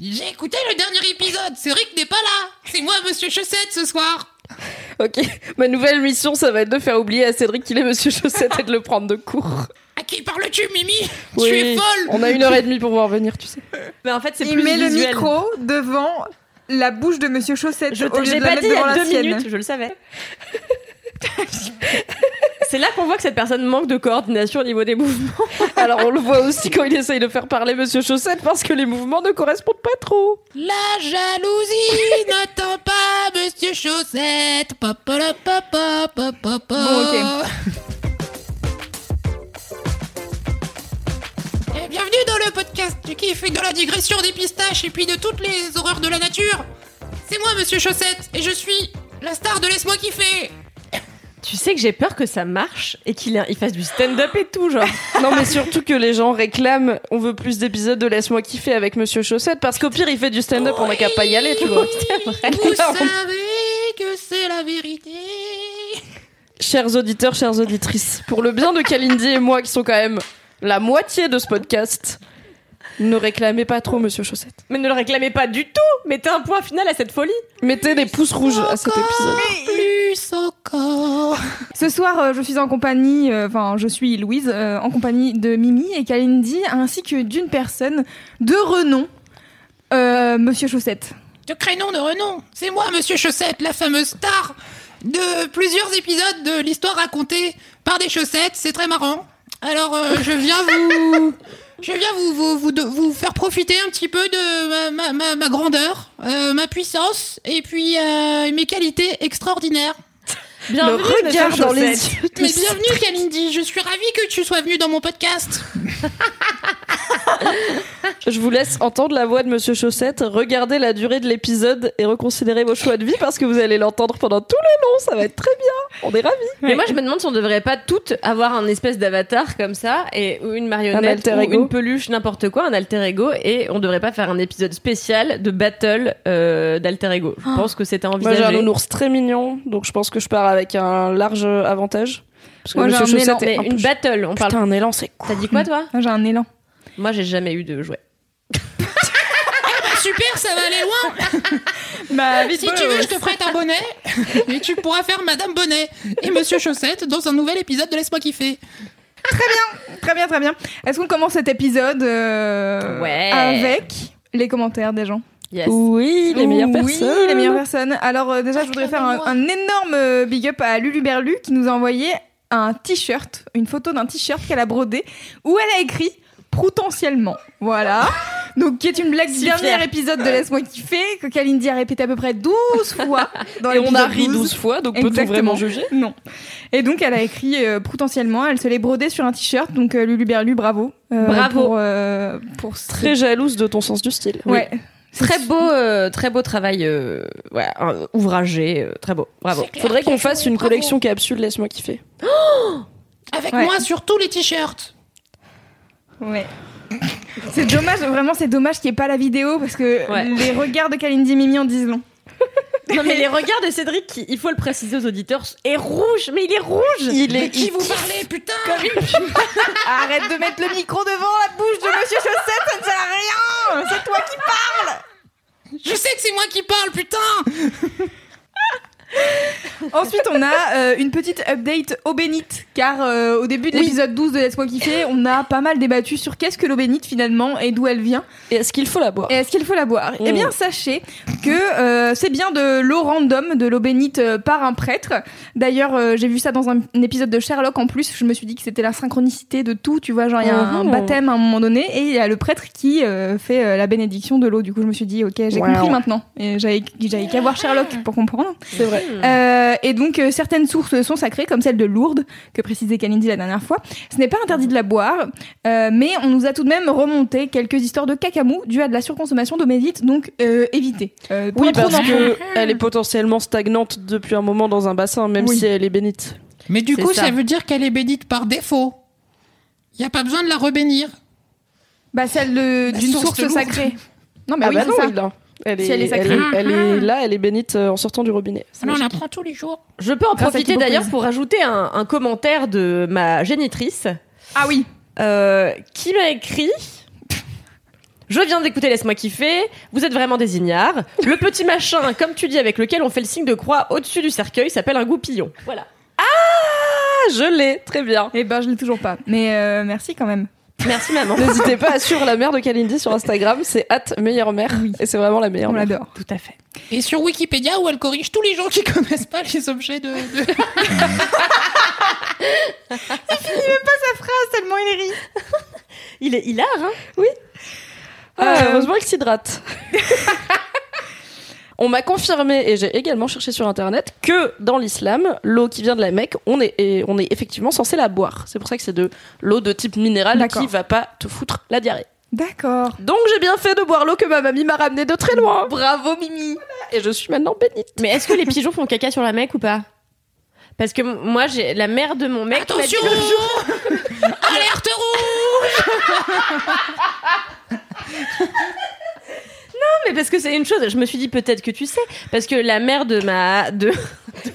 J'ai écouté le dernier épisode, Cédric n'est pas là. C'est moi, Monsieur Chaussette, ce soir. Ok, ma nouvelle mission, ça va être de faire oublier à Cédric qu'il est Monsieur Chaussette et de le prendre de court. À qui parles-tu, Mimi? Oui, Tu es folle On a une heure et demie pour voir venir, tu sais. Mais en fait, c'est Il plus met le micro devant la bouche de Monsieur Chaussette Je au lieu j'ai de la pas mettre dit il y devant a deux sienne. minutes, je le savais. c'est là qu'on voit que cette personne manque de coordination au niveau des mouvements. Alors on le voit aussi quand il essaye de faire parler Monsieur Chaussette parce que les mouvements ne correspondent pas trop. La jalousie n'attend pas Monsieur Chaussette. Papa, papa, papa, Bon, ok. Et bienvenue dans le podcast qui fait de la digression des pistaches et puis de toutes les horreurs de la nature. C'est moi, Monsieur Chaussette, et je suis la star de Laisse-moi kiffer. Tu sais que j'ai peur que ça marche et qu'il il fasse du stand-up et tout, genre. Non mais surtout que les gens réclament on veut plus d'épisodes de Laisse-moi kiffer avec Monsieur Chaussette parce qu'au pire il fait du stand-up on n'a qu'à pas y aller tu vois. Vous savez que c'est la vérité. Chers auditeurs, chères auditrices, pour le bien de Kalindi et moi qui sont quand même la moitié de ce podcast, ne réclamez pas trop Monsieur Chaussette. Mais ne le réclamez pas du tout Mettez un point final à cette folie Mettez des pouces rouges à cet épisode. Plus encore. Ce soir, euh, je suis en compagnie, euh, enfin, je suis Louise, euh, en compagnie de Mimi et Kalindi, ainsi que d'une personne de renom, euh, Monsieur Chaussette. De crénom de renom. C'est moi, Monsieur Chaussette, la fameuse star de plusieurs épisodes de l'histoire racontée par des chaussettes. C'est très marrant. Alors, euh, je viens vous. Je viens vous, vous, vous, vous faire profiter un petit peu de ma, ma, ma, ma grandeur, euh, ma puissance et puis euh, mes qualités extraordinaires. Le Bienvenue, regard Monsieur dans les yeux Mais bienvenue, Kalindi. Je suis ravie que tu sois venue dans mon podcast. Je vous laisse entendre la voix de Monsieur Chaussette, regardez la durée de l'épisode et reconsidérez vos choix de vie parce que vous allez l'entendre pendant tout le long. Ça va être très bien. On est ravis. Mais moi, je me demande si on devrait pas toutes avoir un espèce d'avatar comme ça, et ou une marionnette, Un ou une peluche, n'importe quoi, un alter ego, et on devrait pas faire un épisode spécial de battle euh, d'alter ego. Je pense que c'était Moi j'ai envisagé. un nounours très mignon, donc je pense que je pars avec un large avantage. Parce que Moi, j'ai un Chaussette élan. est Mais un une battle, on parle. Putain, un élan, c'est cool. T'as dit quoi, toi Ah, J'ai un élan. Moi, j'ai jamais eu de jouet. Super, ça va aller loin. Bah, Si tu veux, je te prête un bonnet et tu pourras faire Madame Bonnet et Monsieur Chaussette dans un nouvel épisode de Laisse-moi kiffer. Très bien, très bien. Est-ce qu'on commence cet épisode euh, Ouais. avec les commentaires des gens? Yes. Oui, les meilleures Oui, personnes. les meilleures personnes. Alors euh, déjà, je voudrais faire un, un énorme euh, big up à Lulu Berlu qui nous a envoyé un t-shirt, une photo d'un t-shirt qu'elle a brodé où elle a écrit potentiellement. Voilà. Donc qui est une blague du dernier épisode de Laisse-moi kiffer que Kalindi a répété à peu près 12 fois dans Et on a ri 12. 12 fois, donc peut-on vraiment juger? Non. Et donc elle a écrit euh, potentiellement, elle se l'est brodée sur un t-shirt. Donc euh, Lulu Berlu, bravo. Euh, Bravo. Pour, pour ce- Très jalouse de ton sens du style. Ouais. Très beau, euh, très beau travail, euh, ouais, un- ouvragé, euh, très beau. Bravo. C'est clair, Faudrait qu'on fasse une collection capsule, laisse-moi kiffer. Avec Ouais. moi sur tous les t-shirts. Ouais. C'est dommage, vraiment, c'est dommage qu'il n'y ait pas la vidéo parce que Ouais. les regards de Kalindi Mimi en disent long. Non mais les regards de Cédric, qui- il faut le préciser aux auditeurs, est rouge, mais il est rouge. Il De est qui vous parlez, putain Arrête de mettre le micro devant la bouche de Monsieur Chaussette, ça ne sert à rien C'est toi qui parles Je sais que c'est moi qui parle, putain Ensuite, on a euh, une petite update eau bénite, car euh, au début de l'épisode 12 de Laisse-moi kiffer, on a pas mal débattu sur qu'est-ce que l'eau bénite finalement et d'où elle vient. Et est-ce qu'il faut la boire? Et est-ce qu'il faut la boire? Eh Mm. bien, sachez que euh, c'est bien de l'eau random, de l'eau bénite par un prêtre. D'ailleurs, j'ai vu ça dans un, un épisode de Sherlock en plus. Je me suis dit que c'était la synchronicité de tout. Tu vois, genre, il y a un Mhm. baptême à un moment donné et il y a le prêtre qui fait la bénédiction de l'eau. Du coup, je me suis dit, ok, j'ai Wow. compris maintenant. Et j'avais qu'à voir Sherlock pour comprendre. C'est vrai. Euh, et donc euh, certaines sources sont sacrées, comme celle de Lourdes, que précisait Kalindi la dernière fois. Ce n'est pas interdit de la boire, euh, mais on nous a tout de même remonté quelques histoires de cacamou dues à de la surconsommation d'eau bénite, donc euh, évitez. Euh, Oui, parce d'enfants. que elle est potentiellement stagnante depuis un moment dans un bassin, même Oui. si elle est bénite. Mais du coup, ça. ça. veut dire qu'elle est bénite par défaut. Il y a pas besoin de la rebénir. Bah, celle de- d'une source de sacrée. Non, mais ah oui, bah non, ça. oui, là. Elle est, Si elle est elle sacrée. est- elle est là, elle est bénite euh, en sortant du robinet. Alors, on apprend tous les jours. Je peux en Grâce à profiter d'ailleurs pour ajouter un, un commentaire de ma génitrice Ah oui. euh, qui m'a écrit. Je viens d'écouter Laisse-moi kiffer. Vous êtes vraiment des ignares. Le petit machin, comme tu dis, avec lequel on fait le signe de croix au-dessus du cercueil, s'appelle un goupillon. Voilà. Ah, je l'ai, très bien. Eh ben, je l'ai toujours pas. Mais euh, merci quand même. Merci maman. N'hésitez pas à suivre la mère de Kalindi sur Instagram, c'est at meilleure mère. Et c'est vraiment la meilleure On mère. l'adore. Tout à fait. Et sur Wikipédia, où elle corrige tous les gens qui connaissent pas les objets de. de- Sa phrase, tellement il rit. Il est hilar, hein Ah, Euh. heureusement qu'il s'hydrate. On m'a confirmé, et j'ai également cherché sur internet, que dans l'islam, l'eau qui vient de la Mecque, on est, et on est effectivement censé la boire. C'est pour ça que c'est de l'eau de type minéral qui va pas te foutre la diarrhée. D'accord. Donc j'ai bien fait de boire l'eau que ma mamie m'a ramenée de très loin. Bravo Mimi. Et je suis maintenant bénite. Mais est-ce que les pigeons font caca sur la mec ou pas? Parce que moi, j'ai la mère de mon mec. m'a dit Attention l'autre jour- Alerte rouge mais parce que c'est une chose. Je me suis dit peut-être que tu sais, parce que la mère de ma de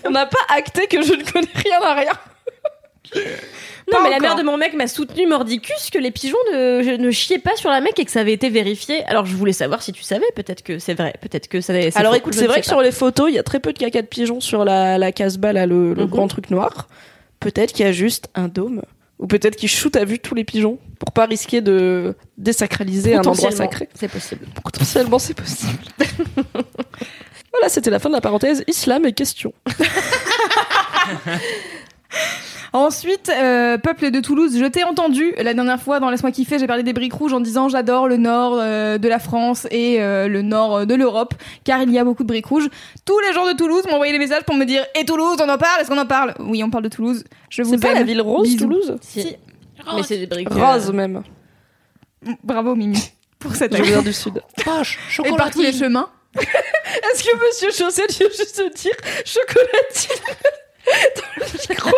On n'a pas acté que je ne connais rien à rien. non, Pas mais la mère de mon mec m'a soutenu mordicus que les pigeons ne, ne chiaient pas sur la mec et que ça avait été vérifié. Alors je voulais savoir si tu savais. Peut-être que c'est vrai. Peut-être que ça. Alors faux, écoute, c'est vrai que pas. sur les photos, il y a très peu de caca de pigeons sur la, la Casbah, là, le, le Mhm. grand truc noir. Peut-être qu'il y a juste un dôme. Ou peut-être qu'ils shootent à vue tous les pigeons pour pas risquer de désacraliser un endroit sacré. C'est possible. Potentiellement, c'est possible. voilà, c'était la fin de la parenthèse islam et questions. Ensuite, euh, peuple de Toulouse, je t'ai entendu la dernière fois dans Laisse-moi kiffer, j'ai parlé des briques rouges en disant j'adore le nord euh, de la France et euh, le nord de l'Europe car il y a beaucoup de briques rouges. Tous les gens de Toulouse m'ont envoyé des messages pour me dire et Toulouse, on en parle? Est-ce qu'on en parle? Oui, on parle de Toulouse. Je vous C'est pas la ville rose, Bisous. Toulouse? Si. Mais c'est des briques. Rose même. Bravo Mimi pour cette viens du sud. Poche, Et par tous les chocolatine. chemins. Est-ce que Monsieur Chaussette vient juste de dire chocolatine? dans le micro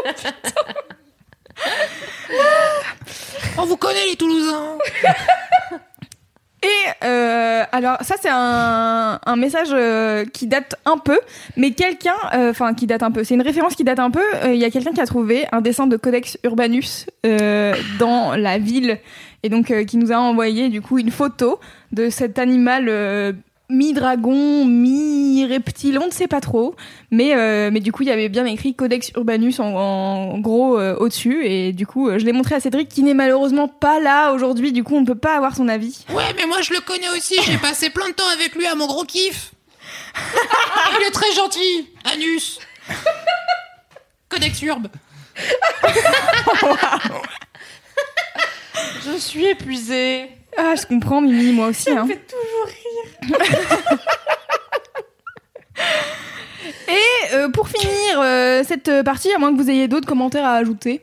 On vous connaît les Toulousains Et euh, alors ça c'est un, message euh, qui date un peu, mais quelqu'un, euh, enfin qui date un peu, c'est une référence qui date un peu. Il y a quelqu'un qui a trouvé un dessin de Codex Urbanus dans la ville et donc qui nous a envoyé du coup une photo de cet animal mi-dragon, mi-reptile, on ne sait pas trop, mais euh, mais du coup il y avait bien écrit Codex Urbanus en, en gros euh, au-dessus et du coup euh, je l'ai montré à Cédric qui n'est malheureusement pas là aujourd'hui, du coup on ne peut pas avoir son avis. Ouais, mais moi je le connais aussi, j'ai passé plein de temps avec lui à mon gros kiff. Il est très gentil, Anus. Codex Urbe. Je suis épuisée. Ah, je comprends, Mimi, moi aussi. hein. Et euh, pour finir euh, cette partie, à moins que vous ayez d'autres commentaires à ajouter,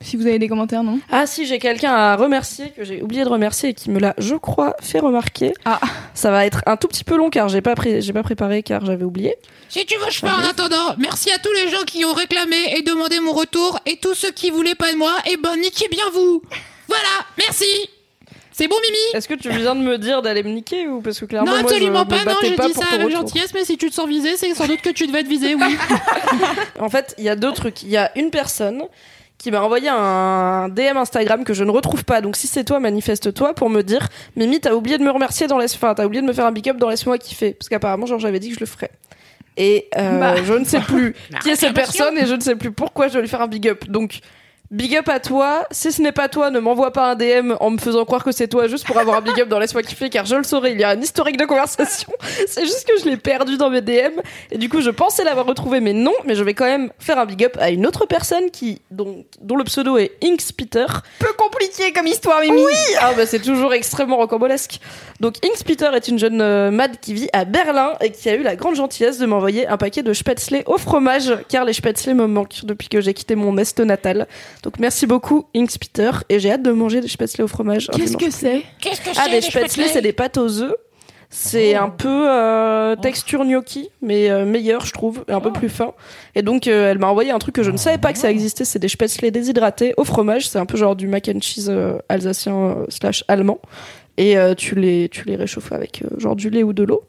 si vous avez des commentaires, non Ah si, j'ai quelqu'un à remercier que j'ai oublié de remercier et qui me l'a, je crois, fait remarquer. Ah. Ça va être un tout petit peu long car j'ai pas pré- j'ai pas préparé car j'avais oublié. Si tu veux, je fais en attendant. Merci à tous les gens qui ont réclamé et demandé mon retour et tous ceux qui voulaient pas de moi. Et ben, niquez bien vous. Voilà, merci. C'est bon, Mimi Est-ce que tu viens de me dire d'aller me niquer ou parce que clairement Non, moi, je absolument me pas. Non, battais je pas dis ça avec gentillesse, mais si tu te sens visé, c'est sans doute que tu devais te viser, oui. En fait, il y a deux trucs. Il y a une personne qui m'a envoyé un DM Instagram que je ne retrouve pas. Donc si c'est toi, manifeste-toi pour me dire Mimi, t'as oublié de me remercier dans les... Enfin, t'as oublié de me faire un big up dans Laisse-moi kiffer. Parce qu'apparemment, genre, j'avais dit que je le ferais. Et euh, Bah. je ne sais plus La qui est cette personne et je ne sais plus pourquoi je dois lui faire un big up. Donc, Big up à toi. Si ce n'est pas toi, ne m'envoie pas un DM en me faisant croire que c'est toi juste pour avoir un big up dans Laisse-moi kiffer car je le saurais. Il y a un historique de conversation. C'est juste que je l'ai perdu dans mes DM et du coup je pensais l'avoir retrouvé mais non. Mais je vais quand même faire un big up à une autre personne qui dont, dont le pseudo est Inks Peter. Peu compliqué comme histoire, Mimi. Oui, ah bah c'est toujours extrêmement rocambolesque. Donc Inks Peter est une jeune euh, mad qui vit à Berlin et qui a eu la grande gentillesse de m'envoyer un paquet de spätzle au fromage car les spätzle me manquent depuis que j'ai quitté mon est natal. Donc merci beaucoup Inks Peter et j'ai hâte de manger des spätzle au fromage. Qu'est-ce dimanche. que c'est Qu'est-ce que Ah c'est des des spätzle c'est des pâtes aux œufs. C'est un peu euh, texture gnocchi, mais euh, meilleur, je trouve, et un peu plus fin. Et donc, euh, elle m'a envoyé un truc que je ne savais pas que ça existait. C'est des spätzle déshydratés au fromage. C'est un peu genre du mac and cheese euh, alsacien euh, slash allemand. Et euh, tu les tu les réchauffes avec euh, genre du lait ou de l'eau.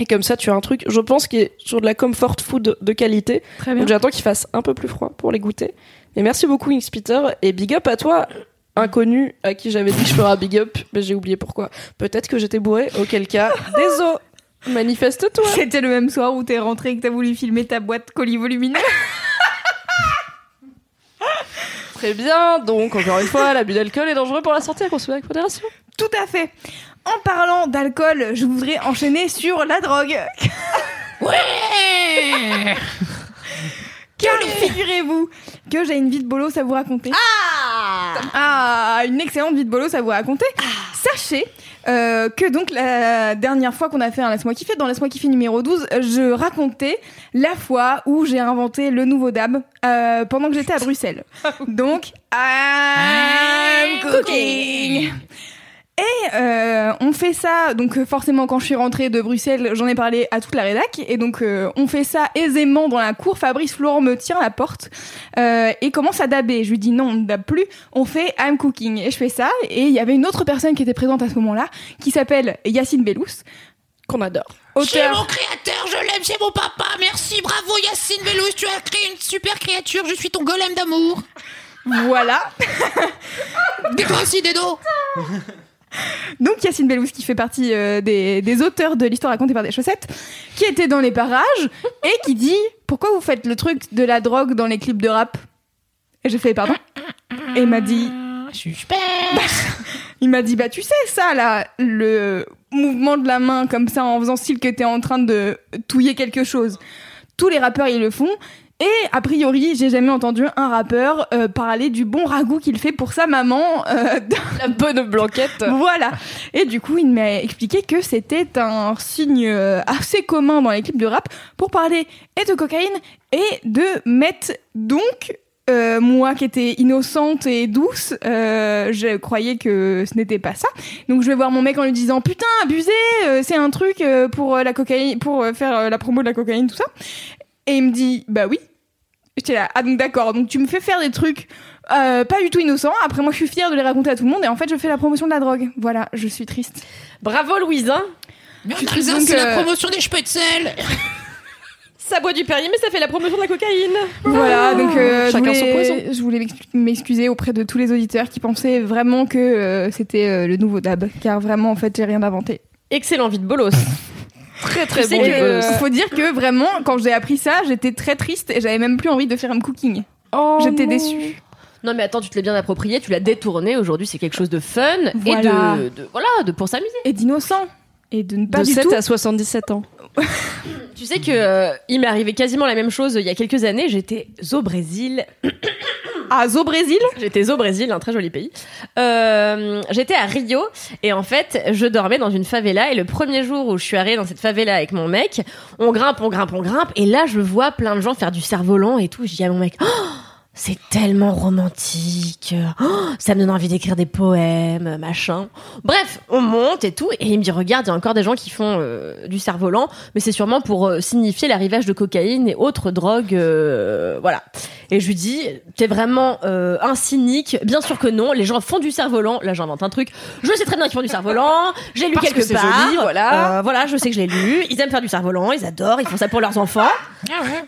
Et comme ça, tu as un truc, je pense, qui est sur de la comfort food de qualité. Très bien. Donc j'attends qu'il fasse un peu plus froid pour les goûter. Mais merci beaucoup, Inks Peter. Et big up à toi, inconnu, à qui j'avais dit que je ferais un big up, mais j'ai oublié pourquoi. Peut-être que j'étais bourré, auquel cas, désolé. Manifeste-toi. C'était le même soir où t'es rentré et que t'as voulu filmer ta boîte colis volumineux. Très bien. Donc, encore une fois, l'abus d'alcool est dangereux pour la santé à consommer avec modération. Tout à fait. En parlant d'alcool, je voudrais enchaîner sur la drogue. Ouais Car figurez-vous que j'ai une vie de bolos à vous raconter. Ah Une excellente vie de bolos à vous raconter. Sachez euh, que donc la dernière fois qu'on a fait un Laisse-moi kiffer, dans Laisse-moi kiffer numéro 12, je racontais la fois où j'ai inventé le nouveau DAB euh, pendant que j'étais à Bruxelles. Donc, I'm cooking et euh, on fait ça, donc euh, forcément quand je suis rentrée de Bruxelles, j'en ai parlé à toute la rédac, et donc euh, on fait ça aisément dans la cour. Fabrice Florent me tient la porte euh, et commence à daber. Je lui dis non, on ne dabe plus, on fait I'm cooking. Et je fais ça, et il y avait une autre personne qui était présente à ce moment-là, qui s'appelle Yacine Bellous, Qu'on adore. C'est mon créateur, je l'aime, c'est mon papa. Merci, bravo Yacine Bellous, tu as créé une super créature, je suis ton golem d'amour. Voilà. Aussi, Dedo Donc Yacine Bellous qui fait partie euh, des, des auteurs de l'histoire racontée par des chaussettes, qui était dans les parages et qui dit pourquoi vous faites le truc de la drogue dans les clips de rap? Et j'ai fait pardon? Et il m'a dit Suspense Il m'a dit bah tu sais ça là le mouvement de la main comme ça en faisant style que t'es en train de touiller quelque chose. Tous les rappeurs ils le font et a priori j'ai jamais entendu un rappeur euh, parler du bon ragoût qu'il fait pour sa maman. euh, dans- La bonne blanquette. voilà. Et du coup il m'a expliqué que c'était un signe euh, assez commun dans les clips de rap pour parler et de cocaïne et de meth. Donc euh, moi qui étais innocente et douce, euh, je croyais que ce n'était pas ça. Donc je vais voir mon mec en lui disant putain abusé, euh, c'est un truc pour la cocaïne, pour faire la promo de la cocaïne tout ça. Et il me dit bah oui. J'étais là ah donc d'accord donc tu me fais faire des trucs euh, pas du tout innocents. Après moi je suis fière de les raconter à tout le monde et en fait je fais la promotion de la drogue. Voilà je suis triste. Bravo Louise, hein c'est euh, la promotion des Spätzle Ça boit du Perrier, mais ça fait la promotion de la cocaïne. Voilà donc euh, Chacun je son voulais, poison. je voulais m'ex- m'excuser auprès de tous les auditeurs qui pensaient vraiment que euh, c'était euh, le nouveau dab car vraiment en fait j'ai rien inventé. Excellent vide bolos. Très très bon. que- faut dire que vraiment, quand j'ai appris ça, j'étais très triste et j'avais même plus envie de faire un cooking. J'étais déçue. Non mais attends, tu te l'as bien approprié, tu l'as détourné. Aujourd'hui, c'est quelque chose de fun Voilà. et de, de- voilà, de pour s'amuser. Et d'innocent. Et de ne pas de du 7 tout. à 77 ans. Tu sais que euh, il m'est arrivé quasiment la même chose il y a quelques années. J'étais au Brésil. À Zo Brésil? J'étais au Brésil, un très joli pays. Euh, J'étais à Rio et en fait, je dormais dans une favela. Et le premier jour où je suis arrivée dans cette favela avec mon mec, on grimpe, on grimpe, on grimpe. Et là, je vois plein de gens faire du cerf-volant et tout. Je dis à mon mec, Oh, c'est tellement romantique. Oh, ça me donne envie d'écrire des poèmes, machin. Bref, on monte et tout. Et il me dit, regarde, il y a encore des gens qui font euh, du cerf-volant, mais c'est sûrement pour euh, signifier l'arrivage de cocaïne et autres drogues. euh, voilà. Et je lui dis, t'es vraiment euh, un cynique. Bien sûr que non. Les gens font du cerf-volant. Là, j'invente un truc. Je sais très bien qu'ils font du cerf-volant. J'ai lu Parce quelque c'est part. joli, voilà. Euh, voilà, je sais que je l'ai lu. Ils aiment faire du cerf-volant. Ils adorent. Ils font ça pour leurs enfants. Ah ouais.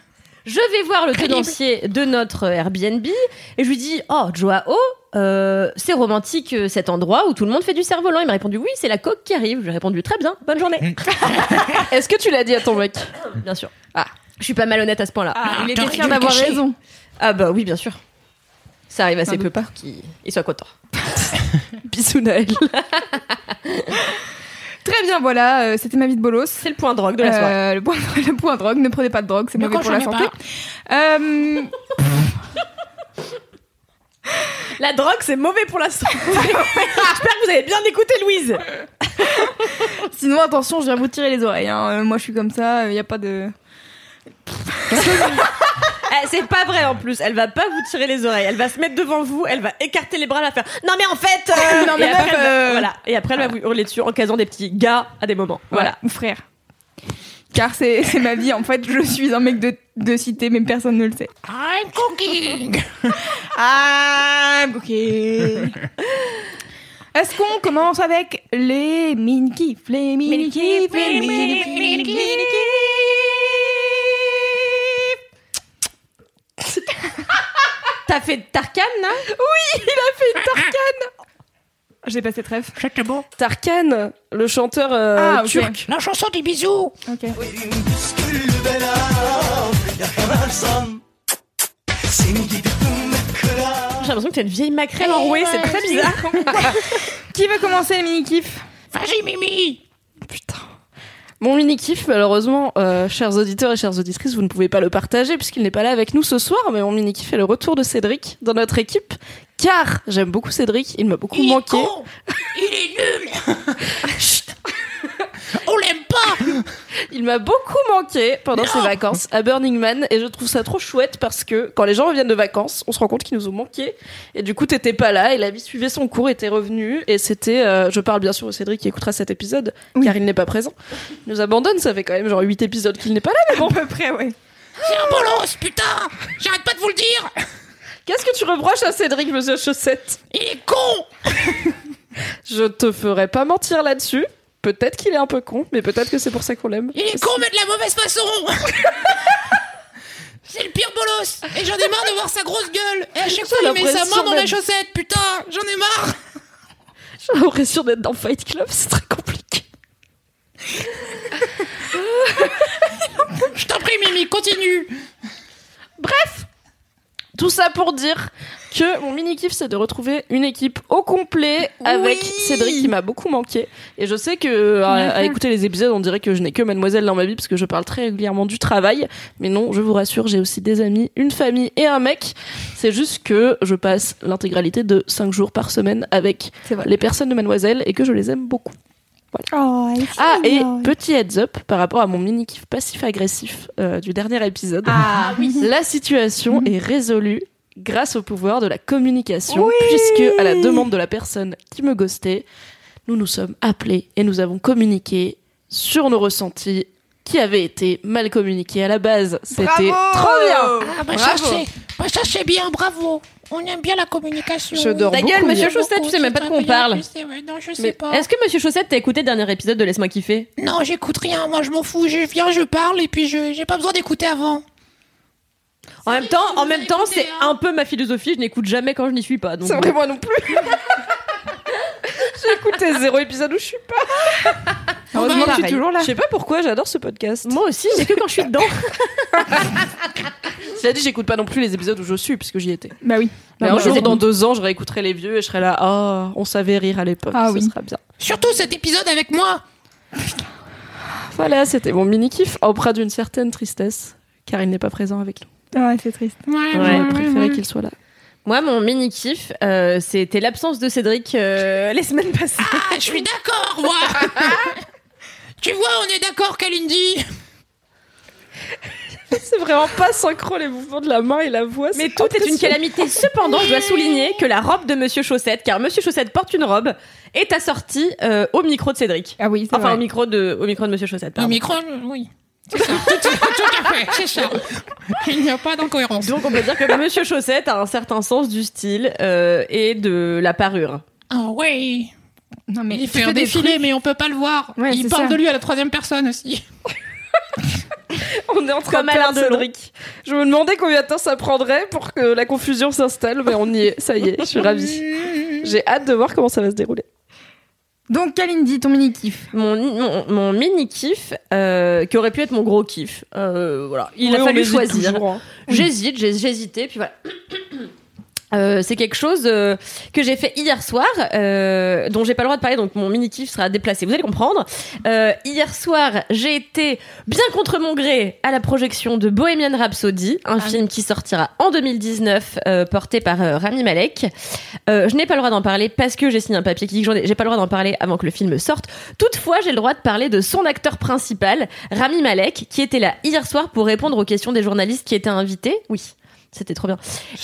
Je vais voir le tenancier de notre Airbnb et je lui dis Oh, Joao, euh, c'est romantique euh, cet endroit où tout le monde fait du cerf-volant. Il m'a répondu Oui, c'est la coque qui arrive. J'ai répondu Très bien, bonne journée. Est-ce que tu l'as dit à ton mec bien sûr. Ah, je suis pas malhonnête à ce point-là. Ah, il était fier d'avoir raison. Ah, bah oui, bien sûr. Ça arrive assez peu pas. qu'il il soit content. Bisous Naël. Très bien, voilà, euh, c'était ma vie de bolos. C'est le point drogue de la soirée. Euh, le, point, le point drogue, ne prenez pas de drogue, c'est mauvais pour la santé. Euh, La drogue, c'est mauvais pour la santé. J'espère que vous avez bien écouté Louise. sinon, attention, je viens vous tirer les oreilles. hein. Euh, moi, je suis comme ça, il n'y a pas de. Eh, c'est pas vrai en plus. Elle va pas vous tirer les oreilles. Elle va se mettre devant vous. Elle va écarter les bras, elle va faire. Non mais en fait. euh, Non, mais et après, meuf, va- euh, Voilà. Et après elle va vous hurler dessus en casant des petits gars à des moments. Voilà. Ou frère. Car c'est c'est ma vie, en fait, je suis un mec de, de cité, mais personne ne le sait. I'm cooking. Ah, ok. Est-ce qu'on commence avec les mini-kifs Les mini-kifs, les T'as fait Tarkan là? Il a fait une tarkane J'ai passé trèfle. C'était beau. Tarkan, le chanteur euh, Ah, ok. turc. La chanson des bisous. Ok. J'ai l'impression que t'es une vieille maquerelle enrouée. C'est très bizarre. Qui veut commencer les mini-kifs Vas-y, Mimi. Putain. Mon mini-kiff, malheureusement, euh, chers auditeurs et chères auditrices, vous ne pouvez pas le partager puisqu'il n'est pas là avec nous ce soir, mais mon mini-kiff est le retour de Cédric dans notre équipe. Car j'aime beaucoup Cédric, il m'a beaucoup Il est manqué. con. Il est nul. On l'aime pas. Il m'a beaucoup manqué pendant Non. ses vacances à Burning Man et je trouve ça trop chouette parce que quand les gens reviennent de vacances, on se rend compte qu'ils nous ont manqué et du coup t'étais pas là et la vie suivait son cours, était revenu et c'était, euh, je parle bien sûr au Cédric qui écoutera cet épisode Oui. car il n'est pas présent. Il nous abandonne, ça fait quand même genre 8 épisodes qu'il n'est pas là mais bon. À peu près, ouais. C'est un bolos, putain. J'arrête pas de vous le dire. Qu'est-ce que tu reproches à Cédric, monsieur Chaussette? Il est con. Je te ferai pas mentir là-dessus. Peut-être qu'il est un peu con, mais peut-être que c'est pour ça qu'on l'aime. Il est con, mais de la mauvaise façon. C'est le pire bolos. Et j'en ai marre de voir sa grosse gueule. Et à chaque fois, il met sa main dans la d'être- chaussette. Putain, j'en ai marre. J'ai l'impression d'être dans Fight Club, c'est très compliqué. Je t'en prie, Mimi, continue. Tout ça pour dire que mon mini kiff c'est de retrouver une équipe au complet avec Oui. Cédric qui m'a beaucoup manqué. Et je sais que à, à écouter les épisodes on dirait que je n'ai que mademoiselle dans ma vie parce que je parle très régulièrement du travail. Mais non je vous rassure j'ai aussi des amis une famille et un mec. C'est juste que je passe l'intégralité de 5 jours par semaine avec les personnes de mademoiselle et que je les aime beaucoup. Oh, ah et petit heads up par rapport à mon mini kiff passif agressif euh, du dernier épisode. Ah oui. la situation est résolue grâce au pouvoir de la communication, puisque à la demande de la personne qui me ghostait, nous nous sommes appelés et nous avons communiqué sur nos ressentis qui avaient été mal communiqués à la base. C'était Bravo trop bien. Ah, bah ça, Bravo. c'est bah, ça, c'est bien, bravo. On aime bien la communication. Je dors Ta gueule, monsieur. Chaussette, tu sais même pas de quoi on parle. Non, je sais Mais pas. Est-ce que Monsieur Chaussette t'a écouté le dernier épisode de Laisse-moi kiffer? Non, j'écoute rien. Moi, je m'en fous. Je viens, je parle et puis je j'ai pas besoin d'écouter avant. En même temps, en même temps, c'est un peu ma philosophie. Je n'écoute jamais quand je n'y suis pas. Donc C'est vrai, moi non plus. J'ai écouté zéro épisode où je suis pas. Heureusement que je suis toujours là. Je sais pas pourquoi, j'adore ce podcast. Moi aussi, mais que quand je suis dedans. Cela dit, j'écoute pas non plus les épisodes où je suis, puisque j'y étais. Bah oui. Mais Bah, un jour, dans deux ans, je réécouterai les vieux et je serai là. Oh, on savait rire à l'époque. Ah oui. sera bien. Surtout cet épisode avec moi. Voilà, c'était mon mini kiff, empreint d'une certaine tristesse, car il n'est pas présent avec nous. Ouais, c'est triste. Ouais, Ouais, J'aurais préféré qu'il soit là. Moi, mon mini kiff, euh, c'était l'absence de Cédric euh, les semaines passées. Ah, je suis d'accord, moi. tu vois, on est d'accord, Kalindi. C'est vraiment pas synchro les mouvements de la main et la voix. Mais tout est une calamité. Cependant, je dois souligner que la robe de Monsieur Chaussette, car Monsieur Chaussette porte une robe, est assortie euh, au micro de Cédric. Ah oui, c'est Enfin, vrai. au micro de, au micro de Monsieur Chaussette. Pardon. micro, oui. C'est ça. Tout, tout- tout à fait, c'est ça. Il n'y a pas d'incohérence. Donc, on peut dire que Monsieur Chaussette a un certain sens du style euh, et de la parure. Ah oui. Non, mais Il fait un défilé, trucs. mais on peut pas le voir. Ouais, il parle ça. de lui à la troisième personne aussi. On est en train Comme de. Cédric. Je me demandais combien de temps ça prendrait pour que la confusion s'installe, mais on y est. Ça y est, je suis ravie. J'ai hâte de voir comment ça va se dérouler. Donc, Kalindi, ton mini kiff. Mon, mon, mon mini kiff, euh, qui aurait pu être mon gros kiff. Euh, voilà, il Oui, a fallu choisir. hein. J'hésite, j'ai j'ai hésité, puis voilà. Euh, c'est quelque chose euh, que j'ai fait hier soir, euh, dont j'ai pas le droit de parler, donc mon mini kiff sera déplacé. Vous allez comprendre. Euh, hier soir, j'ai été bien contre mon gré à la projection de Bohemian Rhapsody, un film qui sortira en 2019, euh, porté par euh, Rami Malek. Euh, je n'ai pas le droit d'en parler parce que j'ai signé un papier qui dit que j'ai pas le droit d'en parler avant que le film sorte. Toutefois, j'ai le droit de parler de son acteur principal, Rami Malek, qui était là hier soir pour répondre aux questions des journalistes qui étaient invités. Oui. C'était trop bien.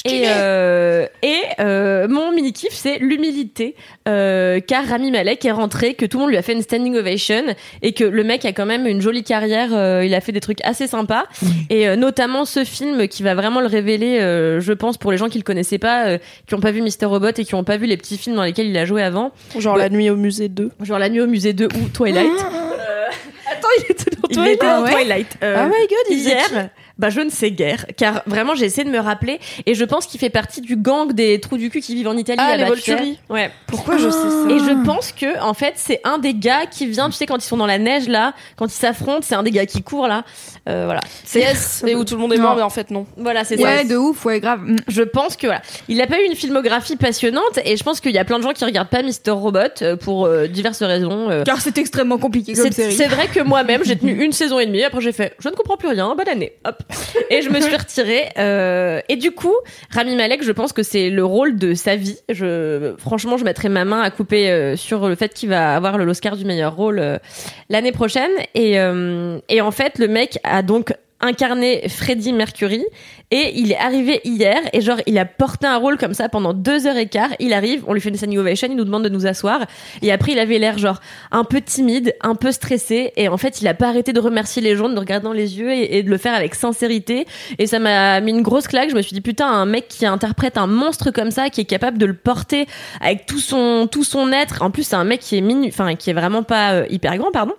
Et, euh, et euh, mon mini kiff, c'est l'humilité, euh, car Rami Malek est rentré, que tout le monde lui a fait une standing ovation, et que le mec a quand même une jolie carrière. euh, il a fait des trucs assez sympas, et euh, notamment ce film qui va vraiment le révéler, euh, je pense, pour les gens qui le connaissaient pas, euh, qui ont pas vu Mister Robot et qui ont pas vu les petits films dans lesquels il a joué avant, Genre la nuit au musée 2. genre La Nuit au musée 2 ou Twilight. Attends, il était dans Il était Ah dans ouais Twilight. Euh, Oh my god, il hier, bah je ne sais guère, car vraiment j'ai essayé de me rappeler et je pense qu'il fait partie du gang des trous du cul qui vivent en Italie. Ah, les. Volturi. Ouais. Pourquoi je sais ça Et je pense que en fait c'est un des gars qui vient, tu sais quand ils sont dans la neige là, quand ils s'affrontent, c'est un des gars qui court là. Euh, voilà. C'est Yes, et où tout le monde est Non. mort, mais en fait non. voilà c'est ça. Ouais, de ouf, ouais, grave. Mm. Je pense que voilà, il a pas eu une filmographie passionnante et je pense qu'il y a plein de gens qui regardent pas Mister Robot euh, pour euh, diverses raisons. euh, Car c'est extrêmement compliqué comme c'est série. c'est vrai que moi-même, j'ai tenu une saison et demie. Après, j'ai fait, je ne comprends plus rien. Bonne année. Hop. Et je me suis retirée. euh, et du coup, Rami Malek, je pense que c'est le rôle de sa vie. Je, franchement, je mettrai ma main à couper euh, sur le fait qu'il va avoir l'Oscar du meilleur rôle euh, l'année prochaine. Et, euh, et en fait, le mec a donc incarné Freddie Mercury. Et il est arrivé hier et genre il a porté un rôle comme ça pendant deux heures et quart. Il arrive on lui fait une standing ovation il nous demande de nous asseoir. Et après il avait l'air genre un peu timide un peu stressé. Et en fait il a pas arrêté de remercier les gens de regarder dans les yeux et, et de le faire avec sincérité. Et ça m'a mis une grosse claque. Je me suis dit putain un mec qui interprète un monstre comme ça qui est capable de le porter avec tout son tout son être. En plus c'est un mec qui est minu enfin qui est vraiment pas euh, hyper grand pardon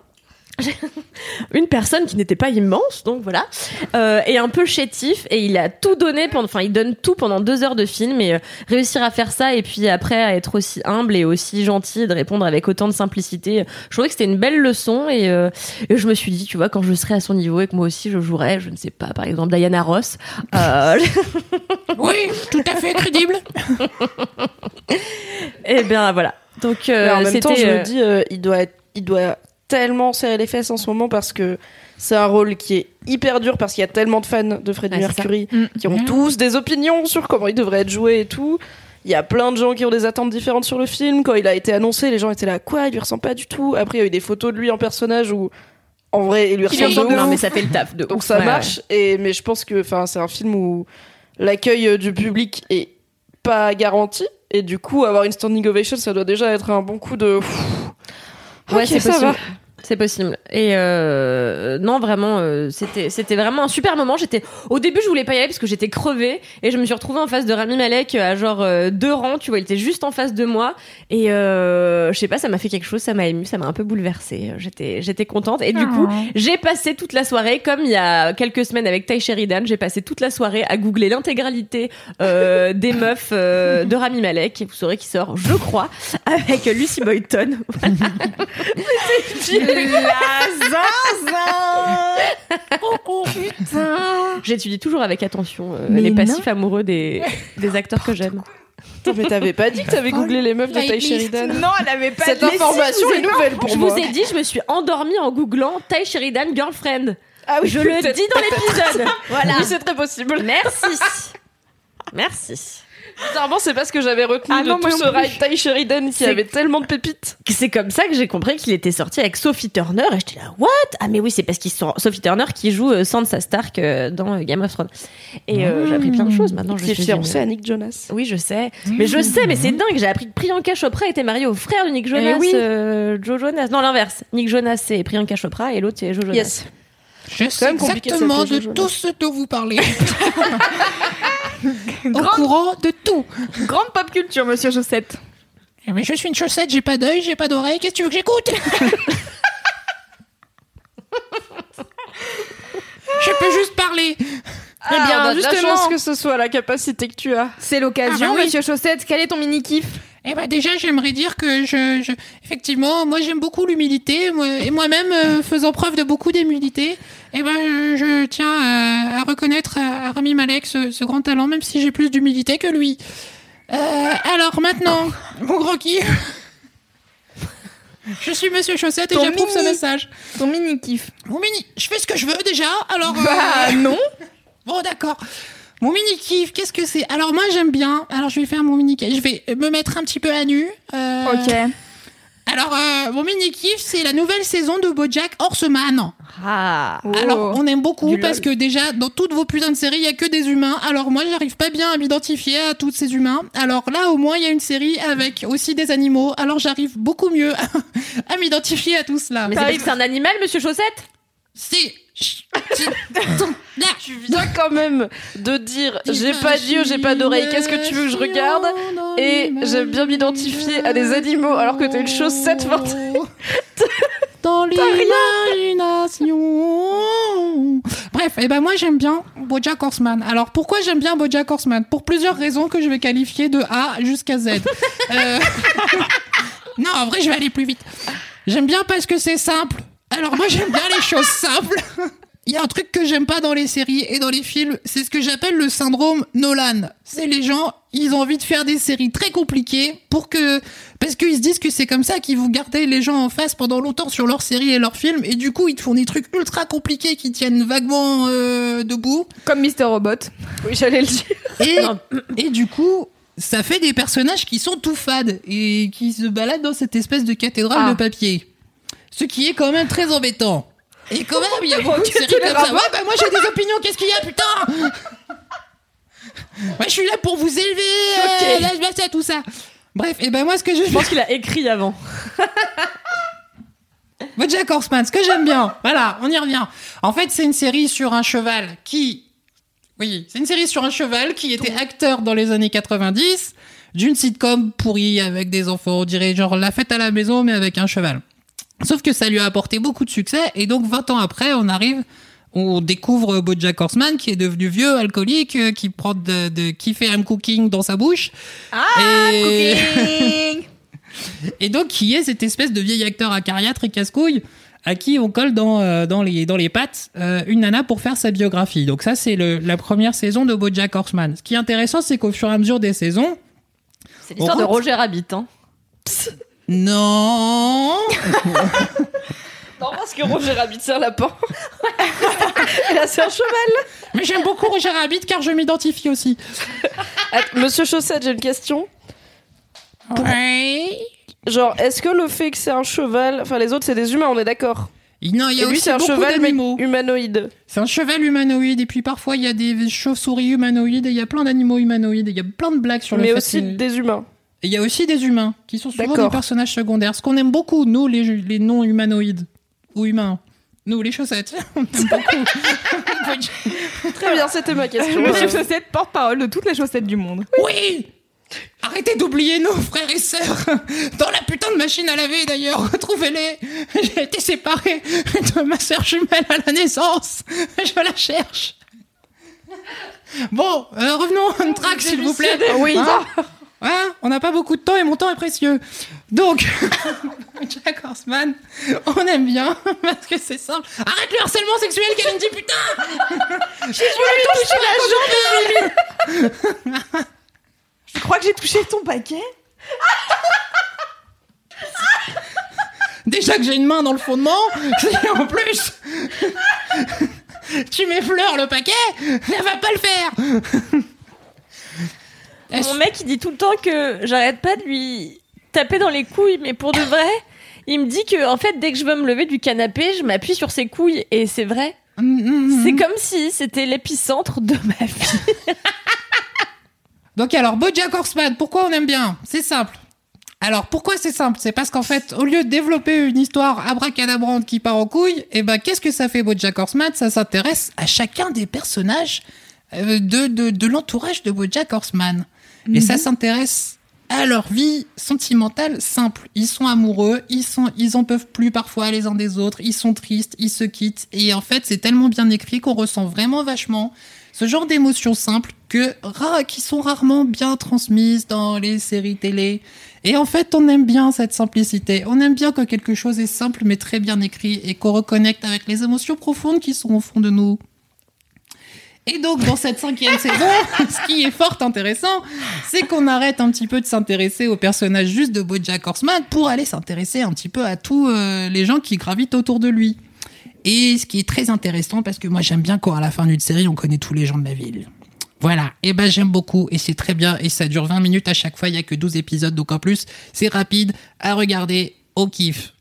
une personne qui n'était pas immense, donc voilà, euh, et un peu chétif, et il a tout donné pendant, enfin, il donne tout pendant deux heures de film, et euh, réussir à faire ça, et puis après à être aussi humble et aussi gentil, et de répondre avec autant de simplicité, je trouvais que c'était une belle leçon, et, euh, et je me suis dit, tu vois, quand je serai à son niveau et que moi aussi je jouerais, je ne sais pas, par exemple Diana Ross, euh, Oui, tout à fait crédible. et bien voilà. Donc euh, en même temps, je me dis, euh, il doit être, il doit tellement serrer les fesses en ce moment parce que c'est un rôle qui est hyper dur parce qu'il y a tellement de fans de Freddie. Mercury Mm. qui ont tous des opinions sur comment il devrait être joué et tout. Il y a plein de gens qui ont des attentes différentes sur le film. Quand il a été annoncé, les gens étaient là, quoi, il lui ressemble pas du tout. Après, il y a eu des photos de lui en personnage où, en vrai, il lui il ressemble de ressemble- non ouf. mais ça fait le taf de Donc ouf. ça Ouais, marche. Et mais je pense que, enfin, c'est un film où l'accueil euh, du public est pas garanti. Et du coup, avoir une standing ovation, ça doit déjà être un bon coup de. Ouais, c'est possible. C'est possible. Et euh, non, vraiment, euh, c'était c'était vraiment un super moment. J'étais au début, je voulais pas y aller parce que j'étais crevée et je me suis retrouvée en face de Rami Malek à genre euh, deux rangs. Tu vois, il était juste en face de moi et euh, je sais pas, ça m'a fait quelque chose, ça m'a ému, ça m'a un peu bouleversée. J'étais j'étais contente et du coup, j'ai passé toute la soirée comme il y a quelques semaines avec Ty Sheridan. J'ai passé toute la soirée à googler l'intégralité euh, des meufs euh, de Rami Malek. Et vous saurez qui sort, je crois, avec Lucy Boyton. J'étudie toujours avec attention euh, les non. passifs amoureux des, des acteurs que j'aime. Mais t'avais pas dit que t'avais googlé les meufs de Ty. Sheridan Non, elle avait pas Cette dit. information est nouvelle pour je moi. vous ai dit, je me suis endormie en googlant Ty Sheridan Girlfriend. Ah oui, Je le dis dans l'épisode. Voilà. Oui, c'est très possible. Merci. Merci. Bizarrement, c'est pas ce que j'avais retenu Ah de non, tout ce ride Ty Sheridan qui avait tellement de pépites. C'est comme ça que j'ai compris qu'il était sorti avec Sophie Turner et j'étais là, what? Ah mais oui, c'est parce qu'ils sont Sophie Turner qui joue euh, Sansa Stark euh, dans euh, Game of Thrones. Et euh, j'ai appris plein de choses maintenant. Je Qui est suis fiancé une- à Nick Jonas. Oui, je sais. Mais je sais, mais c'est dingue. J'ai appris que Priyanka Chopra était mariée au frère de Nick Jonas, Eh oui. euh, Joe Jonas. Non, l'inverse. Nick Jonas, c'est Priyanka Chopra et l'autre, c'est Joe Jonas. Yes. Je sais exactement de tout ce dont vous parlez. Au courant de tout. Grande pop culture, monsieur Chaussette. Eh, Mais je suis une chaussette, j'ai pas d'œil, j'ai pas d'oreille, qu'est-ce que tu veux que j'écoute? Je peux juste parler. Eh bien, on a de la justement- chance que ce soit la capacité que tu as. C'est l'occasion, Ah bah oui. monsieur Chaussette. Quel est ton mini kiff Eh ben déjà, j'aimerais dire que je, je- effectivement, moi j'aime beaucoup l'humilité, moi, et moi-même euh, faisant preuve de beaucoup d'humilité, eh ben je, je tiens à, à reconnaître à, à Rami Malek ce, ce grand talent, même si j'ai plus d'humilité que lui. Euh, alors maintenant, mon gros kiff. Je suis Monsieur Chaussette et j'approuve ce message. Ton mini kiff. Mon mini, je fais ce que je veux déjà. Alors, euh, Bah non. bon d'accord. Mon mini kiff, qu'est-ce que c'est? Alors moi j'aime bien. Alors je vais faire mon mini kiff. Je vais me mettre un petit peu à nu. Euh, Ok. Alors euh, mon mini kiff, c'est la nouvelle saison de BoJack Horseman. Ah. Oh. Alors, on aime beaucoup Du parce lol. que déjà, dans toutes vos putains de séries, il y a que des humains. Alors moi, j'arrive pas bien à m'identifier à tous ces humains. Alors là, au moins, il y a une série avec aussi des animaux. Alors j'arrive beaucoup mieux à m'identifier à tout cela. Mais c'est parce que c'est un animal, monsieur Chaussette? C'est... Tu viens quand même de dire j'ai pas d'yeux, j'ai pas d'oreilles, qu'est-ce que tu veux que je regarde Et j'aime bien m'identifier à des animaux alors que t'as une chaussette forte. Dans l'imagination. Bref, et ben moi j'aime bien BoJack Horseman. Alors pourquoi j'aime bien BoJack Horseman? Pour plusieurs raisons que je vais qualifier de A jusqu'à Z. Euh, non, en vrai je vais aller plus vite. J'aime bien parce que c'est simple. Alors moi j'aime bien les choses simples. Il y a un truc que j'aime pas dans les séries et dans les films, c'est ce que j'appelle le syndrome Nolan. C'est les gens, ils ont envie de faire des séries très compliquées pour que, parce qu'ils se disent que c'est comme ça qu'ils vont garder les gens en face pendant longtemps sur leurs séries et leurs films, et du coup ils te font des trucs ultra compliqués qui tiennent vaguement euh, debout. Comme Mister Robot. Oui, j'allais le dire. Et, du coup, ça fait des personnages qui sont tout fades et qui se baladent dans cette espèce de cathédrale Ah. de papier. Ce qui est quand même très embêtant. Et quand même, il y a beaucoup de séries comme ça. Ouais, bah moi j'ai des opinions, qu'est-ce qu'il y a, putain Moi je suis là pour vous élever, euh, Ok. là je passe à tout ça. Bref, et ben moi ce que je Je pense qu'il a écrit avant. Bojack Horseman, ce que j'aime bien, voilà, on y revient. En fait, c'est une série sur un cheval qui, oui, c'est une série sur un cheval qui était acteur dans les années 90 d'une sitcom pourrie avec des enfants, on dirait genre la fête à la maison mais avec un cheval. Sauf que ça lui a apporté beaucoup de succès et donc 20 ans après, on arrive, on découvre Bojack Horseman qui est devenu vieux, alcoolique, euh, qui prend de, de qui fait un cooking dans sa bouche. Ah, Et- cooking et donc, qui est cette espèce de vieil acteur acariâtre et casse-couille à qui on colle dans, euh, dans, les, dans les pattes euh, une nana pour faire sa biographie. Donc ça, c'est la première saison de BoJack Horseman. Ce qui est intéressant, c'est qu'au fur et à mesure des saisons... C'est l'histoire de Roger Rabbit. Hein. Non Non, parce que Roger Rabbit, c'est un lapin. Et là, c'est un cheval. Mais j'aime beaucoup Roger Rabbit car je m'identifie aussi. Attends, Monsieur Chaussette, j'ai une question. Ouais. Genre, est-ce que le fait que c'est un cheval. Enfin, les autres, c'est des humains, on est d'accord Non, il y Et a lui, aussi c'est un beaucoup cheval mais d'animaux. humanoïde. C'est un cheval humanoïde et puis parfois il y a des chauves-souris humanoïdes et il y a plein d'animaux humanoïdes et il y a plein de blagues sur le Mais fait aussi que- des humains. Et il y a aussi des humains qui sont souvent des personnages secondaires. Ce qu'on aime beaucoup, nous, les, les non-humanoïdes ou humains. Nous, les chaussettes. On aime beaucoup. Très bien, c'était ma question. Monsieur Chaussette, porte-parole de toutes les chaussettes du monde. oui Arrêtez d'oublier nos frères et sœurs dans la putain de machine à laver d'ailleurs. Retrouvez-les. J'ai été séparée de ma sœur jumelle à la naissance. Je la cherche. Bon, euh, revenons à une track s'il vous plaît. Oui. Hein Hein on n'a pas beaucoup de temps et mon temps est précieux. Donc, Jack Horseman, on aime bien parce que c'est simple. Arrête le harcèlement sexuel, Kalindi, putain J'ai voulu toucher la jambe Je crois que j'ai touché ton paquet. Déjà que j'ai une main dans le fondement, et en plus, tu m'effleures le paquet, ça va pas le faire Mon mec, il dit tout le temps que j'arrête pas de lui taper dans les couilles, mais pour de vrai, il me dit que en fait, dès que je veux me lever du canapé, je m'appuie sur ses couilles, et c'est vrai. C'est comme si c'était l'épicentre de ma vie. Donc alors, Bojack Horseman, pourquoi on aime bien? C'est simple. Alors pourquoi c'est simple? C'est parce qu'en fait, au lieu de développer une histoire abracadabrante qui part en couille, eh ben qu'est-ce que ça fait Bojack Horseman? Ça s'intéresse à chacun des personnages euh, de, de, de l'entourage de Bojack Horseman. Et ça s'intéresse à leur vie sentimentale simple. Ils sont amoureux, ils sont, ils en peuvent plus parfois les uns des autres, ils sont tristes, ils se quittent. Et en fait, c'est tellement bien écrit qu'on ressent vraiment vachement ce genre d'émotions simples que qui sont rarement bien transmises dans les séries télé. Et en fait, on aime bien cette simplicité. On aime bien quand quelque chose est simple mais très bien écrit et qu'on reconnecte avec les émotions profondes qui sont au fond de nous. Et donc, dans cette cinquième saison, ce qui est fort intéressant, c'est qu'on arrête un petit peu de s'intéresser au personnage juste de Bojack Horseman pour aller s'intéresser un petit peu à tous euh, les gens qui gravitent autour de lui. Et ce qui est très intéressant, parce que moi j'aime bien quand à la fin d'une série, on connaît tous les gens de la ville. Voilà, et ben j'aime beaucoup, et c'est très bien, et ça dure 20 minutes à chaque fois, il y a que 12 épisodes, donc en plus, c'est rapide à regarder, au kiff.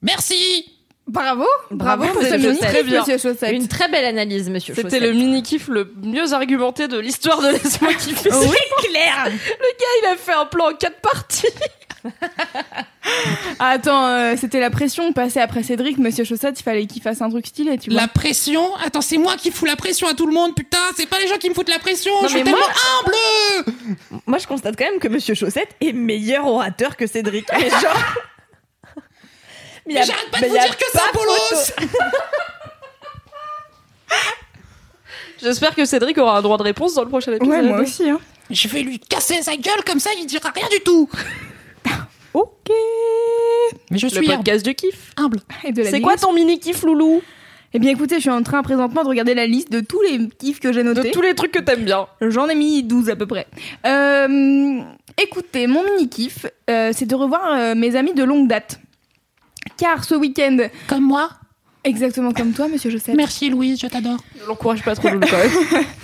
Merci Bravo, Bravo, bravo, pour monsieur ce mini Chaussette. kiff, monsieur Chaussette. Une très belle analyse, monsieur C'était Chaussette. le mini kiff le mieux argumenté de l'histoire de Laisse-moi kiffer. Oui, clair Le gars, il a fait un plan en quatre parties. Attends, euh, c'était la pression passée après Cédric, monsieur Chaussette, il fallait qu'il fasse un truc stylé, tu vois. La pression Attends, c'est moi qui fous la pression à tout le monde, putain C'est pas les gens qui me foutent la pression Je suis tellement moi- humble Moi, je constate quand même que Monsieur Chaussette est meilleur orateur que Cédric. Mais genre... Mais j'arrête pas de vous dire que ça, Polos J'espère que Cédric aura un droit de réponse dans le prochain épisode. Ouais, moi aussi, hein. Je vais lui casser sa gueule comme ça, il dira rien du tout Ok. Mais je Le suis humble. podcast du kiff. humble. Et de la C'est quoi ton mini kiff, Loulou? Eh bien, écoutez, je suis en train présentement de regarder la liste de tous les kiffs que j'ai De notés. tous les trucs que t'aimes bien. J'en ai mis 12 à peu près. Euh, écoutez, mon mini kiff, euh, c'est de revoir euh, mes amis de longue date. Car ce week-end, Comme moi exactement comme toi, monsieur Joseph. Merci Louise, je t'adore. Ne l'encourage pas trop, Loulou, quand même.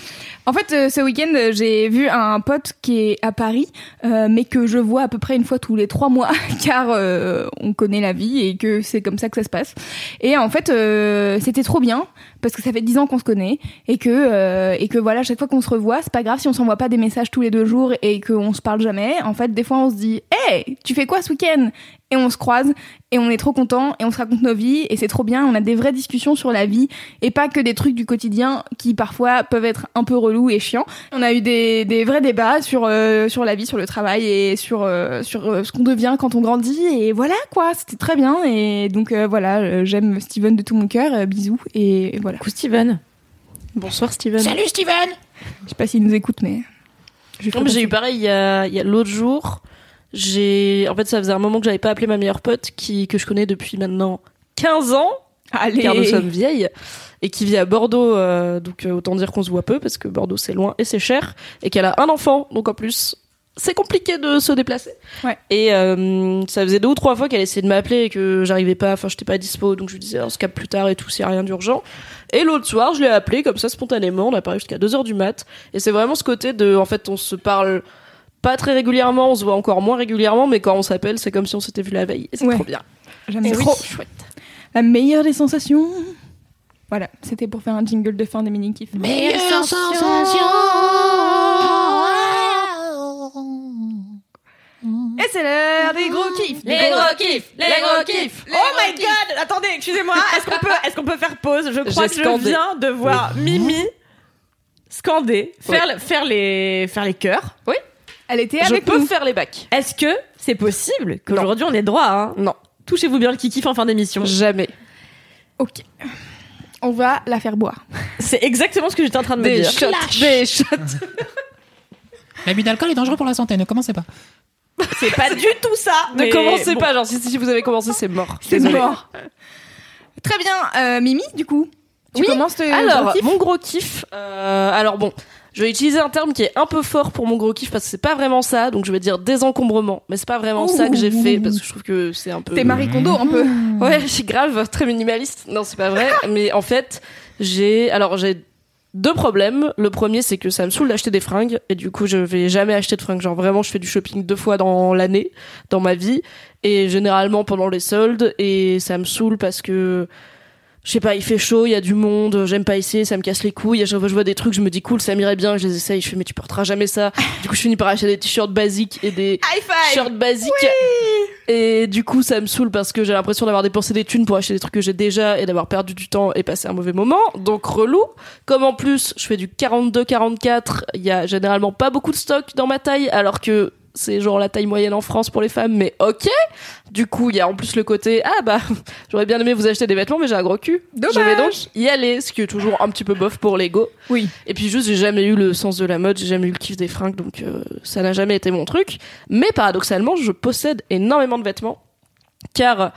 En fait, euh, ce week-end, euh, j'ai vu un pote qui est à Paris, euh, mais que je vois à peu près une fois tous les trois mois, car euh, on connaît la vie et que c'est comme ça que ça se passe. Et en fait, euh, c'était trop bien parce que ça fait dix ans qu'on se connaît et que euh, et que voilà, chaque fois qu'on se revoit, c'est pas grave si on s'envoie pas des messages tous les deux jours et qu'on se parle jamais. En fait, des fois, on se dit, hey, tu fais quoi ce week-end? Et on se croise et on est trop content et on se raconte nos vies et c'est trop bien. On a des vraies discussions sur la vie et pas que des trucs du quotidien qui parfois peuvent être un peu relous et chiants. On a eu des, des vrais débats sur euh, sur la vie, sur le travail et sur euh, sur euh, ce qu'on devient quand on grandit et voilà quoi, c'était très bien et donc euh, voilà, j'aime Steven de tout mon cœur, euh, bisous et voilà. Coucou Steven. Bonsoir, Steven. Salut Steven Je sais pas s'il nous écoute mais J'ai eu pareil il y a, il y a l'autre jour. J'ai, en fait, ça faisait un moment que j'avais pas appelé ma meilleure pote qui, que je connais depuis maintenant 15 ans. Allez. car nous sommes vieilles, et qui vit à Bordeaux, euh, donc euh, autant dire qu'on se voit peu, parce que Bordeaux c'est loin et c'est cher, et qu'elle a un enfant, donc en plus c'est compliqué de se déplacer. Ouais. Et euh, ça faisait deux ou trois fois qu'elle essayait de m'appeler et que j'arrivais pas, enfin j'étais pas dispo, donc je lui disais on se capte plus tard et tout, s'il y a rien d'urgent. Et l'autre soir, je l'ai appelé comme ça spontanément, on a parlé jusqu'à 2 heures du mat, et c'est vraiment ce côté de, en fait, on se parle pas très régulièrement, on se voit encore moins régulièrement, mais quand on s'appelle, c'est comme si on s'était vu la veille, et c'est Ouais. trop bien. J'aime C'est trop. chouette. La meilleure des sensations. Voilà, c'était pour faire un jingle de fin des mini kiffs. Meilleure Et c'est l'heure des gros kiffs. Les gros kiffs, les gros kiffs. Oh my god, attendez, excusez-moi, est-ce qu'on peut, est-ce qu'on peut faire pause? Je crois que scandé. je viens de voir Mimi scander, faire, le- faire les, faire les chœurs. Elle était Je avec peux nous. faire les bacs. Est-ce que c'est possible qu'aujourd'hui on ait droit hein Non, Touchez-vous bien le kiki en fin d'émission. jamais. Ok. On va la faire boire. C'est exactement ce que j'étais en train de me Des dire. shots, des shots. L'abus d'alcool est dangereux pour la santé, ne commencez pas. C'est pas du tout ça. Ne mais commencez bon. pas, genre si, si vous avez commencé, c'est mort. C'est Désolée. mort. Très bien, euh, Mimi, du coup. Tu Oui, commences te Alors, kiff mon gros kiff. euh, alors bon, je vais utiliser un terme qui est un peu fort pour mon gros kiff parce que c'est pas vraiment ça, donc je vais dire désencombrement. Mais c'est pas vraiment ça que j'ai fait parce que je trouve que c'est un peu. T'es Marie Kondo un peu. Ouais, je suis grave, très minimaliste. Non, c'est pas vrai. mais en fait, j'ai, alors j'ai deux problèmes. Le premier, c'est que ça me saoule d'acheter des fringues et du coup, je vais jamais acheter de fringues. Genre vraiment, je fais du shopping deux fois dans l'année, dans ma vie, et généralement pendant les soldes. Et ça me saoule parce que je sais pas, il fait chaud, il y a du monde, j'aime pas essayer, ça me casse les couilles. À chaque fois je vois des trucs, je me dis cool, ça m'irait bien, je les essaye, je fais mais tu porteras jamais ça. Du coup, je finis par acheter des t-shirts basiques et des shirts basiques. Et du coup, ça me saoule parce que j'ai l'impression d'avoir dépensé des thunes pour acheter des trucs que j'ai déjà et d'avoir perdu du temps et passé un mauvais moment. Donc relou. Comme en plus, je fais du 42-44, il y a généralement pas beaucoup de stock dans ma taille alors que c'est genre la taille moyenne en France pour les femmes, mais ok. Du coup, il y a en plus le côté ah bah j'aurais bien aimé vous acheter des vêtements, mais j'ai un gros cul. Dommage. Je vais donc y aller, ce qui est toujours un petit peu bof pour l'ego. Oui. Et puis juste, j'ai jamais eu le sens de la mode, j'ai jamais eu le kiff des fringues, donc euh, ça n'a jamais été mon truc. Mais paradoxalement, je possède énormément de vêtements, car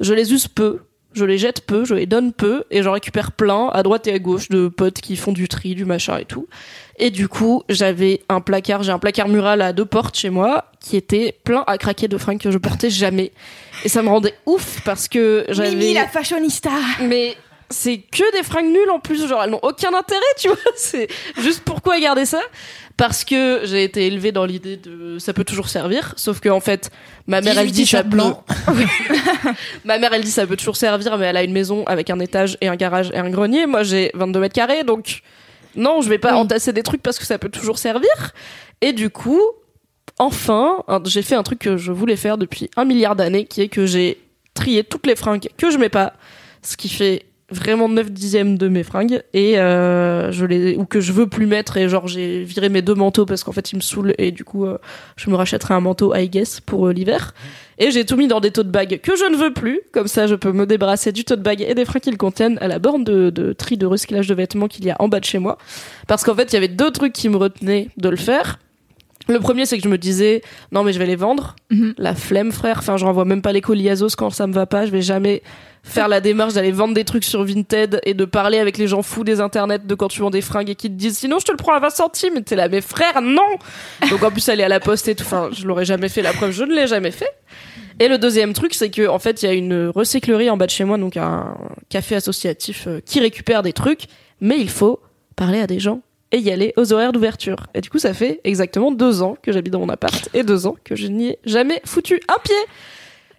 je les use peu. Je les jette peu, je les donne peu, et j'en récupère plein à droite et à gauche de potes qui font du tri, du machin et tout. Et du coup, j'avais un placard, j'ai un placard mural à deux portes chez moi qui était plein à craquer de fringues que je portais jamais. Et ça me rendait ouf parce que j'avais. Mimi la fashionista. Mais c'est que des fringues nulles en plus, genre elles n'ont aucun intérêt, tu vois. C'est juste pourquoi garder ça Parce que j'ai été élevée dans l'idée de ça peut toujours servir, sauf que en fait ma mère elle dit ça ma mère elle dit ça peut toujours servir, mais elle a une maison avec un étage et un garage et un grenier. Moi j'ai 22 mètres carrés, donc non je vais pas entasser des trucs parce que ça peut toujours servir. Et du coup enfin j'ai fait un truc que je voulais faire depuis un milliard d'années, qui est que j'ai trié toutes les fringues que je mets pas, ce qui fait vraiment 9 dixièmes de mes fringues et euh, je les ou que je veux plus mettre et genre j'ai viré mes deux manteaux parce qu'en fait ils me saoulent et du coup euh, je me rachèterai un manteau I guess pour euh, l'hiver et j'ai tout mis dans des tote bags que je ne veux plus comme ça je peux me débarrasser du tote bag et des fringues qui le contiennent à la borne de, de tri de recyclage de vêtements qu'il y a en bas de chez moi parce qu'en fait il y avait deux trucs qui me retenaient de le faire le premier, c'est que je me disais, non, mais je vais les vendre. Mhm. La flemme, frère. Enfin, je renvoie même pas les colis Azos quand ça me va pas. Je vais jamais faire la démarche d'aller vendre des trucs sur Vinted et de parler avec les gens fous des internets de quand tu vends des fringues et qui te disent, sinon je te le prends à 20 centimes. T'es là, mes frères, non! Donc en plus, aller à la poste et tout. Enfin, je l'aurais jamais fait. La preuve, je ne l'ai jamais fait. Et le deuxième truc, c'est que en fait, il y a une recyclerie en bas de chez moi, donc un café associatif euh, qui récupère des trucs, mais il faut parler à des gens et y aller aux horaires d'ouverture. Et du coup, ça fait exactement deux ans que j'habite dans mon appart et deux ans que je n'y ai jamais foutu un pied.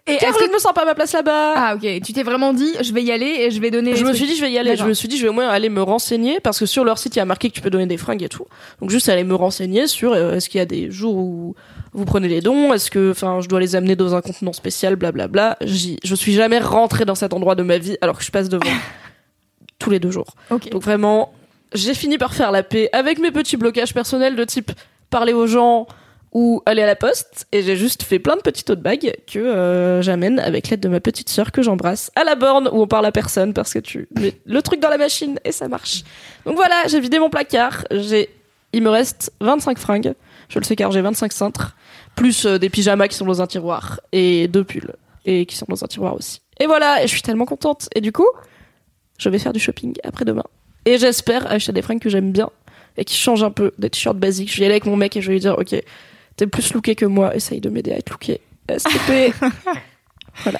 Et est-ce je que ne me sens pas à ma place là-bas. ah ok, tu t'es vraiment dit, je vais y aller et je vais donner. je me trucs. suis dit, je vais y aller. Je me suis dit, je vais au moins aller me renseigner parce que sur leur site, il y a marqué que tu peux donner des fringues et tout. Donc juste aller me renseigner sur euh, est-ce qu'il y a des jours où vous prenez les dons, est-ce que, enfin, je dois les amener dans un contenant spécial, blablabla. J'y- Je suis jamais rentrée dans cet endroit de ma vie alors que je passe devant tous les deux jours. Ok. Donc vraiment, j'ai fini par faire la paix avec mes petits blocages personnels de type parler aux gens ou aller à la poste et j'ai juste fait plein de petits tote bags que euh, j'amène avec l'aide de ma petite sœur que j'embrasse à la borne où on parle à personne parce que tu mets le truc dans la machine et ça marche. Donc voilà, j'ai vidé mon placard, j'ai il me reste 25 fringues, je le sais car j'ai 25 cintres plus euh, des pyjamas qui sont dans un tiroir et deux pulls et qui sont dans un tiroir aussi. Et voilà, et je suis tellement contente et du coup, je vais faire du shopping après-demain. Et j'espère acheter des fringues que j'aime bien et qui changent un peu des t-shirts basiques. Je vais y aller avec mon mec et je vais lui dire, ok, t'es plus looké que moi, essaye de m'aider à être looké. Te plaît.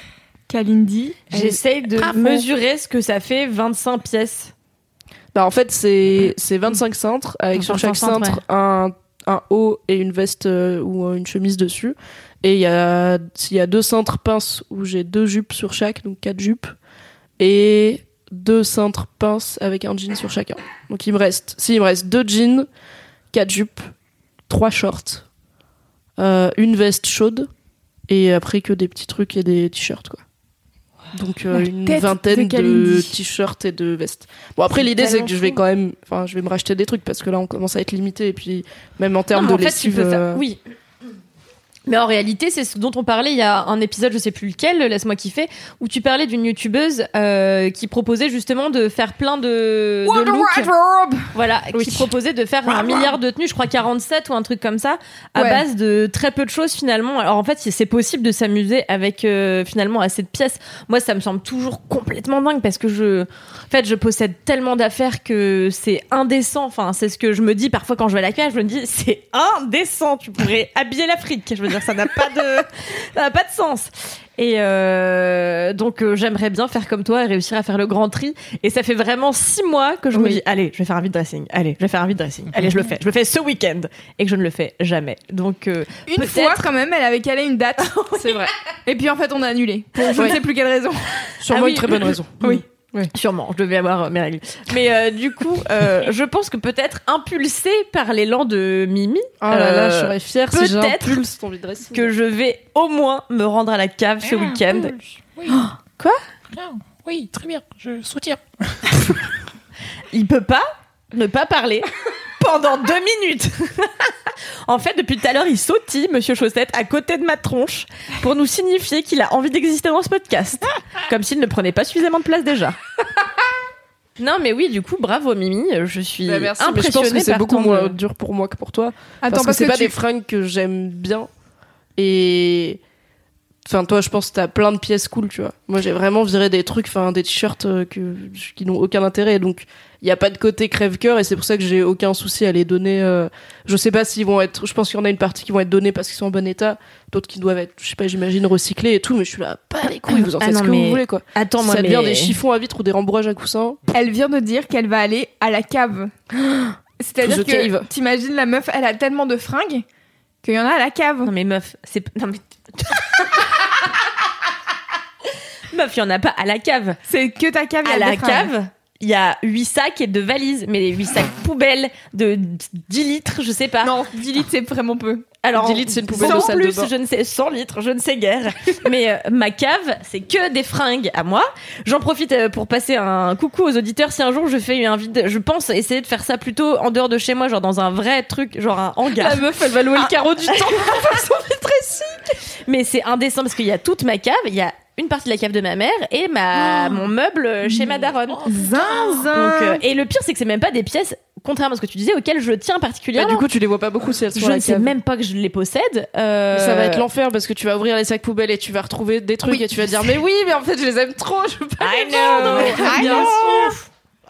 Kalindi. J'essaye de Bravo. mesurer ce que ça fait 25 pièces. Bah, en fait, c'est, c'est 25 cintres avec sur 25 chaque cintre un, un haut et une veste euh, ou une chemise dessus. Et il y a, s'il y a deux cintres pinces où j'ai deux jupes sur chaque, donc quatre jupes. Et deux cintres pinces avec un jean sur chacun. Donc il me reste, si il me reste deux jeans, quatre jupes, trois shorts, euh, une veste chaude et après que des petits trucs et des t-shirts quoi. Donc euh, une de vingtaine de, t-shirts et de vestes. Bon après l'idée c'est que je vais quand même, enfin je vais me racheter des trucs parce que là on commence à être limité et puis même en termes de en fait, tu lessive. peux faire- euh, Oui. Mais en réalité, c'est ce dont on parlait il y a un épisode, je sais plus lequel, laisse-moi kiffer, où tu parlais d'une youtubeuse euh, qui proposait justement de faire plein de, de looks. Voilà, qui proposait de faire un milliard de tenues, je crois 47 ou un truc comme ça, à Ouais. base de très peu de choses finalement. Alors en fait, c'est possible de s'amuser avec euh, finalement assez de pièces. Moi, ça me semble toujours complètement dingue parce que je, en fait, je possède tellement d'affaires que c'est indécent. Enfin, c'est ce que je me dis parfois quand je vais à la cage. Je me dis, c'est indécent. Tu pourrais habiller l'Afrique. Je veux dire, ça n'a pas de, ça n'a pas de sens. Et euh, donc euh, j'aimerais bien faire comme toi et réussir à faire le grand tri. Et ça fait vraiment six mois que je me dis allez, je vais faire un vide dressing. Allez, je vais faire un vide dressing. Allez, je le fais. Je le fais ce week-end et que je ne le fais jamais. Donc euh, Une fois quand même, elle avait calé une date. C'est vrai. Et puis en fait, on a annulé. Pour je ne Ouais. sais plus quelle raison. Sûrement Ah oui. une très bonne raison. Oui. Sûrement, je devais avoir euh, mes règles. Mais euh, du coup, euh, je pense que peut-être impulsé par l'élan de Mimi, Oh là là, euh, je serais fière si j'ai un peut-être pulse ton dressing. que je vais au moins me rendre à la cave ce week-end. Oui. Quoi? Bien. Oui, très bien. Je soutiens. Il peut pas ne pas parler pendant deux minutes. en fait, depuis tout à l'heure, il sautille, Monsieur Chaussette, à côté de ma tronche pour nous signifier qu'il a envie d'exister dans ce podcast. Comme s'il ne prenait pas suffisamment de place déjà. Non, mais oui, du coup, bravo Mimi. Je suis Bah, merci, mais je impressionnée pense que c'est beaucoup moins dur pour moi que pour toi. Attends, parce que c'est pas tu- des fringues que j'aime bien. Et Enfin, toi, je pense que t'as plein de pièces cool, tu vois. Moi, j'ai vraiment viré des trucs, enfin, des t-shirts euh, que, qui n'ont aucun intérêt. Donc, il n'y a pas de côté crève-cœur et c'est pour ça que j'ai aucun souci à les donner. euh, je sais pas s'ils vont être. Je pense qu'il y en a une partie qui vont être donnés parce qu'ils sont en bon état, d'autres qui doivent être, je sais pas, j'imagine, recyclés et tout, mais je suis là, pas les couilles, vous en Ah faites non, ce que mais- vous voulez, quoi. Attends, moi, ça devient mais- des chiffons à vitre ou des rembourrages à coussins. Elle vient de dire qu'elle va aller à la cave. C'est-à-dire To the que cave. t'imagines la meuf, elle a tellement de fringues qu'il y en a à la cave. Non mais meuf, c'est non mais meuf, il en a pas à la cave. C'est que ta cave. À la cave, il y a 8 sacs et de valises, mais les 8 sacs poubelles de 10 litres, je sais pas. Non, 10 litres, c'est vraiment peu. Alors 10 litres, c'est une poubelle 100 de salle de plus, bain. je ne sais 100 litres, je ne sais guère. mais euh, ma cave, c'est que des fringues à moi. J'en profite euh, pour passer un coucou aux auditeurs si un jour je fais un vide, je pense essayer de faire ça plutôt en dehors de chez moi, genre dans un vrai truc, genre un hangar. La meuf, elle va louer le carreau du temps. Mais c'est indécent parce qu'il y a toute ma cave, il y a une partie de la cave de ma mère et ma mon meuble chez ma daronne. Zinzin. Donc, euh, et le pire c'est que c'est même pas des pièces contrairement à ce que tu disais auxquelles je tiens Bah, particulièrement. du coup, tu les vois pas beaucoup si elles sont je ne sais même pas que je les possède. Euh, Ça va être l'enfer parce que tu vas ouvrir les sacs poubelles et tu vas retrouver des trucs Oui. et tu vas dire mais oui mais en fait je les aime trop je veux pas I les know, vendre. I Bien know.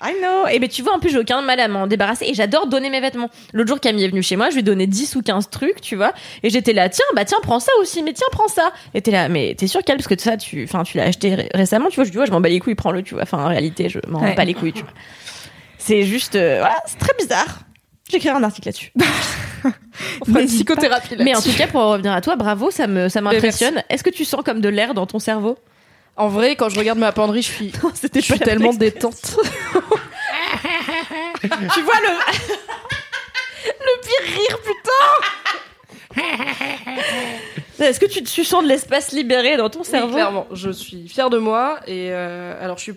I know. Et ben tu vois, en plus, j'ai aucun mal à m'en débarrasser et j'adore donner mes vêtements. L'autre jour, Camille est venue chez moi, je lui ai donné 10 ou 15 trucs, tu vois. Et j'étais là, tiens, bah tiens, prends ça aussi, mais tiens, prends ça. Et t'es là, mais t'es sûr, Cal, parce que ça, tu, enfin, tu l'as acheté ré- récemment, tu vois. Je dis, ouais, je m'en bats les couilles, prends-le, tu vois. Enfin, en réalité, je m'en Ouais. bats les couilles, tu vois. C'est juste, euh, voilà, c'est très bizarre. J'écrirai un article là-dessus. On fera une psychothérapie Mais en tout cas, pour revenir à toi, bravo, ça me, ça m'impressionne. Est-ce que tu sens comme de l'air dans ton cerveau? En vrai quand je regarde ma penderie je suis C'était je suis tellement détente. Tu vois le. le pire rire, putain Est-ce que tu, tu sens de l'espace libéré dans ton Oui, cerveau clairement je suis fière de moi et euh, alors je suis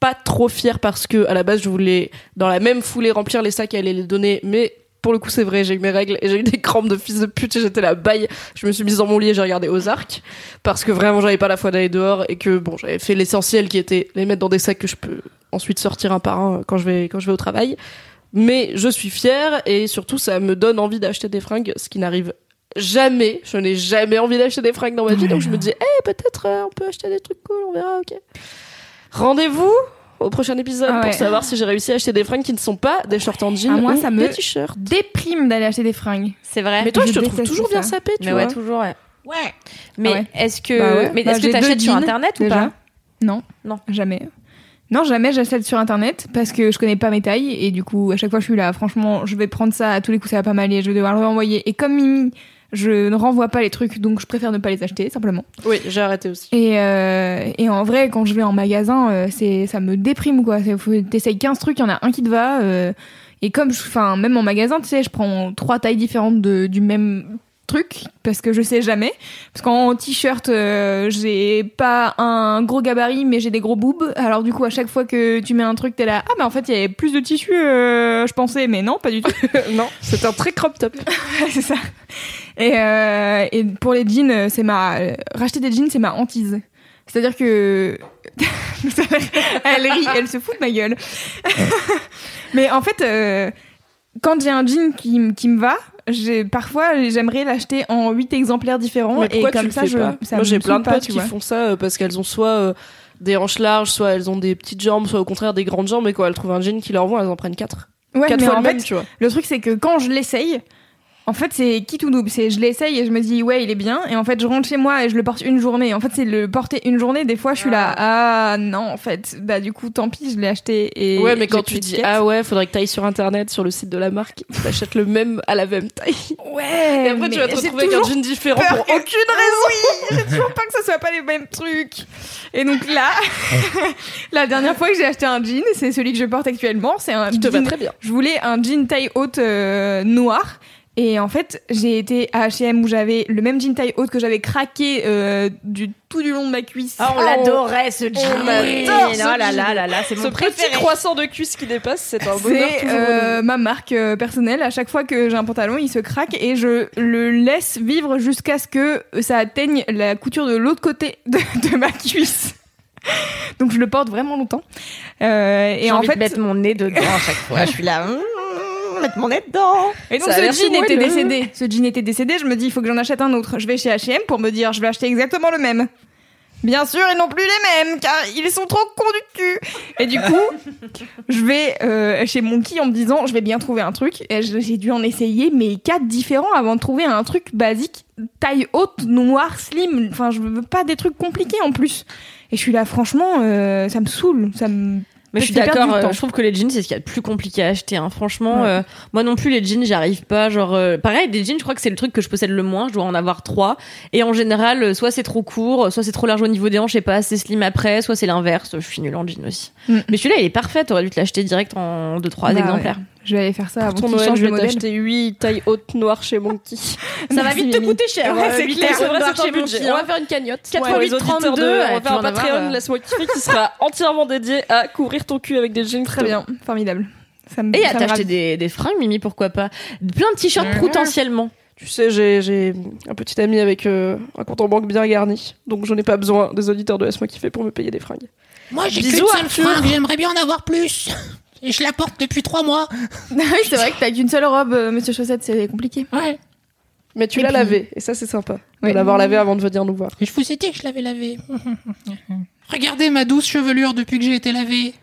pas trop fière parce que à la base je voulais dans la même foulée remplir les sacs et aller les donner mais pour le coup, c'est vrai, j'ai eu mes règles et j'ai eu des crampes de fils de pute et j'étais la baille. Je me suis mise dans mon lit et j'ai regardé Ozark parce que vraiment j'avais pas la foi d'aller dehors et que bon, j'avais fait l'essentiel qui était les mettre dans des sacs que je peux ensuite sortir un par un quand je vais quand je vais au travail. Mais je suis fière et surtout ça me donne envie d'acheter des fringues, ce qui n'arrive jamais. Je n'ai jamais envie d'acheter des fringues dans ma vie, donc je me dis, eh peut-être euh, on peut acheter des trucs cool, on verra, ok. Rendez-vous au prochain épisode Ah ouais. pour savoir si j'ai réussi à acheter des fringues qui ne sont pas des shorts en jean Ah, moi, ou ça me- des t-shirts. Déprime d'aller acheter des fringues. C'est vrai. Mais toi, je, je te trouve toujours ça. bien sapé, tu Mais vois. ouais, toujours, ouais. Ouais. Mais Ah ouais. est-ce que, Bah ouais. mais Bah, est-ce que t'achètes sur internet ou déjà. pas Non. Non. Jamais. Non, jamais j'achète sur internet parce que je connais pas mes tailles et du coup, à chaque fois, je suis là. Franchement, je vais prendre ça à tous les coups, ça va pas m'aller. Je vais devoir le renvoyer. Et comme Mimi, je ne renvoie pas les trucs, donc je préfère ne pas les acheter, simplement. Oui, j'ai arrêté aussi. Et, euh, et en vrai, quand je vais en magasin, euh, c'est ça me déprime quoi. T'essayes 15 trucs, il y en a un qui te va. euh, et comme, je- enfin, même en magasin, tu sais, je prends trois tailles différentes de, du même truc parce que je sais jamais. Parce qu'en t-shirt, euh, j'ai pas un gros gabarit, mais j'ai des gros boobs. Alors du coup, à chaque fois que tu mets un truc, t'es là, ah bah en fait, il y avait plus de tissu, euh, je pensais, mais non, pas du tout. non, c'est un très crop top. c'est ça. Et, euh, et pour les jeans, euh, c'est ma racheter des jeans, c'est ma hantise. C'est-à-dire que elle rit, elle se fout de ma gueule. Mais en fait, euh, quand j'ai un jean qui, qui me va, j'ai parfois j'aimerais l'acheter en 8 exemplaires différents et comme ça je ça Moi, j'ai plein de potes qui font ça euh, parce qu'elles ont soit euh, des hanches larges, soit elles ont des petites jambes, soit au contraire des grandes jambes. Et quand elles trouvent un jean qui leur va, elles en prennent quatre. Ouais, quatre mais fois en le même, fait, tu vois. Le truc, c'est que quand je l'essaye, en fait, c'est qui tout double. C'est je l'essaye et je me dis, ouais, il est bien. Et en fait, je rentre chez moi et je le porte une journée. En fait, c'est le porter une journée. Des fois, je suis là, ah non, en fait, bah du coup, tant pis, je l'ai acheté. Et ouais, mais quand tu dis ah ouais, faudrait que t'ailles sur internet, sur le site de la marque, tu achètes le même à la même taille. ouais, Et après, tu vas te retrouver avec un jean différent pour aucune raison. Oui, j'ai toujours peur que ça soit pas les mêmes trucs. Et donc là, la dernière fois que j'ai acheté un jean, c'est celui que je porte actuellement. C'est un Qui te va jean- très bien. Je voulais un jean taille haute euh, noir. Et en fait, j'ai été à H&M où j'avais le même jean taille haute que j'avais craqué euh, du tout du long de ma cuisse. Ah, on l'adorait ce jean. on adore ce Oh là là là là, c'est mon Ce préféré. petit croissant de cuisse qui dépasse, c'est un bonheur C'est euh, ma marque euh, personnelle. À chaque fois que j'ai un pantalon, il se craque et je le laisse vivre jusqu'à ce que ça atteigne la couture de l'autre côté de, de ma cuisse. Donc je le porte vraiment longtemps. Euh, et en envie fait, de mettre mon nez dedans à chaque fois. Je suis là. Mettre mon nez dedans. Et donc ce jean était moelleux. décédé. Ce jean était décédé, je me dis il faut que j'en achète un autre. Je vais chez H&M pour me dire je vais acheter exactement le même. Bien sûr, ils n'ont plus les mêmes car ils sont trop cons du cul. Et du coup, je vais euh, chez Monkey en me disant je vais bien trouver un truc. Et j'ai dû en essayer mais quatre différents avant de trouver un truc basique, taille haute, noir, slim. Enfin, je veux pas des trucs compliqués en plus. Et je suis là, franchement, euh, ça me saoule, ça me Mais je suis d'accord, euh, je trouve que les jeans, c'est ce qu'il y a de plus compliqué à acheter. Hein. Franchement, Ouais. euh, moi non plus, les jeans, j'y arrive pas. Genre, euh, pareil, des jeans, je crois que c'est le truc que je possède le moins. Je dois en avoir trois. Et en général, euh, soit c'est trop court, soit c'est trop large au niveau des hanches et pas assez slim après, soit c'est l'inverse. Je suis nulle en jean aussi. Mm. Mais celui-là, il est parfait. T'aurais dû te l'acheter direct en deux, trois Bah exemplaires. ouais. Je vais aller faire ça avant Pour ton Noël, je de vais t'acheter 8 tailles hautes noires chez Monkey. Ça va vite te coûter cher. Ouais, c'est clair. c'est budget. Monkey, On va faire une cagnotte. 88, Pour les auditeurs 32, de- ouais, on va faire un Patreon, euh. laisse-moi kiffer, qui sera entièrement dédié à couvrir ton cul avec des jeans. Très bien, formidable. Ça me, Et à t'acheter des, des fringues, Mimi, pourquoi pas Plein de t-shirts Mhm. potentiellement. Tu sais, j'ai, j'ai un petit ami avec euh, un compte en banque bien garni, donc je n'ai pas besoin des auditeurs de Laisse-moi kiffer pour me payer des fringues. Moi, j'ai Bisous, qu'une seule Arthur. fringue, j'aimerais bien en avoir plus. Et je la porte depuis trois mois. Ah oui, c'est vrai que t'as qu'une seule robe, euh, Monsieur Chaussette, c'est compliqué. Ouais. Mais tu l'as puis- lavé, et ça c'est sympa. Ouais. De l'avoir lavé avant de venir nous voir. Et je vous ai dit que je l'avais lavé. Regardez ma douce chevelure depuis que j'ai été lavée.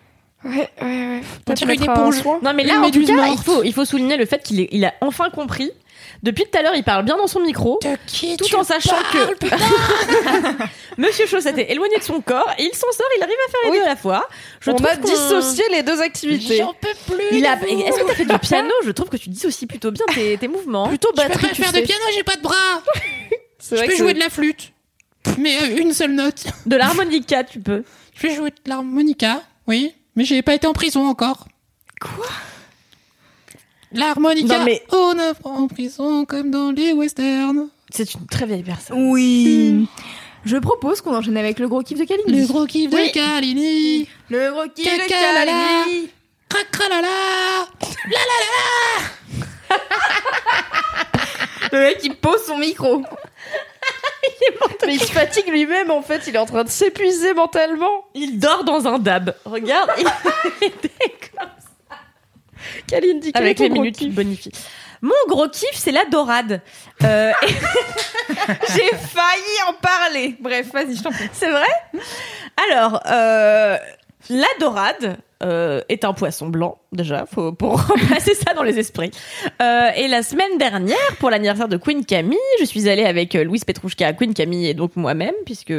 Ouais, ouais, ouais. On dirait une éponge. Non, mais là, en tout cas, il faut, il faut souligner le fait qu'il il a enfin compris. Depuis tout à l'heure, il parle bien dans son micro. De qui Tout tu en sachant parles, que- Monsieur Chaussette est éloigné de son corps et il s'en sort, il arrive à faire les Oui. deux à la fois. Je On trouve a dissocié les deux activités. J'en peux plus. Il a... Est-ce que t'as fait du piano Je trouve que tu dissocies plutôt bien tes, tes mouvements. Plutôt Je peux batterie, pas tu faire sais. de piano, j'ai pas de bras. Je peux jouer de la flûte. Mais euh, une seule note. De l'harmonica, tu peux. Je vais jouer de l'harmonica, oui. Mais j'ai pas été en prison encore. Quoi? L'harmonica, mais- on a en prison comme dans les westerns. C'est une très vieille personne. Oui. Je propose qu'on enchaîne avec le gros kiff de Kalindi. Le gros kiff Oui. de Kalini. Le gros kiff de. Kalindi. Cracralala. Le mec il pose son micro. Mais il se fatigue lui-même en fait, il est en train de s'épuiser mentalement. Il dort dans un dab. Regarde, il Kalindi, quel est avec les minutes qui bonifient. Mon gros kiff, c'est la dorade. Euh, et- J'ai failli en parler. Bref, vas-y, je t'en prie. c'est vrai? Alors, euh, la dorade euh, est un poisson blanc, déjà, faut, pour remplacer ça dans les esprits. Euh, et la semaine dernière, pour l'anniversaire de Queen Camille, je suis allée avec euh, Louise Petrouchka, Queen Camille et donc moi-même, puisque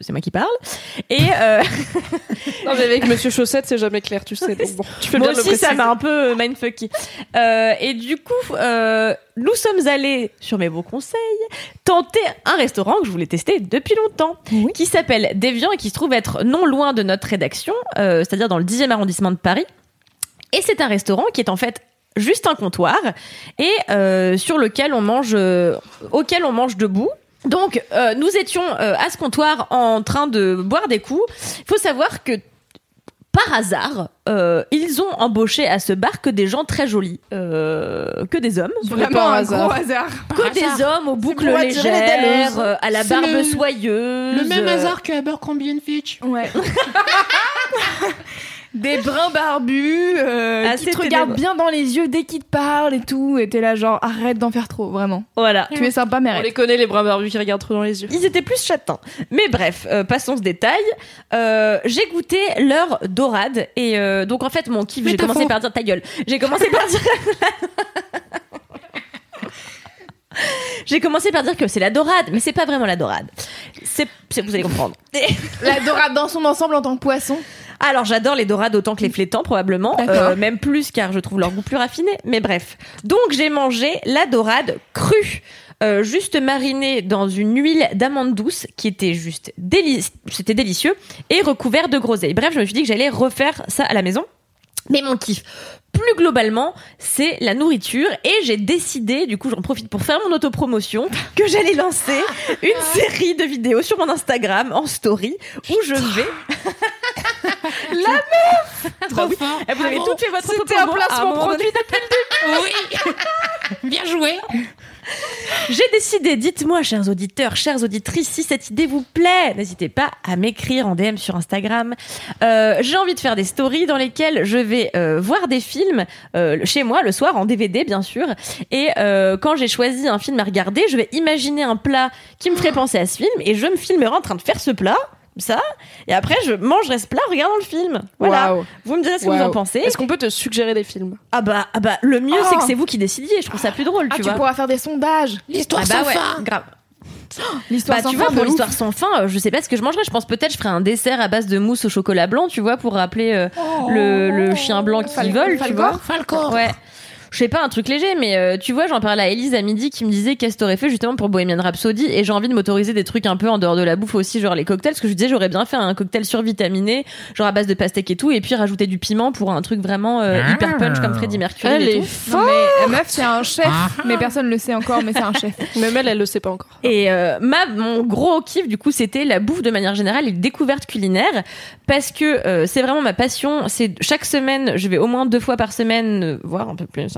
c'est moi qui parle. Et euh, Non mais avec Monsieur Chaussette, c'est jamais clair, tu sais. donc bon, tu fais Moi bien le aussi, ça m'a un peu mindfucky. Et du coup, nous sommes allés, sur mes beaux conseils, tenter un restaurant que je voulais tester depuis longtemps, qui s'appelle Déviant et qui se trouve être non loin de notre rédaction, c'est-à-dire dans le 10e arrondissement de Paris. Et c'est un restaurant qui est en fait juste un comptoir et euh, sur lequel on mange, euh, auquel on mange debout. Donc, euh, nous étions euh, à ce comptoir en train de boire des coups. Il faut savoir que par hasard, euh, ils ont embauché à ce bar que des gens très jolis, euh, que des hommes, Vraiment par un hasard. gros hasard. Par que des hasard. hommes aux boucles légères, euh, à la barbe le- soyeuse. Le même hasard que Abercrombie and Fitch. Ouais. des brins barbus euh, Ah, qui te regardent bien dans les yeux dès qu'ils te parlent et tout. Et t'es là genre arrête d'en faire trop, vraiment. Voilà. Tu es sympa mais On les connaît les brins barbus qui regardent trop dans les yeux. Ils étaient plus châtains. Mais bref, euh, passons ce détail. Euh, j'ai goûté leur dorade. Et euh, donc, en fait, mon kiff, j'ai commencé par dire ta gueule. J'ai commencé par dire. J'ai commencé par dire que c'est la dorade, mais c'est pas vraiment la dorade. C'est, c'est- vous allez comprendre. La dorade dans son ensemble en tant que poisson. Alors j'adore les dorades autant que les flétans probablement, D'accord. Euh, même plus car je trouve leur goût plus raffiné. Mais bref, donc j'ai mangé la dorade crue, euh, juste marinée dans une huile d'amande douce qui était juste délic- c'était délicieux et recouvert de groseille. Bref, je me suis dit que j'allais refaire ça à la maison. Mais mon kiff, plus globalement, c'est la nourriture et j'ai décidé, du coup j'en profite pour faire mon autopromotion, que j'allais lancer une série de vidéos sur mon Instagram en story où je vais Trop oui. fort. Eh, Vous avez Bravo. tout fait votre C'était un promo à placement moment donné. Oui. Bien joué. J'ai décidé, dites-moi, chers auditeurs, chères auditrices, si cette idée vous plaît, n'hésitez pas à m'écrire en DM sur Instagram. Euh, J'ai envie de faire des stories dans lesquelles je vais euh, voir des films euh, chez moi le soir en DVD, bien sûr. Et quand j'ai choisi un film à regarder, je vais imaginer un plat qui me ferait penser à ce film et je me filmerai en train de faire ce plat. Ça, et après je mangerai ce plat en regardant le film. Voilà. Vous me direz ce que vous en pensez. Est-ce qu'on peut te suggérer des films? Ah bah, ah bah le mieux c'est Oh. que c'est vous qui décidiez. Je trouve ça plus drôle, Ah, tu tu vois. pourras faire des sondages. L'histoire Ah bah sans ouais, fin. grave. L'histoire Bah sans tu vois pour l'histoire sans fin, euh, je sais pas ce que je mangerais. Je pense peut-être je ferais un dessert à base de mousse au chocolat blanc, tu vois, pour rappeler euh, le, le chien blanc qui Fal- vole, tu Falcor. vois. Falcor. Ouais. Je sais pas, un truc léger, mais euh, tu vois, j'en parlais à Elise à midi qui me disait qu'est-ce que t'aurais fait justement pour Bohemian Rhapsody et j'ai envie de m'autoriser des trucs un peu en dehors de la bouffe aussi, genre les cocktails, parce que je disais j'aurais bien fait un cocktail survitaminé, genre à base de pastèque et tout, et puis rajouter du piment pour un truc vraiment euh, hyper punch comme Freddie Mercury Elle et est tout. Non, mais euh, meuf, c'est un chef, mais personne le sait encore, mais c'est un chef. Même elle, elle le sait pas encore. Et euh, ma, mon gros kiff, du coup, c'était la bouffe de manière générale et les découvertes culinaires. Parce que euh, c'est vraiment ma passion. C'est chaque semaine, je vais au moins deux fois par semaine, euh, voire un peu plus.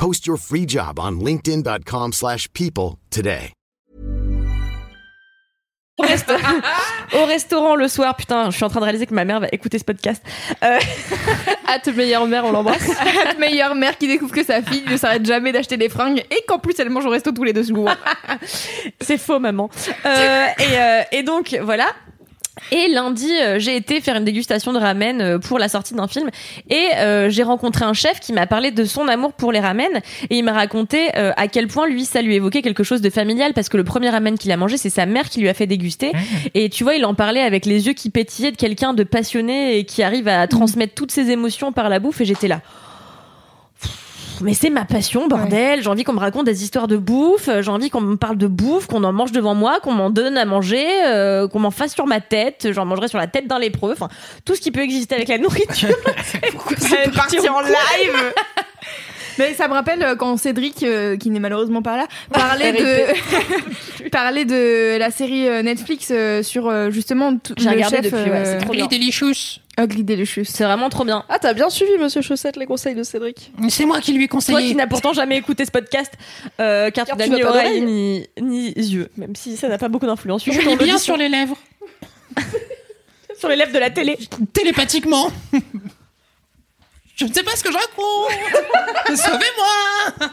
Post your free job on linkedin.com/people slash people today. Au, resta- au restaurant le soir, putain, je suis en train de réaliser que ma mère va écouter ce podcast. Euh, Hâte meilleure mère, on l'embrasse. La meilleure mère qui découvre que sa fille ne s'arrête jamais d'acheter des fringues et qu'en plus elle mange au resto tous les deux jours. c'est faux, maman. Euh, et, euh, et donc, voilà. Et lundi, euh, j'ai été faire une dégustation de ramen euh, pour la sortie d'un film. Et euh, j'ai rencontré un chef qui m'a parlé de son amour pour les ramen. Et il m'a raconté à quel point lui ça lui évoquait quelque chose de familial. Parce que le premier ramen qu'il a mangé c'est sa mère qui lui a fait déguster. Et tu vois il en parlait avec les yeux qui pétillaient de quelqu'un de passionné et qui arrive à transmettre toutes ses émotions par la bouffe. Et j'étais là mais c'est ma passion, bordel. J'ai envie qu'on me raconte des histoires de bouffe. euh, J'ai envie qu'on me parle de bouffe, qu'on en mange devant moi, qu'on m'en donne à manger, euh, qu'on m'en fasse sur ma tête. J'en mangerai sur la tête d'un lépreux. Enfin, tout ce qui peut exister avec la nourriture. C'est parti en live? Mais ça me rappelle euh, quand Cédric, euh, qui n'est malheureusement pas là, parlait de parlait de la série euh, Netflix euh, sur euh, justement tout J'ai le regardé chef depuis, ouais, c'est euh, trop. Delicious. Ugly Delicious. C'est vraiment trop bien. Ah, t'as bien suivi, monsieur Chaussette, les conseils de Cédric. C'est moi qui lui ai Toi conseillé. qui n'as pourtant jamais écouté ce podcast, euh, car tu Car n'as tu ni n'as pas oreille ni, ni yeux, même si ça n'a pas beaucoup d'influence sur Je l'ai bien sur les lèvres. sur les lèvres de la télé. Télépathiquement. Je ne sais pas ce que je raconte. Sauvez-moi.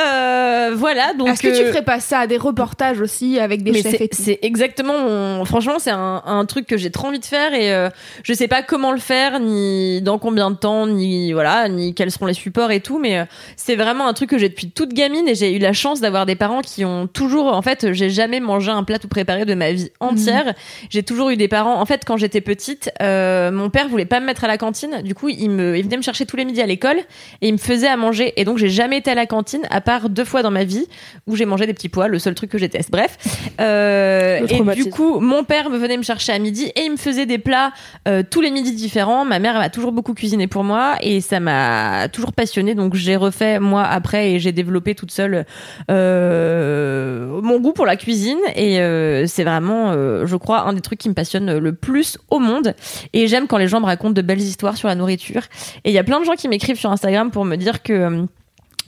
Euh, voilà, donc. Est-ce que tu euh, ferais pas ça à des reportages aussi avec des mais chefs c'est et tout c'est exactement mon- franchement c'est un, un truc que j'ai trop envie de faire et euh, je sais pas comment le faire ni dans combien de temps ni voilà ni quels seront les supports et tout mais euh, c'est vraiment un truc que j'ai depuis toute gamine et j'ai eu la chance d'avoir des parents qui ont toujours en fait j'ai jamais mangé un plat tout préparé de ma vie entière j'ai toujours eu des parents en fait quand j'étais petite euh, mon père voulait pas me mettre à la cantine du coup il me il venait me chercher tous les midis à l'école et il me faisait à manger et donc j'ai jamais été à la cantine à part deux fois dans ma vie où j'ai mangé des petits pois le seul truc que j'ai testé bref euh, et du coup mon père me venait me chercher à midi et il me faisait des plats euh, tous les midis différents. Ma mère m'a toujours beaucoup cuisiné pour moi et ça m'a toujours passionnée. Donc j'ai refait moi après et j'ai développé toute seule euh, mon goût pour la cuisine. Et euh, c'est vraiment euh, je crois un des trucs qui me passionne le plus au monde. Et j'aime quand les gens me racontent de belles histoires sur la nourriture. Et il y a plein de gens qui m'écrivent sur Instagram pour me dire que euh,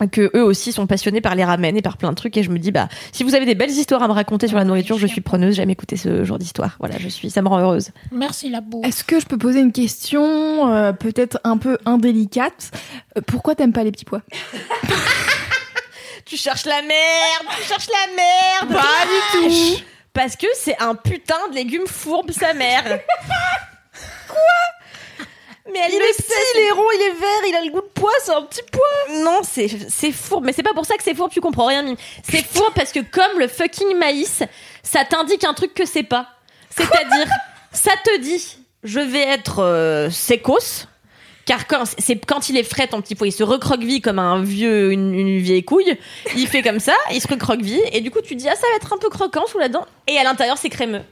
que eux aussi sont passionnés par les ramen et par plein de trucs et je me dis bah si vous avez des belles histoires à me raconter sur la nourriture je suis preneuse j'aime écouter ce genre d'histoire. Voilà je suis ça me rend heureuse. Merci la boue. Est-ce que je peux poser une question euh, peut-être un peu indélicate? Euh, Pourquoi t'aimes pas les petits pois? Tu cherches la merde tu cherches la merde. Pas du tout. parce que c'est un putain de légume fourbe sa mère. Quoi? Mais elle Il le est sait, petit, il est rond, il est vert, il a le goût de pois, c'est un petit pois. Non, c'est c'est fourbe, mais c'est pas pour ça que c'est fourbe, tu comprends rien, Mime. C'est fourbe parce que comme le fucking maïs, ça t'indique un truc que c'est pas. C'est-à-dire, ça te dit, je vais être euh, sécos, car quand c'est quand il est frais ton petit pois, il se recroqueville comme un vieux une, une vieille couille. Il fait comme ça, il se recroqueville et du coup tu dis ah ça va être un peu croquant sous la dent et à l'intérieur c'est crémeux.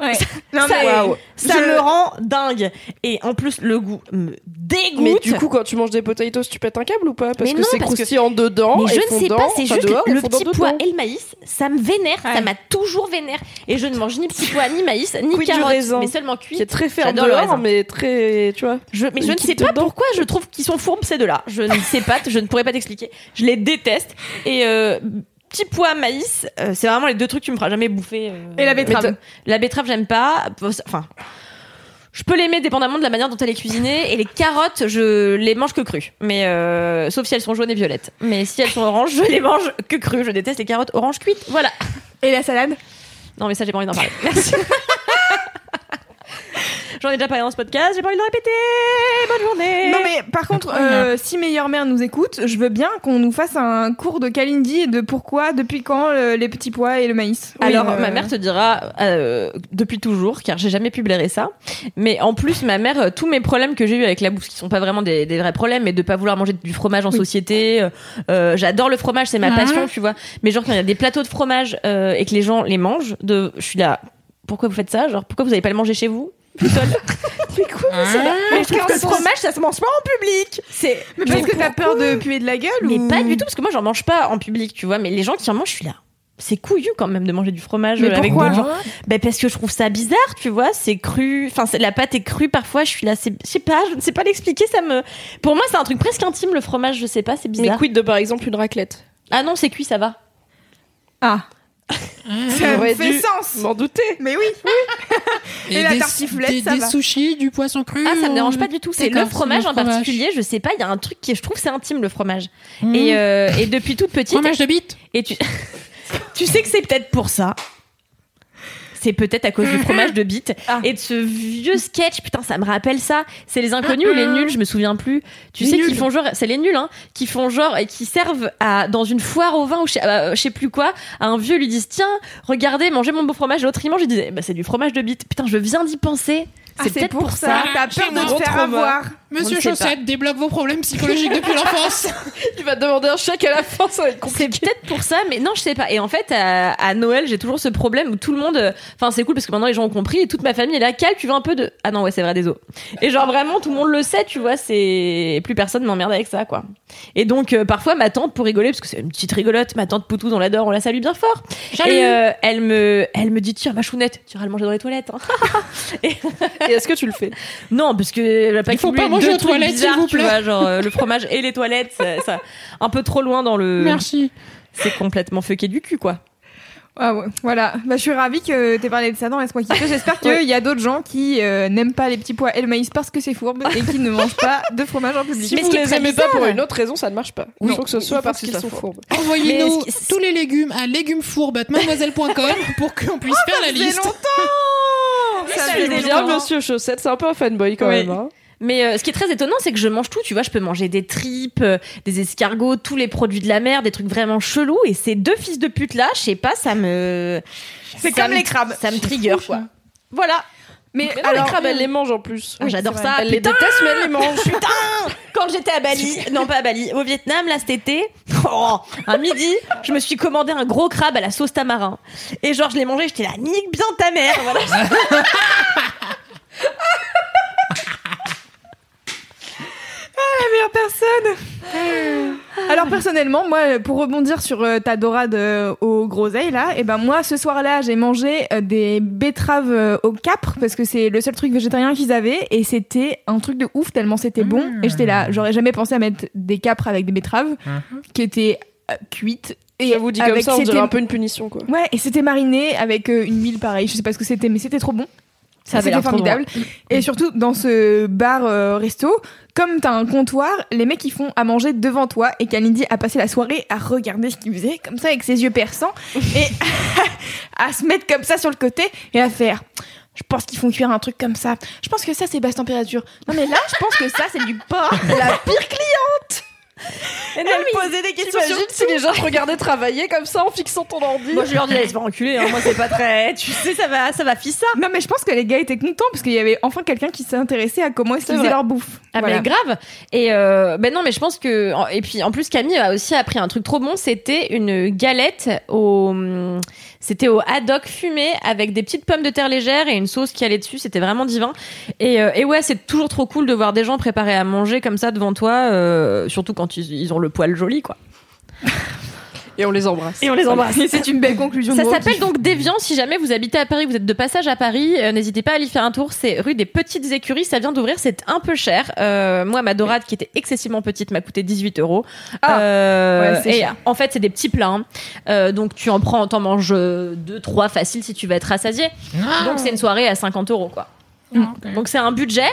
Ouais. Non, ça, je- me rend dingue et en plus le goût me dégoûte. Mais du coup, quand tu manges des potatoes, tu pètes un câble ou pas? Parce Mais que c'est que- croustillant dedans. Mais je ne sais pas, c'est juste dehors le petit pois et le maïs, ça me vénère, ça m'a toujours vénère. Et je ne mange ni petit pois, ni maïs, ni carottes, mais seulement cuit. Qui est très ferme dehors, mais très. Tu vois. Je, mais je ne sais pas dedans. pourquoi je trouve qu'ils sont fourbes ces deux-là. Je ne sais pas, je ne pourrais pas t'expliquer. Je les déteste. Et euh, petit pois, maïs, euh, c'est vraiment les deux trucs que tu me feras jamais bouffer. euh. Et la betterave. La betterave, j'aime pas. Enfin. Je peux l'aimer dépendamment de la manière dont elle est cuisinée. Et les carottes, je les mange que crues. Mais euh, sauf si elles sont jaunes et violettes. Mais si elles sont oranges, je les mange que crues. Je déteste les carottes oranges cuites. Voilà. Et la salade? Non, mais ça, j'ai pas envie d'en parler. Merci. J'en ai déjà parlé dans ce podcast. J'ai pas envie de le répéter. Bonne journée. Non mais par contre, euh, si meilleure mère nous écoute, je veux bien qu'on nous fasse un cours de Kalindi et de pourquoi, depuis quand euh, les petits pois et le maïs. Oui, Alors, euh, ma mère te dira euh, depuis toujours, car j'ai jamais pu blairer ça. Mais en plus, ma mère, euh, tous mes problèmes que j'ai eu avec la bouffe, qui sont pas vraiment des, des vrais problèmes, mais de pas vouloir manger du fromage en société. euh, euh, J'adore le fromage, c'est ma Ah. passion, tu vois. Mais genre quand il y a des plateaux de fromage euh, et que les gens les mangent, de, je suis là. Pourquoi vous faites ça? Genre pourquoi vous n'allez pas le manger chez vous? Tout seul Ah. Mais je trouve que le fromage, ça se mange pas en public. C'est Mais parce que t'as peur de puer de la gueule mais ou... pas du tout, parce que moi, j'en mange pas en public, tu vois. Mais les gens qui en mangent, je suis là. C'est couillu quand même de manger du fromage Mais euh, avec pourquoi d'autres gens. Ben parce que je trouve ça bizarre, tu vois. C'est cru. Enfin, c'est- la pâte est crue parfois. Je suis là. C'est, je sais pas. Je ne sais pas l'expliquer. Ça me. Pour moi, c'est un truc presque intime le fromage. Je sais pas. C'est Mais bizarre. quid de par exemple une raclette? Ah non, c'est cuit, ça va. Ah, ça J'aurais fait dû sens. M'en douter. Mais oui. Et la des, tartiflette, des, ça des va. sushis, du poisson cru. Ah, ça me dérange pas du tout. C'est le fromage en fromage. particulier. Je sais pas. Il y a un truc qui, je trouve, c'est intime le fromage. Mmh. Et euh, et depuis toute petite. Fromage de bite. Et tu, tu sais que c'est peut-être pour ça. C'est peut-être à cause du fromage de bite Ah. et de ce vieux sketch. Putain, ça me rappelle ça. C'est les inconnus ou les nuls, je me souviens plus. Tu Les sais qu'ils font genre, c'est les nuls, hein, qui font genre et qui servent à dans une foire au vin ou je sais, euh, sais plus quoi. À un vieux lui disent tiens, regardez, mangez mon beau fromage. L'autre il mange, il disait bah c'est du fromage de bite. Putain, je viens d'y penser. Ah, C'est peut-être pour ça. T'as Chez peur de te faire avoir. Monsieur Chaussette débloque vos problèmes psychologiques depuis l'enfance. Tu vas te demander un chèque à la fin, ça va être C'est compliqué. peut-être pour ça, mais non, je sais pas. Et en fait, à, à Noël, j'ai toujours ce problème où tout le monde. euh, Enfin, c'est cool parce que maintenant les gens ont compris et toute ma famille est là. Cal, tu veux un peu de. Ah non, ouais, c'est vrai, désolé. Et genre vraiment, tout le monde le sait, tu vois. C'est plus personne m'emmerde avec ça, quoi. Et donc euh, parfois, ma tante, pour rigoler, parce que c'est une petite rigolote, ma tante Poutou, on l'adore, on la salue bien fort. Salut. Et euh, elle me, elle me dit tiens, ma chounette, tu iras le manger dans les toilettes. hein. Et est-ce que tu le fais? Non, parce que va pas Il faut pas manger deux aux trucs toilettes, s'il vous tu plaît. vois, genre euh, le fromage et les toilettes, ça, ça- un peu trop loin dans le. Merci. C'est complètement fucké du cul, quoi. Ah ouais, voilà. Bah, je suis ravie que t'aies parlé de ça dans Laisse-moi kiffer. J'espère qu'il y a d'autres gens qui euh, n'aiment pas les petits pois et le maïs parce que c'est fourbe et qui ne mangent pas de fromage en public. Si Mais vous qui est les très aimez pas bizarre- pour une autre raison, ça ne marche pas. Il faut que ce soit parce qu'ils sont fourbe. fourbes. Envoyez-nous Mais tous les légumes à légumefourbe@mademoiselle.com pour qu'on puisse faire la Ça liste. fait longtemps Ça Ça fait des bien longtemps. Monsieur Chaussette, c'est un peu un fanboy quand Oui. même. hein. Mais euh, ce qui est très étonnant, c'est que je mange tout. Tu vois, je peux manger des tripes, euh, des escargots, tous les produits de la mer, des trucs vraiment chelous. Et ces deux fils de pute là, je sais pas, ça me. C'est comme me- les crabes. Ça me trigger, fou, quoi. Voilà. Mais, Mais non, alors, les crabes, elle les mange en plus. Ah, J'adore ça. Elle les Putain, déteste, mais elle les mange. quand j'étais à Bali, non pas à Bali, au Vietnam, là cet été, oh, à midi, je me suis commandé un gros crabe à la sauce tamarin. Et genre, je l'ai mangé, j'étais là, nique bien ta mère. Voilà. La meilleure personne. Alors personnellement, moi, pour rebondir sur euh, ta dorade euh, aux groseilles là, et ben moi ce soir-là, j'ai mangé euh, des betteraves euh, au capre parce que c'est le seul truc végétarien qu'ils avaient et c'était un truc de ouf tellement c'était bon. Et j'étais là, j'aurais jamais pensé à mettre des capres avec des betteraves qui étaient euh, cuites. Et Je vous dis comme ça, on dirait un peu une punition quoi. Ouais, et c'était mariné avec euh, une huile pareille. Je sais pas ce que c'était, mais c'était trop bon. Ça c'était formidable. Et surtout, dans ce bar euh, resto, comme t'as un comptoir, les mecs ils font à manger devant toi et Kalindi a passé la soirée à regarder ce qu'il faisait, comme ça avec ses yeux perçants, et à se mettre comme ça sur le côté et à faire. Je pense qu'ils font cuire un truc comme ça. Je pense que ça c'est basse température. Non mais là, je pense que ça c'est du porc. La pire cliente. Elle posait des questions T'imagines si les gens te regardaient travailler comme ça en fixant ton ordi Moi, je leur dis, allez, se faire enculer. hein. Moi, c'est pas très. Tu sais, ça va, ça va fissa. Non, mais je pense que les gars étaient contents parce qu'il y avait enfin quelqu'un qui s'intéressait à comment ils C'est faisaient vrai. leur bouffe. Ah Voilà. mais grave. Et euh, ben non, mais je pense que et puis en plus Camille a aussi appris un truc trop bon. C'était une galette au, c'était au haddock fumé avec des petites pommes de terre légères et une sauce qui allait dessus. C'était vraiment divin. Et, euh, ouais, c'est toujours trop cool de voir des gens préparés à manger comme ça devant toi, euh, surtout quand ils ont le poil joli quoi. Et on les embrasse. Et on les embrasse. Et c'est une belle conclusion. Ça s'appelle donc Déviant. Si jamais vous habitez à Paris, vous êtes de passage à Paris, euh, n'hésitez pas à y faire un tour. C'est rue des Petites Écuries. Ça vient d'ouvrir. C'est un peu cher. Euh, moi, ma dorade qui était excessivement petite m'a coûté 18 euros. Ah. Euh, Ouais, c'est et cher. en fait, c'est des petits plats. hein. Euh, donc tu en prends, t'en manges euh, deux, trois facile si tu veux être rassasié. Ah. Donc c'est une soirée à 50 euros quoi. Ok. Donc c'est un budget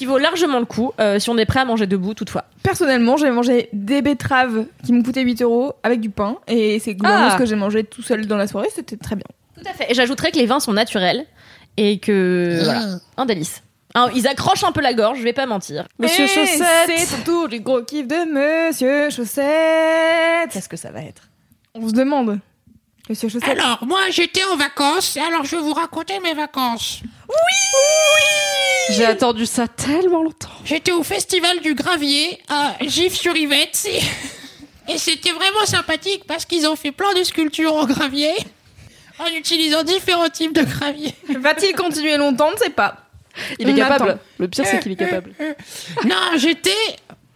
qui vaut largement le coup euh, si on est prêt à manger debout toutefois. Personnellement, j'ai mangé des betteraves qui m'ont coûté 8 euros avec du pain. Et c'est globalement Ah. ce que j'ai mangé tout seul dans la soirée. C'était très bien. Tout à fait. Et j'ajouterais que les vins sont naturels et que voilà, un délice. Ils accrochent un peu la gorge, je vais pas mentir. Monsieur Et Chaussette. C'est tour du gros kiff de Monsieur Chaussette. Qu'est-ce que ça va être? On se demande. Monsieur Chaussette. Alors, moi, j'étais en vacances, alors je vais vous raconter mes vacances. J'ai attendu ça tellement longtemps. J'étais au festival du gravier à Gif-sur-Yvette. Et c'était vraiment sympathique parce qu'ils ont fait plein de sculptures en gravier en utilisant différents types de gravier. Va-t-il continuer longtemps On ne sait pas. Il est On capable. attend. Le pire, c'est qu'il est capable. Non, j'étais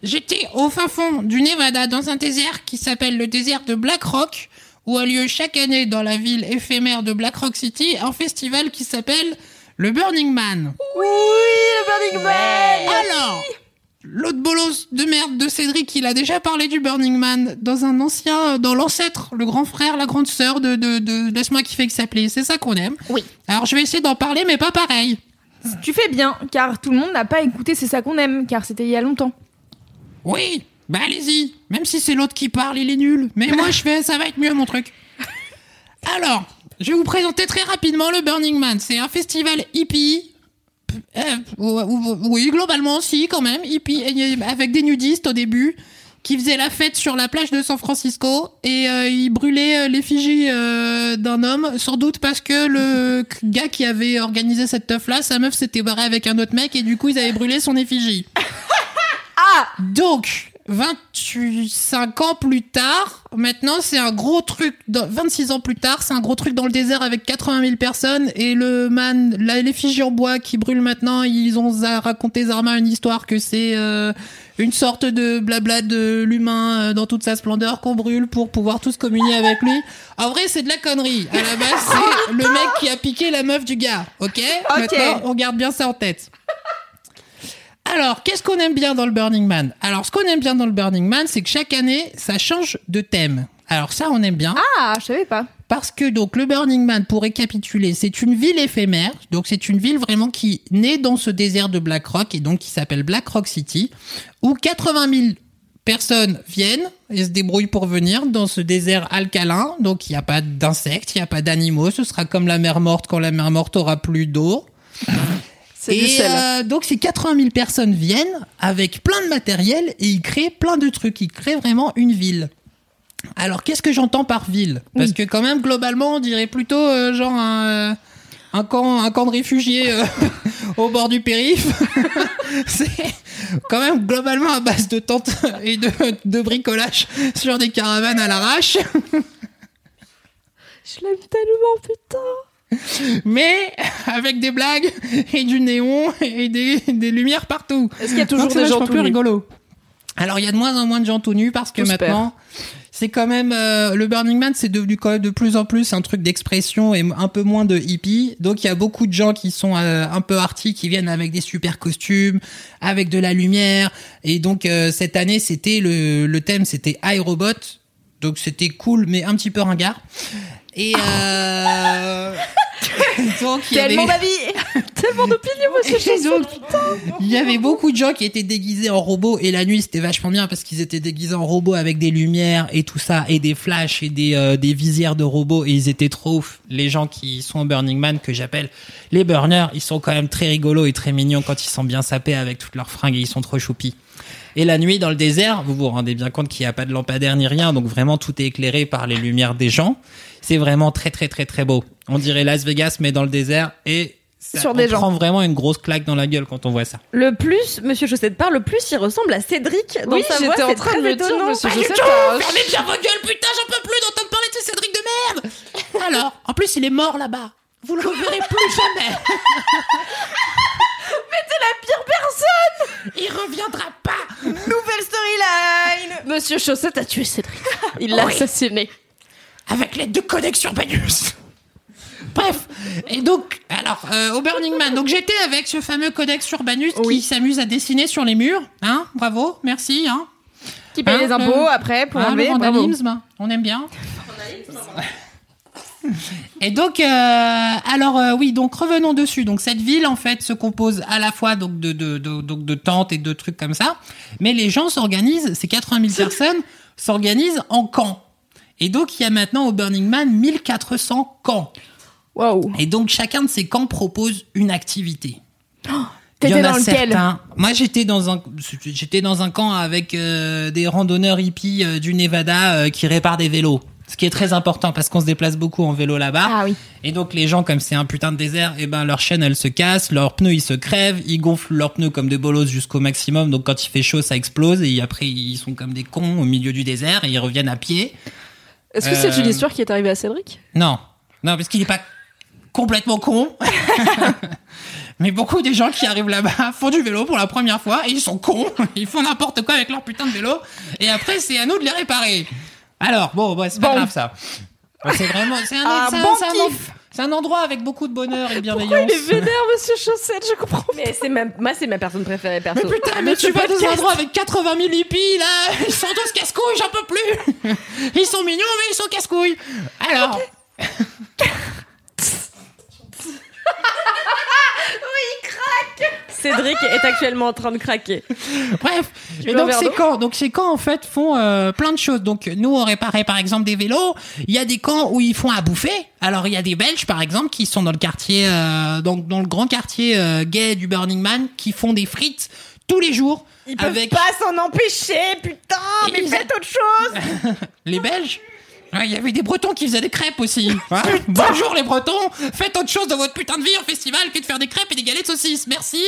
j'étais au fin fond du Nevada dans un désert qui s'appelle le désert de Black Rock où a lieu chaque année dans la ville éphémère de Black Rock City un festival qui s'appelle le Burning Man. Oui, le Burning Man. Alors, l'autre bolos de merde de Cédric, il a déjà parlé du Burning Man dans un ancien, dans l'ancêtre, le grand frère, la grande sœur de, de, de Laisse-moi kiffer qui s'appelait. C'est ça qu'on aime. Oui. Alors, je vais essayer d'en parler, mais pas pareil. Tu fais bien, car tout le monde n'a pas écouté C'est ça qu'on aime, car c'était il y a longtemps. Oui, bah allez-y. Même si c'est l'autre qui parle, il est nul. Mais moi, je fais, ça va être mieux mon truc. Alors, je vais vous présenter très rapidement le Burning Man. C'est un festival hippie. Euh, oui, globalement, si, quand même. Hippie, avec des nudistes au début, qui faisaient la fête sur la plage de San Francisco. Et euh, ils brûlaient euh, l'effigie euh, d'un homme, sans doute parce que le gars qui avait organisé cette teuf-là, sa meuf s'était barrée avec un autre mec, et du coup, ils avaient brûlé son effigie. Donc, 25 ans plus tard, maintenant c'est un gros truc, dans- 26 ans plus tard, c'est un gros truc dans le désert avec 80 000 personnes et le man, l'effigie en bois qui brûle maintenant, ils ont raconté Zarma une histoire que c'est euh, une sorte de blabla de l'humain euh, dans toute sa splendeur qu'on brûle pour pouvoir tous communier avec lui. En vrai, c'est de la connerie. À la base, c'est le mec qui a piqué la meuf du gars, ok Maintenant, on garde bien ça en tête. Alors, qu'est-ce qu'on aime bien dans le Burning Man? Alors, ce qu'on aime bien dans le Burning Man, c'est que chaque année, ça change de thème. Alors ça, on aime bien. Ah, je savais pas. Parce que donc le Burning Man, pour récapituler, c'est une ville éphémère. Donc c'est une ville vraiment qui naît dans ce désert de Black Rock et donc qui s'appelle Black Rock City, où 80 000 personnes viennent et se débrouillent pour venir dans ce désert alcalin. Donc il n'y a pas d'insectes, il n'y a pas d'animaux. Ce sera comme la mer morte quand la mer morte aura plus d'eau. Et euh, donc ces 80 000 personnes viennent avec plein de matériel et ils créent plein de trucs. Ils créent vraiment une ville. Alors qu'est-ce que j'entends par ville? Parce que quand même globalement on dirait plutôt euh, genre un, euh, un camp un camp de réfugiés euh, au bord du périph. C'est quand même globalement à base de tentes et de, de bricolage sur des caravanes à l'arrache. Je l'aime tellement, putain. Mais avec des blagues et du néon et des, des lumières partout. Est-ce qu'il y a toujours Donc, des gens tout plus rigolo. Alors il y a de moins en moins de gens tout nus parce que maintenant c'est quand même euh, le Burning Man c'est devenu quand même de plus en plus un truc d'expression et un peu moins de hippie. Donc il y a beaucoup de gens qui sont euh, un peu arty qui viennent avec des super costumes, avec de la lumière et donc euh, cette année c'était le le thème c'était iRobot. Donc c'était cool mais un petit peu ringard. Et euh, donc il y avait- Tellement ma vie tellement d'opinions, monsieur il y avait beaucoup de gens qui étaient déguisés en robots et la nuit c'était vachement bien parce qu'ils étaient déguisés en robots avec des lumières et tout ça et des flashs et des, euh, des visières de robots et ils étaient trop ouf. Les gens qui sont au Burning Man que j'appelle les burners, ils sont quand même très rigolos et très mignons quand ils sont bien sapés avec toutes leurs fringues et ils sont trop choupis. Et la nuit dans le désert, vous vous rendez bien compte qu'il n'y a pas de lampadaire ni rien, donc vraiment tout est éclairé par les lumières des gens. C'est vraiment très très très très beau. On dirait Las Vegas mais dans le désert et ça, Sur on des gens. prend vraiment une grosse claque dans la gueule quand on voit ça. Le plus, monsieur Chaussette parle, le plus il ressemble à Cédric. Dans Oui, sa voix, j'étais en c'est train de me dire, monsieur Chaussette, Fermez bien vos gueules, putain, j'en peux plus d'entendre parler de ce Cédric de merde Alors, en plus, il est mort là-bas. Vous le reverrez plus jamais Mais t'es la pire personne Il reviendra pas Nouvelle storyline Monsieur Chaussette a tué Cédric. Il l'a Oui. assassiné. Avec l'aide de Codex Urbanus Bref, et donc, alors, euh, au Burning Man, donc j'étais avec ce fameux Codex Urbanus qui s'amuse à dessiner sur les murs, hein, bravo, merci, hein. Qui paye Hein, les impôts le- après pour Hein, enlever. le Bravo. on aime bien. Et donc, euh, alors euh, oui, donc revenons dessus. Donc cette ville en fait se compose à la fois donc de de, de, donc de tentes et de trucs comme ça, mais les gens s'organisent. Ces 80 000 personnes s'organisent en camps. Et donc il y a maintenant au Burning Man 1400 camps. Et donc chacun de ces camps propose une activité. Il y T'étais en a dans lequel? certains. Moi, j'étais dans un, j'étais dans un camp avec euh, des randonneurs hippies euh, du Nevada euh, qui réparent des vélos. Ce qui est très important parce qu'on se déplace beaucoup en vélo là-bas. Ah oui. Et donc les gens, comme c'est un putain de désert, et ben leur chaîne elle se casse, leurs pneus ils se crèvent, ils gonflent leurs pneus comme des bolos jusqu'au maximum. Donc quand il fait chaud, ça explose et après ils sont comme des cons au milieu du désert et ils reviennent à pied. Est-ce que c'est une histoire qui est arrivée à Cédric? Non, non, parce qu'il est pas complètement con. Mais beaucoup des gens qui arrivent là-bas font du vélo pour la première fois et ils sont cons. Ils font n'importe quoi avec leur putain de vélo. Et après, c'est à nous de les réparer. Alors, bon, bah, c'est pas Bon. grave ça. Bah, C'est vraiment. C'est un, Un c'est un- bon c'est un en- kiff. c'est un endroit avec beaucoup de bonheur et de bienveillance. Il est vénère, monsieur Chaussette, je comprends. Mais c'est ma, moi, c'est ma personne préférée, perso. Mais putain, mais tu vas dans un endroit avec 80 000 hippies là, ils sont tous casse-couilles, j'en peux plus. Ils sont mignons, mais ils sont casse-couilles. Alors. Cédric est actuellement en train de craquer. Bref, et donc verre ces d'eau camps, donc ces camps en fait font euh, plein de choses. Donc nous on réparait par exemple des vélos. Il y a des camps où ils font à bouffer. Alors il y a des Belges par exemple qui sont dans le quartier, euh, dans, dans le grand quartier euh, gay du Burning Man, qui font des frites tous les jours Ils peuvent avec pas s'en empêcher, putain, mais Ils- faites autre chose les Belges. Ouais, Il y avait des Bretons qui faisaient des crêpes aussi. Hein Bonjour les Bretons, faites autre chose dans votre putain de vie en festival que de faire des crêpes et des galettes saucisses. Merci.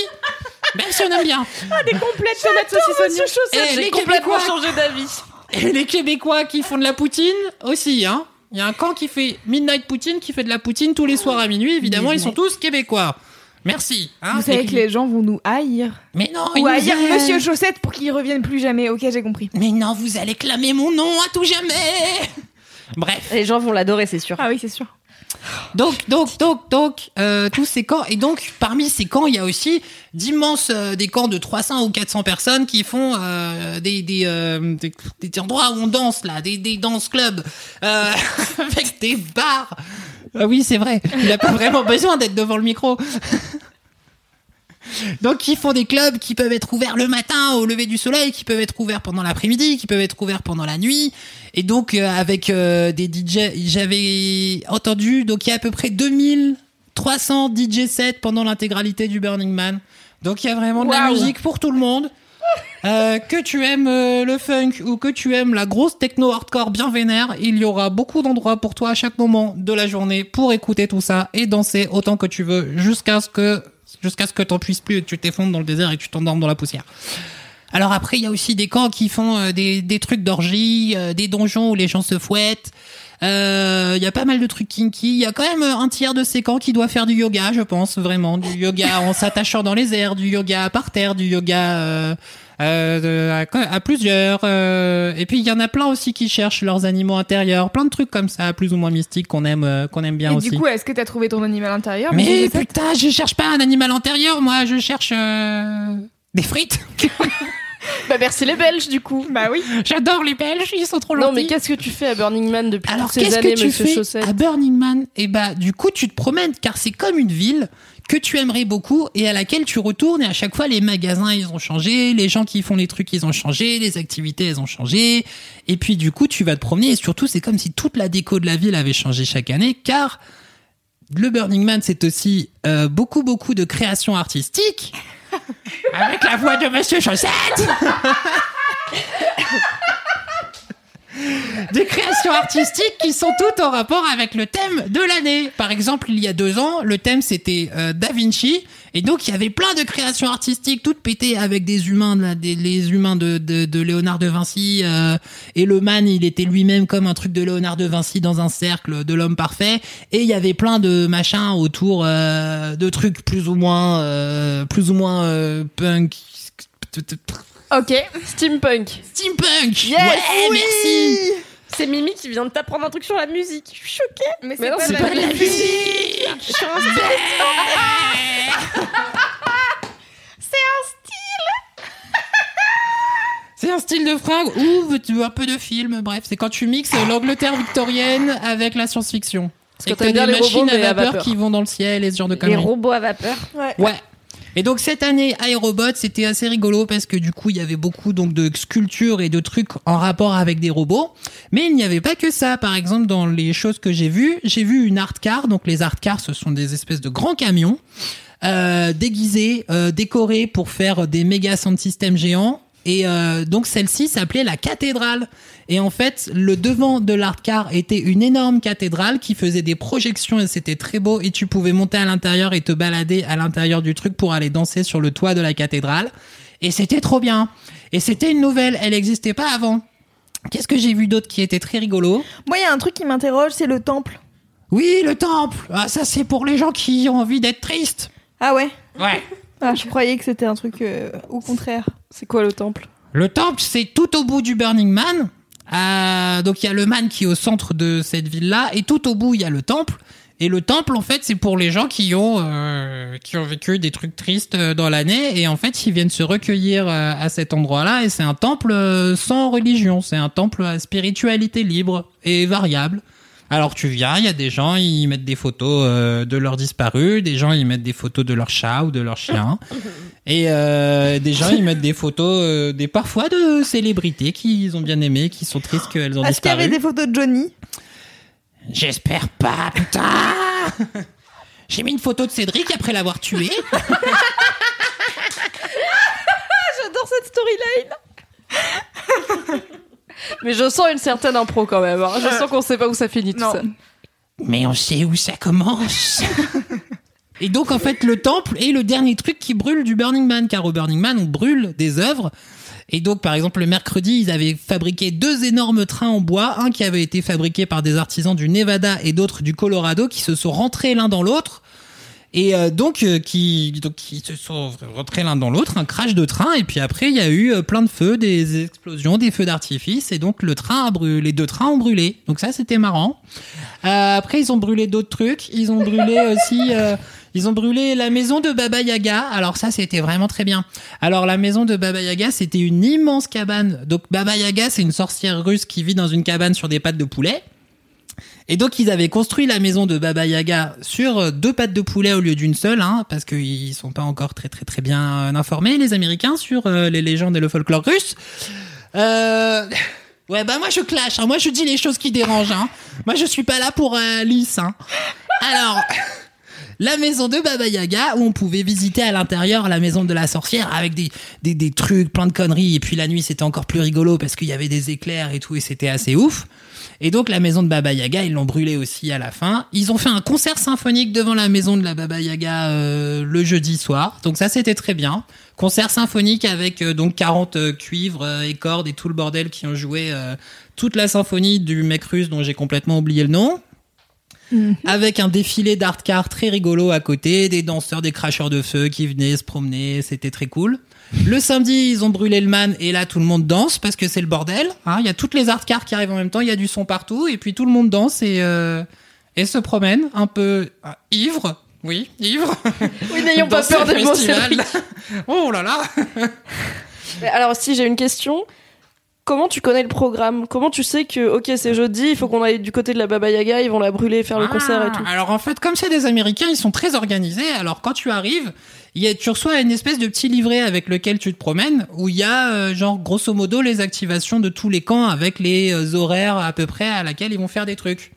Même si on aime bien. Des complètes tomates saucisses J'ai les complètement Québécois. changé d'avis. Et les Québécois qui font de la poutine aussi, hein. Il y a un camp qui fait Midnight Poutine, qui fait de la poutine tous les soirs à minuit. Évidemment, ils sont tous québécois. Merci. hein. Vous savez que les gens vont nous haïr. Mais non, ils Ou haïr aiment. Monsieur Chaussette pour qu'il revienne plus jamais. Ok, j'ai compris. Mais non, vous allez clamer mon nom à tout jamais. Bref. Les gens vont l'adorer, c'est sûr. Ah oui, c'est sûr. Donc, donc, donc, donc, euh, tous ces camps. Et donc, parmi ces camps, il y a aussi d'immenses euh, des camps de 300 ou 400 personnes qui font euh, des, des, euh, des, des endroits où on danse, là, des, des danse clubs, euh, avec des bars. Ah oui, c'est vrai. Il a pas vraiment besoin d'être devant le micro. Donc, ils font des clubs qui peuvent être ouverts le matin au lever du soleil, qui peuvent être ouverts pendant l'après-midi, qui peuvent être ouverts pendant la nuit. Et donc, euh, avec euh, des DJ, j'avais entendu, donc il y a à peu près 2300 DJ sets pendant l'intégralité du Burning Man. Donc, il y a vraiment de la musique pour tout le monde. Euh, que tu aimes euh, le funk ou que tu aimes la grosse techno hardcore bien vénère, il y aura beaucoup d'endroits pour toi à chaque moment de la journée pour écouter tout ça et danser autant que tu veux jusqu'à ce que jusqu'à ce que t'en puisses plus et que tu t'effondres dans le désert et que tu t'endormes dans la poussière. Alors après, il y a aussi des camps qui font euh, des, des trucs d'orgie, euh, des donjons où les gens se fouettent. Euh, Il y a pas mal de trucs kinky. Il y a quand même un tiers de ces camps qui doit faire du yoga, je pense, vraiment. Du yoga en s'attachant dans les airs, du yoga par terre, du yoga euh, euh, à, à plusieurs. euh, et puis il y en a plein aussi qui cherchent leurs animaux intérieurs. Plein de trucs comme ça, plus ou moins mystiques, qu'on aime, qu'on aime bien Et aussi. du coup, est-ce que t'as trouvé ton animal intérieur? Mais putain, je cherche pas un animal intérieur, moi, je cherche euh, des frites. Bah merci les Belges du coup. Bah oui. J'adore les Belges, ils sont trop Non gentils. mais qu'est-ce que tu fais à Burning Man depuis Alors toutes ces qu'est-ce années, que tu Monsieur fais Chaussette à Burning Man? Et bah du coup tu te promènes car c'est comme une ville que tu aimerais beaucoup et à laquelle tu retournes et à chaque fois les magasins ils ont changé, les gens qui font les trucs ils ont changé, les activités elles ont changé et puis du coup tu vas te promener et surtout c'est comme si toute la déco de la ville avait changé chaque année car le Burning Man c'est aussi euh, beaucoup beaucoup de créations artistiques avec la voix de Monsieur Chaussette des créations artistiques qui sont toutes en rapport avec le thème de l'année. Par exemple, il y a deux ans, le thème c'était euh, Da Vinci, et donc il y avait plein de créations artistiques toutes pétées avec des humains, là, des, les humains de, de, de Léonard de Vinci, euh, et le man, il était lui-même comme un truc de Léonard de Vinci dans un cercle de l'homme parfait, et il y avait plein de machins autour euh, de trucs plus ou moins, euh, plus ou moins euh, punk. Ok. Steampunk. Steampunk Yes, Ouais, oui merci C'est Mimi qui vient de t'apprendre un truc sur la musique. Je suis choquée. Mais Mais non, c'est pas de la musique C'est un style de fringue ou un peu de film, bref, c'est quand tu mixes l'Angleterre victorienne avec la science-fiction. que Et que t'as des les robots, machines mais à à vapeur, qui vont dans le ciel et ce genre de Les conneries. robots à vapeur. Ouais. Et donc cette année, Aérobot, c'était assez rigolo parce que du coup, il y avait beaucoup donc de sculptures et de trucs en rapport avec des robots. Mais il n'y avait pas que ça. Par exemple, dans les choses que j'ai vues, j'ai vu une art car. Donc les art cars, ce sont des espèces de grands camions euh, déguisés, euh, décorés pour faire des méga sound systems géants. Et euh, donc celle-ci s'appelait la cathédrale. Et en fait, le devant de l'art car était une énorme cathédrale qui faisait des projections et c'était très beau. Et tu pouvais monter à l'intérieur et te balader à l'intérieur du truc pour aller danser sur le toit de la cathédrale. Et c'était trop bien. Et c'était une nouvelle, elle n'existait pas avant. Qu'est-ce que j'ai vu d'autre qui était très rigolo? Moi, il y a un truc qui m'interroge, c'est le temple. Oui, le temple. Ah, ça c'est pour les gens qui ont envie d'être tristes. Ah ouais? Ouais. Ah, je croyais que c'était un truc euh, au contraire. C'est quoi le temple? Le temple, c'est tout au bout du Burning Man. Euh, donc il y a le man qui est au centre de cette ville-là, et tout au bout il y a le temple. Et le temple, en fait, c'est pour les gens qui ont euh, qui ont vécu des trucs tristes dans l'année, et en fait, ils viennent se recueillir à cet endroit-là. Et c'est un temple sans religion, c'est un temple à spiritualité libre et variable. Alors tu viens, il y a des gens, ils mettent des photos euh, de leurs disparus, des gens ils mettent des photos de leur chat ou de leur chien, et euh, des gens ils mettent des photos, euh, des parfois de célébrités qu'ils ont bien aimées, qui sont tristes qu'elles ont Est-ce qu'il y disparu. avait des photos de Johnny? J'espère pas, putain. J'ai mis une photo de Cédric après l'avoir tué. J'adore cette storyline Mais je sens une certaine impro quand même. hein. Je sens qu'on sait pas où ça finit tout Non. ça. Mais on sait où ça commence. Et donc en fait le temple est le dernier truc qui brûle du Burning Man car au Burning Man on brûle des œuvres. Et donc par exemple le mercredi ils avaient fabriqué deux énormes trains en bois, un qui avait été fabriqué par des artisans du Nevada et d'autres du Colorado qui se sont rentrés l'un dans l'autre. Et euh, donc, euh, qui, donc qui se sont rentrés l'un dans l'autre, un crash de train, et puis après il y a eu euh, plein de feux, des explosions, des feux d'artifice, et donc le train a brûlé, les deux trains ont brûlé. Donc ça c'était marrant. Euh, après ils ont brûlé d'autres trucs, ils ont brûlé aussi, euh, ils ont brûlé la maison de Baba Yaga. Alors ça c'était vraiment très bien. Alors la maison de Baba Yaga c'était une immense cabane. Donc Baba Yaga c'est une sorcière russe qui vit dans une cabane sur des pattes de poulet. Et donc ils avaient construit la maison de Baba Yaga sur euh, deux pattes de poulet au lieu d'une seule, hein, parce qu'ils sont pas encore très très très bien euh, informés les Américains sur euh, les légendes et le folklore russe. Euh... Ouais bah moi je clash, hein. moi je dis les choses qui dérangent. Hein. Moi je suis pas là pour euh, lisse. Hein. Alors la maison de Baba Yaga où on pouvait visiter à l'intérieur la maison de la sorcière avec des, des, des trucs, plein de conneries. Et puis la nuit c'était encore plus rigolo parce qu'il y avait des éclairs et tout et c'était assez ouf. Et donc la maison de Baba Yaga, ils l'ont brûlée aussi à la fin. Ils ont fait un concert symphonique devant la maison de la Baba Yaga euh, le jeudi soir. Donc ça c'était très bien. Concert symphonique avec euh, donc 40 euh, cuivres et cordes et tout le bordel qui ont joué toute la symphonie du mec russe dont j'ai complètement oublié le nom. Avec un défilé d'art car très rigolo à côté, des danseurs, des cracheurs de feu qui venaient se promener, c'était très cool. Le samedi, ils ont brûlé le man et là tout le monde danse parce que c'est le bordel. hein. Il y a toutes les art cars qui arrivent en même temps, il y a du son partout et puis tout le monde danse et euh, et se promène un peu euh, ivre. Oui, ivre. Oui, n'ayons pas peur festival. Cédric. oh là là. Alors, si j'ai une question. Comment tu connais le programme? Comment tu sais que, ok, c'est jeudi, il faut qu'on aille du côté de la Baba Yaga, ils vont la brûler, faire le concert et tout Ah, Alors en fait, comme c'est des Américains, ils sont très organisés. Alors quand tu arrives, il y a, tu reçois une espèce de petit livret avec lequel tu te promènes, où il y a euh, genre grosso modo les activations de tous les camps avec les euh, horaires à peu près à laquelle ils vont faire des trucs.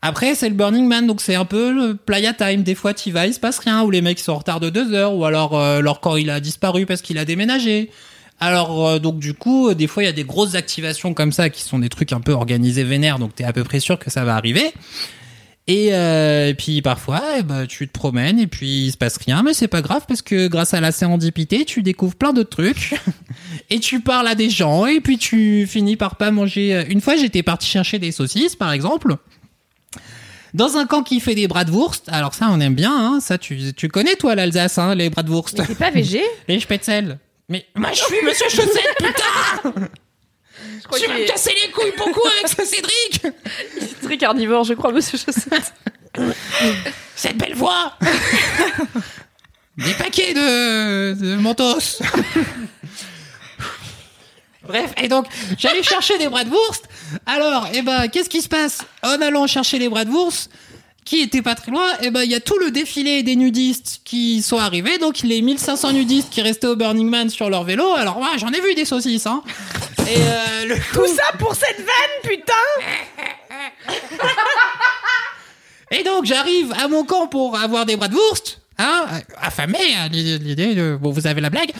Après, c'est le Burning Man, donc c'est un peu le playa time. Des fois, tu vas, il se passe rien, ou les mecs sont en retard de deux heures, ou alors euh, leur corps il a disparu parce qu'il a déménagé. Alors euh, donc du coup, euh, des fois il y a des grosses activations comme ça qui sont des trucs un peu organisés vénères, donc t'es à peu près sûr que ça va arriver. Et, euh, et puis parfois, eh ben, tu te promènes et puis il se passe rien, mais c'est pas grave parce que grâce à la sérendipité, tu découvres plein d'autres trucs et tu parles à des gens et puis tu finis par pas manger. Une fois, j'étais parti chercher des saucisses, par exemple. Dans un camp qui fait des bras de wurst, alors ça on aime bien, hein, ça tu, tu connais toi l'Alsace, hein, les bras de wurst, Mais t'es pas végé? Les spätzle. Mais moi je suis Monsieur Chaussette, putain Tu vas me casser les couilles beaucoup avec ce Cédric Très carnivore, je crois, monsieur Chaussette. Cette belle voix Des paquets de, de mentos Bref, et donc, j'allais chercher des bras de wurst. Alors, eh ben, qu'est-ce qui se passe? En allant chercher les bras de wurst, qui était pas très loin, eh ben, il y a tout le défilé des nudistes qui sont arrivés. Donc, les 1500 nudistes qui restaient au Burning Man sur leur vélo. Alors, moi, j'en ai vu des saucisses, hein. Et euh, le Tout ça pour cette vanne, putain Et donc j'arrive à mon camp pour avoir des bras de wurst, hein, affamé, hein, l'idée, l'idée de- bon vous avez la blague.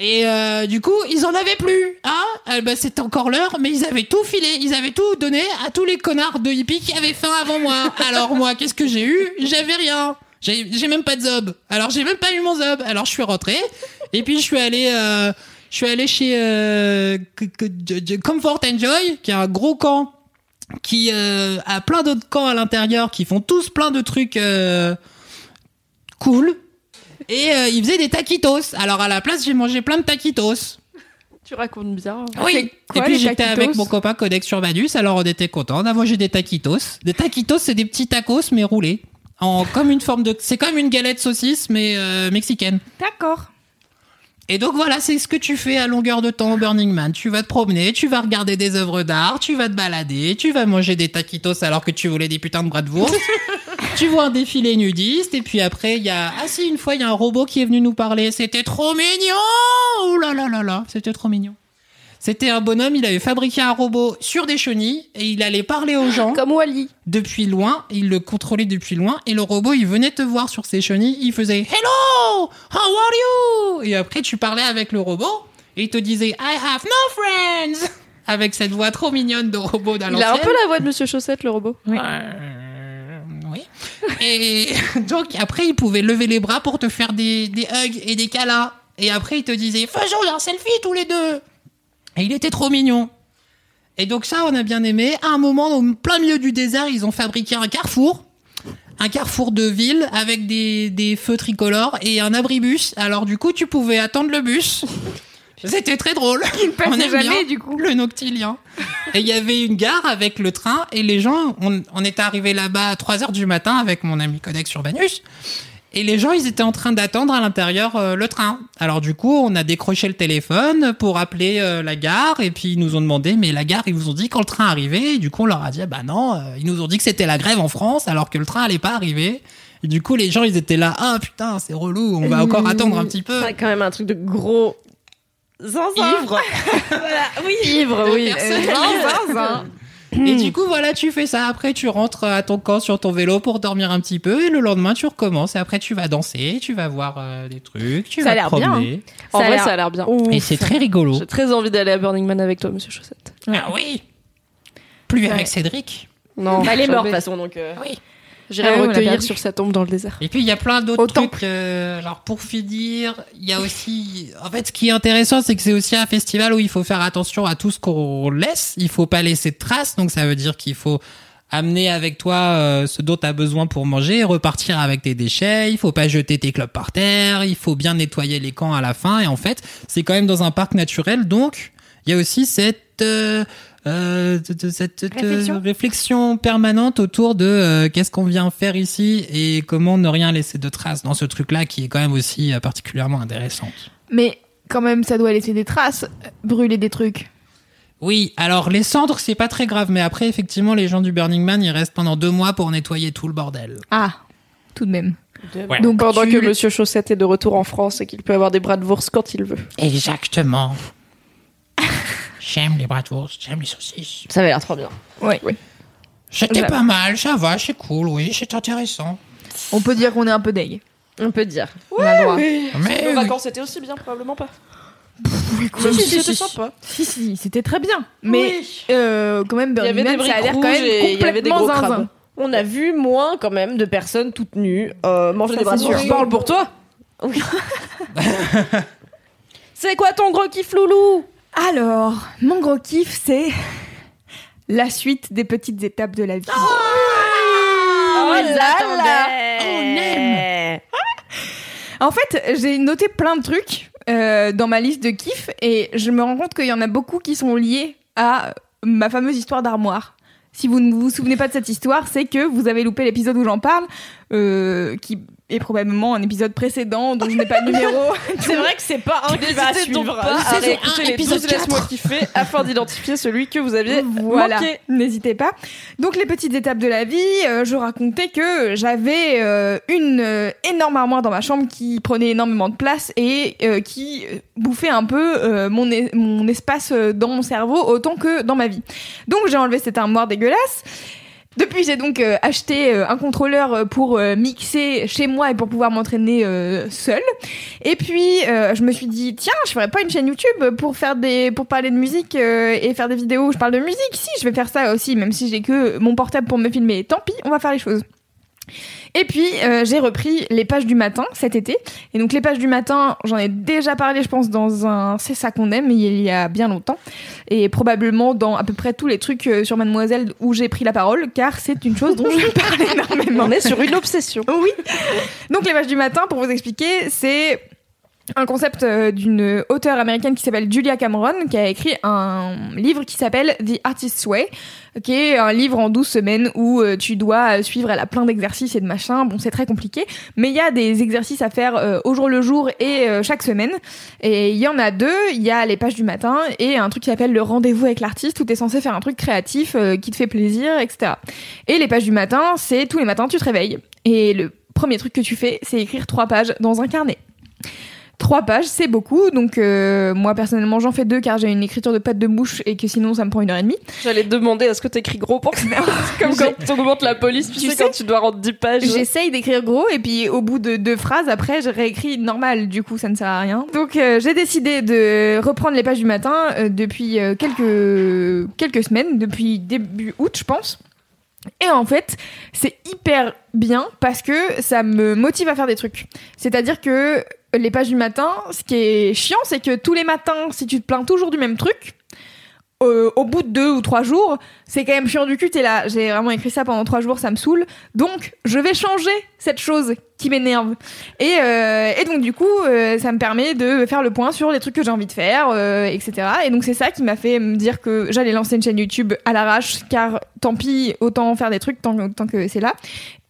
Et euh, du coup ils en avaient plus, hein, euh, bah, c'était encore l'heure, mais ils avaient tout filé, ils avaient tout donné à tous les connards de hippies qui avaient faim avant moi. Alors moi qu'est-ce que j'ai eu? J'avais rien. J'ai même pas de zob. Alors j'ai même pas eu mon zob. Alors je suis rentré et puis je suis allé euh, je suis allé chez euh, Comfort Enjoy qui est un gros camp qui euh, a plein d'autres camps à l'intérieur qui font tous plein de trucs cool. Et euh, ils faisaient des taquitos. Alors à la place, j'ai mangé plein de taquitos. Tu racontes bien. Oui. quoi, Et puis j'étais avec mon copain Codex Urbanus, alors on était content. On a mangé des taquitos. Des taquitos, c'est des petits tacos mais roulés. En, comme une forme de, c'est comme une galette saucisse mais euh, mexicaine. D'accord. Et donc voilà, c'est ce que tu fais à longueur de temps au Burning Man. Tu vas te promener, tu vas regarder des œuvres d'art, tu vas te balader, tu vas manger des taquitos alors que tu voulais des putains de bras de. tu vois un défilé nudiste et puis après il y a ah si une fois il y a un robot qui est venu nous parler, c'était trop mignon. Oh là là là là, c'était trop mignon. C'était un bonhomme, il avait fabriqué un robot sur des chenilles et il allait parler aux gens Comme Wally. depuis loin, il le contrôlait depuis loin, et le robot, il venait te voir sur ses chenilles, il faisait Hello, how are you? Et après, tu parlais avec le robot, et il te disait I have no friends! Avec cette voix trop mignonne de robot Il a un peu la voix de monsieur Chaussette, le robot. Euh, Et donc, après, il pouvait lever les bras pour te faire des, des hugs et des câlins. Et après, il te disait Faisons un selfie tous les deux! Et il était trop mignon. Et donc ça, on a bien aimé. À un moment, au plein milieu du désert, ils ont fabriqué un carrefour. Un carrefour de ville avec des, des feux tricolores et un abribus. Alors du coup, tu pouvais attendre le bus. C'était très drôle. Il ne passait On aime jamais, bien du coup. Le noctilien. Et il y avait une gare avec le train et les gens, on, on était arrivé là-bas à 3 heures du matin avec mon ami Codex Urbanus. Et les gens, ils étaient en train d'attendre à l'intérieur euh, le train. Alors du coup, on a décroché le téléphone pour appeler euh, la gare et puis ils nous ont demandé, mais la gare, ils vous ont dit quand le train arrivait? Et du coup, on leur a dit, ah bah non, euh, ils nous ont dit que c'était la grève en France alors que le train allait pas arriver. Et du coup, les gens, ils étaient là, ah putain, c'est relou, on va encore attendre un petit peu. C'est quand même un truc de gros zinzin. Ivre. Voilà, oui. Ivre, oui. Euh, zinzin. Et du coup, voilà, tu fais ça. Après, tu rentres à ton camp sur ton vélo pour dormir un petit peu. Et le lendemain, tu recommences. Et après, tu vas danser, tu vas voir euh, des trucs, tu Ça a vas te l'air bien, promener. En Ça a vrai, l'air ça a l'air bien. Et c'est très rigolo. J'ai très envie d'aller à Burning Man avec toi, monsieur Chaussette. Ah oui Plus Ouais. avec Cédric. Non, Bah, elle est morte de toute façon, donc. euh, Oui. J'irai Ah recueillir sur sa tombe dans le désert. Et puis, il y a plein d'autres Au trucs. euh, alors, pour finir, il y a aussi... En fait, ce qui est intéressant, c'est que c'est aussi un festival où il faut faire attention à tout ce qu'on laisse. Il faut pas laisser de traces. Donc, ça veut dire qu'il faut amener avec toi euh, ce dont tu as besoin pour manger, repartir avec tes déchets, il faut pas jeter tes clubs par terre, il faut bien nettoyer les camps à la fin et en fait, c'est quand même dans un parc naturel donc il y a aussi cette euh, euh, de- de- cette Réflexion. réflexion permanente autour de euh, qu'est-ce qu'on vient faire ici et comment ne rien laisser de traces dans ce truc-là qui est quand même aussi euh, particulièrement intéressante. Mais quand même, ça doit laisser des traces, brûler des trucs. Oui, alors les cendres, c'est pas très grave, mais après, effectivement, les gens du Burning Man, ils restent pendant deux mois pour nettoyer tout le bordel. Ah, tout de même. Ouais. Donc Pendant tu- que Monsieur Chaussette est de retour en France et qu'il peut avoir des bras de bourse quand il veut. Exactement. J'aime les bratwurst, j'aime les saucisses. Ça avait l'air trop bien. Ouais. C'était J'aime. pas mal, ça va, c'est cool, oui, c'est intéressant. On peut dire qu'on est un peu deg. On peut dire. On a le droit. Mais Nos oui. vacances étaient aussi bien, probablement pas. Si, Si, si, c'était si. sympa. Si, si, c'était très bien. Mais Oui. euh, quand même, Il y avait Burning des Man, ça a l'air quand même et il y avait des complètement gros zinzin. On a vu moins quand même de personnes toutes nues euh, manger Ça, des bras c'est sûr. Je parle pour toi. C'est quoi ton gros kiff loulou? Alors, mon gros kiff, c'est la suite des petites étapes de la vie. Oh là là On aime. En fait, j'ai noté plein de trucs euh, dans ma liste de kiffs et je me rends compte qu'il y en a beaucoup qui sont liés à ma fameuse histoire d'armoire. Si vous ne vous souvenez pas de cette histoire, c'est que vous avez loupé l'épisode où j'en parle, euh, qui est probablement un épisode précédent dont je n'ai pas le numéro. C'est vrai que c'est pas un qui va suivre. pas à réécouter les épisode 12 Laisse-moi 4. kiffer afin d'identifier celui que vous aviez Voilà, manqué. n'hésitez pas. Donc les petites étapes de la vie, euh, je racontais que j'avais euh, une euh, énorme armoire dans ma chambre qui prenait énormément de place et qui bouffait un peu mon, es- mon espace dans mon cerveau autant que dans ma vie. Donc j'ai enlevé cette armoire dégueulasse. Depuis, j'ai donc euh, acheté euh, un contrôleur euh, pour euh, mixer chez moi et pour pouvoir m'entraîner euh, seule. Et puis, euh, je me suis dit, tiens, je ferais pas une chaîne YouTube pour faire des, pour parler de musique et faire des vidéos où je parle de musique. Si, je vais faire ça aussi, même si j'ai que mon portable pour me filmer. Tant pis, on va faire les choses. Et puis, euh, j'ai repris les pages du matin cet été. Et donc, les pages du matin, j'en ai déjà parlé, je pense, dans un C'est ça qu'on aime, il y a bien longtemps. Et probablement dans à peu près tous les trucs euh, sur Mademoiselle où j'ai pris la parole, car c'est une chose dont je parle énormément. On est sur une obsession. Oui. Donc les pages du matin, pour vous expliquer, c'est un concept euh, d'une auteure américaine qui s'appelle Julia Cameron, qui a écrit un livre qui s'appelle The Artist's Way, qui est un livre en 12 semaines où euh, tu dois suivre, elle a plein d'exercices et de machins, bon c'est très compliqué, mais il y a des exercices à faire euh, au jour le jour et euh, chaque semaine, et il y en a deux, il y a les pages du matin et un truc qui s'appelle le rendez-vous avec l'artiste, où tu es censé faire un truc créatif euh, qui te fait plaisir, etc. Et les pages du matin, c'est tous les matins tu te réveilles, et le premier truc que tu fais, c'est écrire trois pages dans un carnet. Trois pages, c'est beaucoup. Donc euh, moi personnellement, j'en fais deux car j'ai une écriture de patte de bouche et que sinon ça me prend une heure et demie. J'allais te demander est-ce que t'écris gros pour Comme quand on augmente la police, tu, Tu sais, sais quand tu dois rendre 10 pages. J'essaye d'écrire gros et puis au bout de deux phrases, après, je réécris normal. Du coup, ça ne sert à rien. Donc euh, j'ai décidé de reprendre les pages du matin euh, depuis euh, quelques quelques semaines, depuis début août, je pense. Et en fait, c'est hyper bien parce que ça me motive à faire des trucs. C'est-à-dire que les pages du matin, ce qui est chiant, c'est que tous les matins, si tu te plains toujours du même truc, euh, au bout de deux ou trois jours, c'est quand même chiant du cul. T'es là, j'ai vraiment écrit ça pendant trois jours, ça me saoule. Donc, je vais changer cette chose qui m'énerve. Et, euh, et donc, du coup, euh, ça me permet de faire le point sur les trucs que j'ai envie de faire, euh, etc. Et donc, c'est ça qui m'a fait me dire que j'allais lancer une chaîne YouTube à l'arrache, car tant pis, autant faire des trucs tant, tant que c'est là.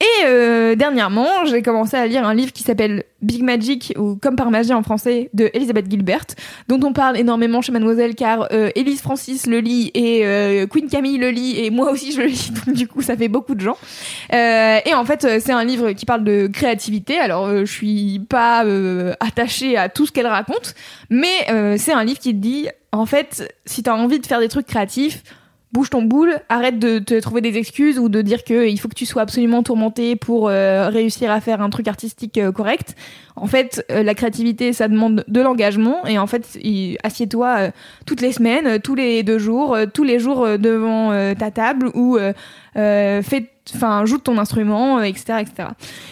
Et dernièrement, j'ai commencé à lire un livre qui s'appelle Big Magic, ou Comme par magie en français, de Elisabeth Gilbert, dont on parle énormément chez Mademoiselle, car Elise Francis le lit et Queen Camille le lit, et moi aussi je le lis, donc du coup ça fait beaucoup de gens. Et en fait, c'est un livre qui parle de créativité, alors euh, je suis pas euh, attachée à tout ce qu'elle raconte, mais euh, c'est un livre qui te dit, en fait, si t'as envie de faire des trucs créatifs, bouge ton boule, arrête de te trouver des excuses ou de dire que il faut que tu sois absolument tourmenté pour euh, réussir à faire un truc artistique correct. En fait, la créativité, ça demande de l'engagement et en fait, assieds-toi toutes les semaines, tous les deux jours, tous les jours devant ta table ou fais enfin joue de ton instrument euh, etc etc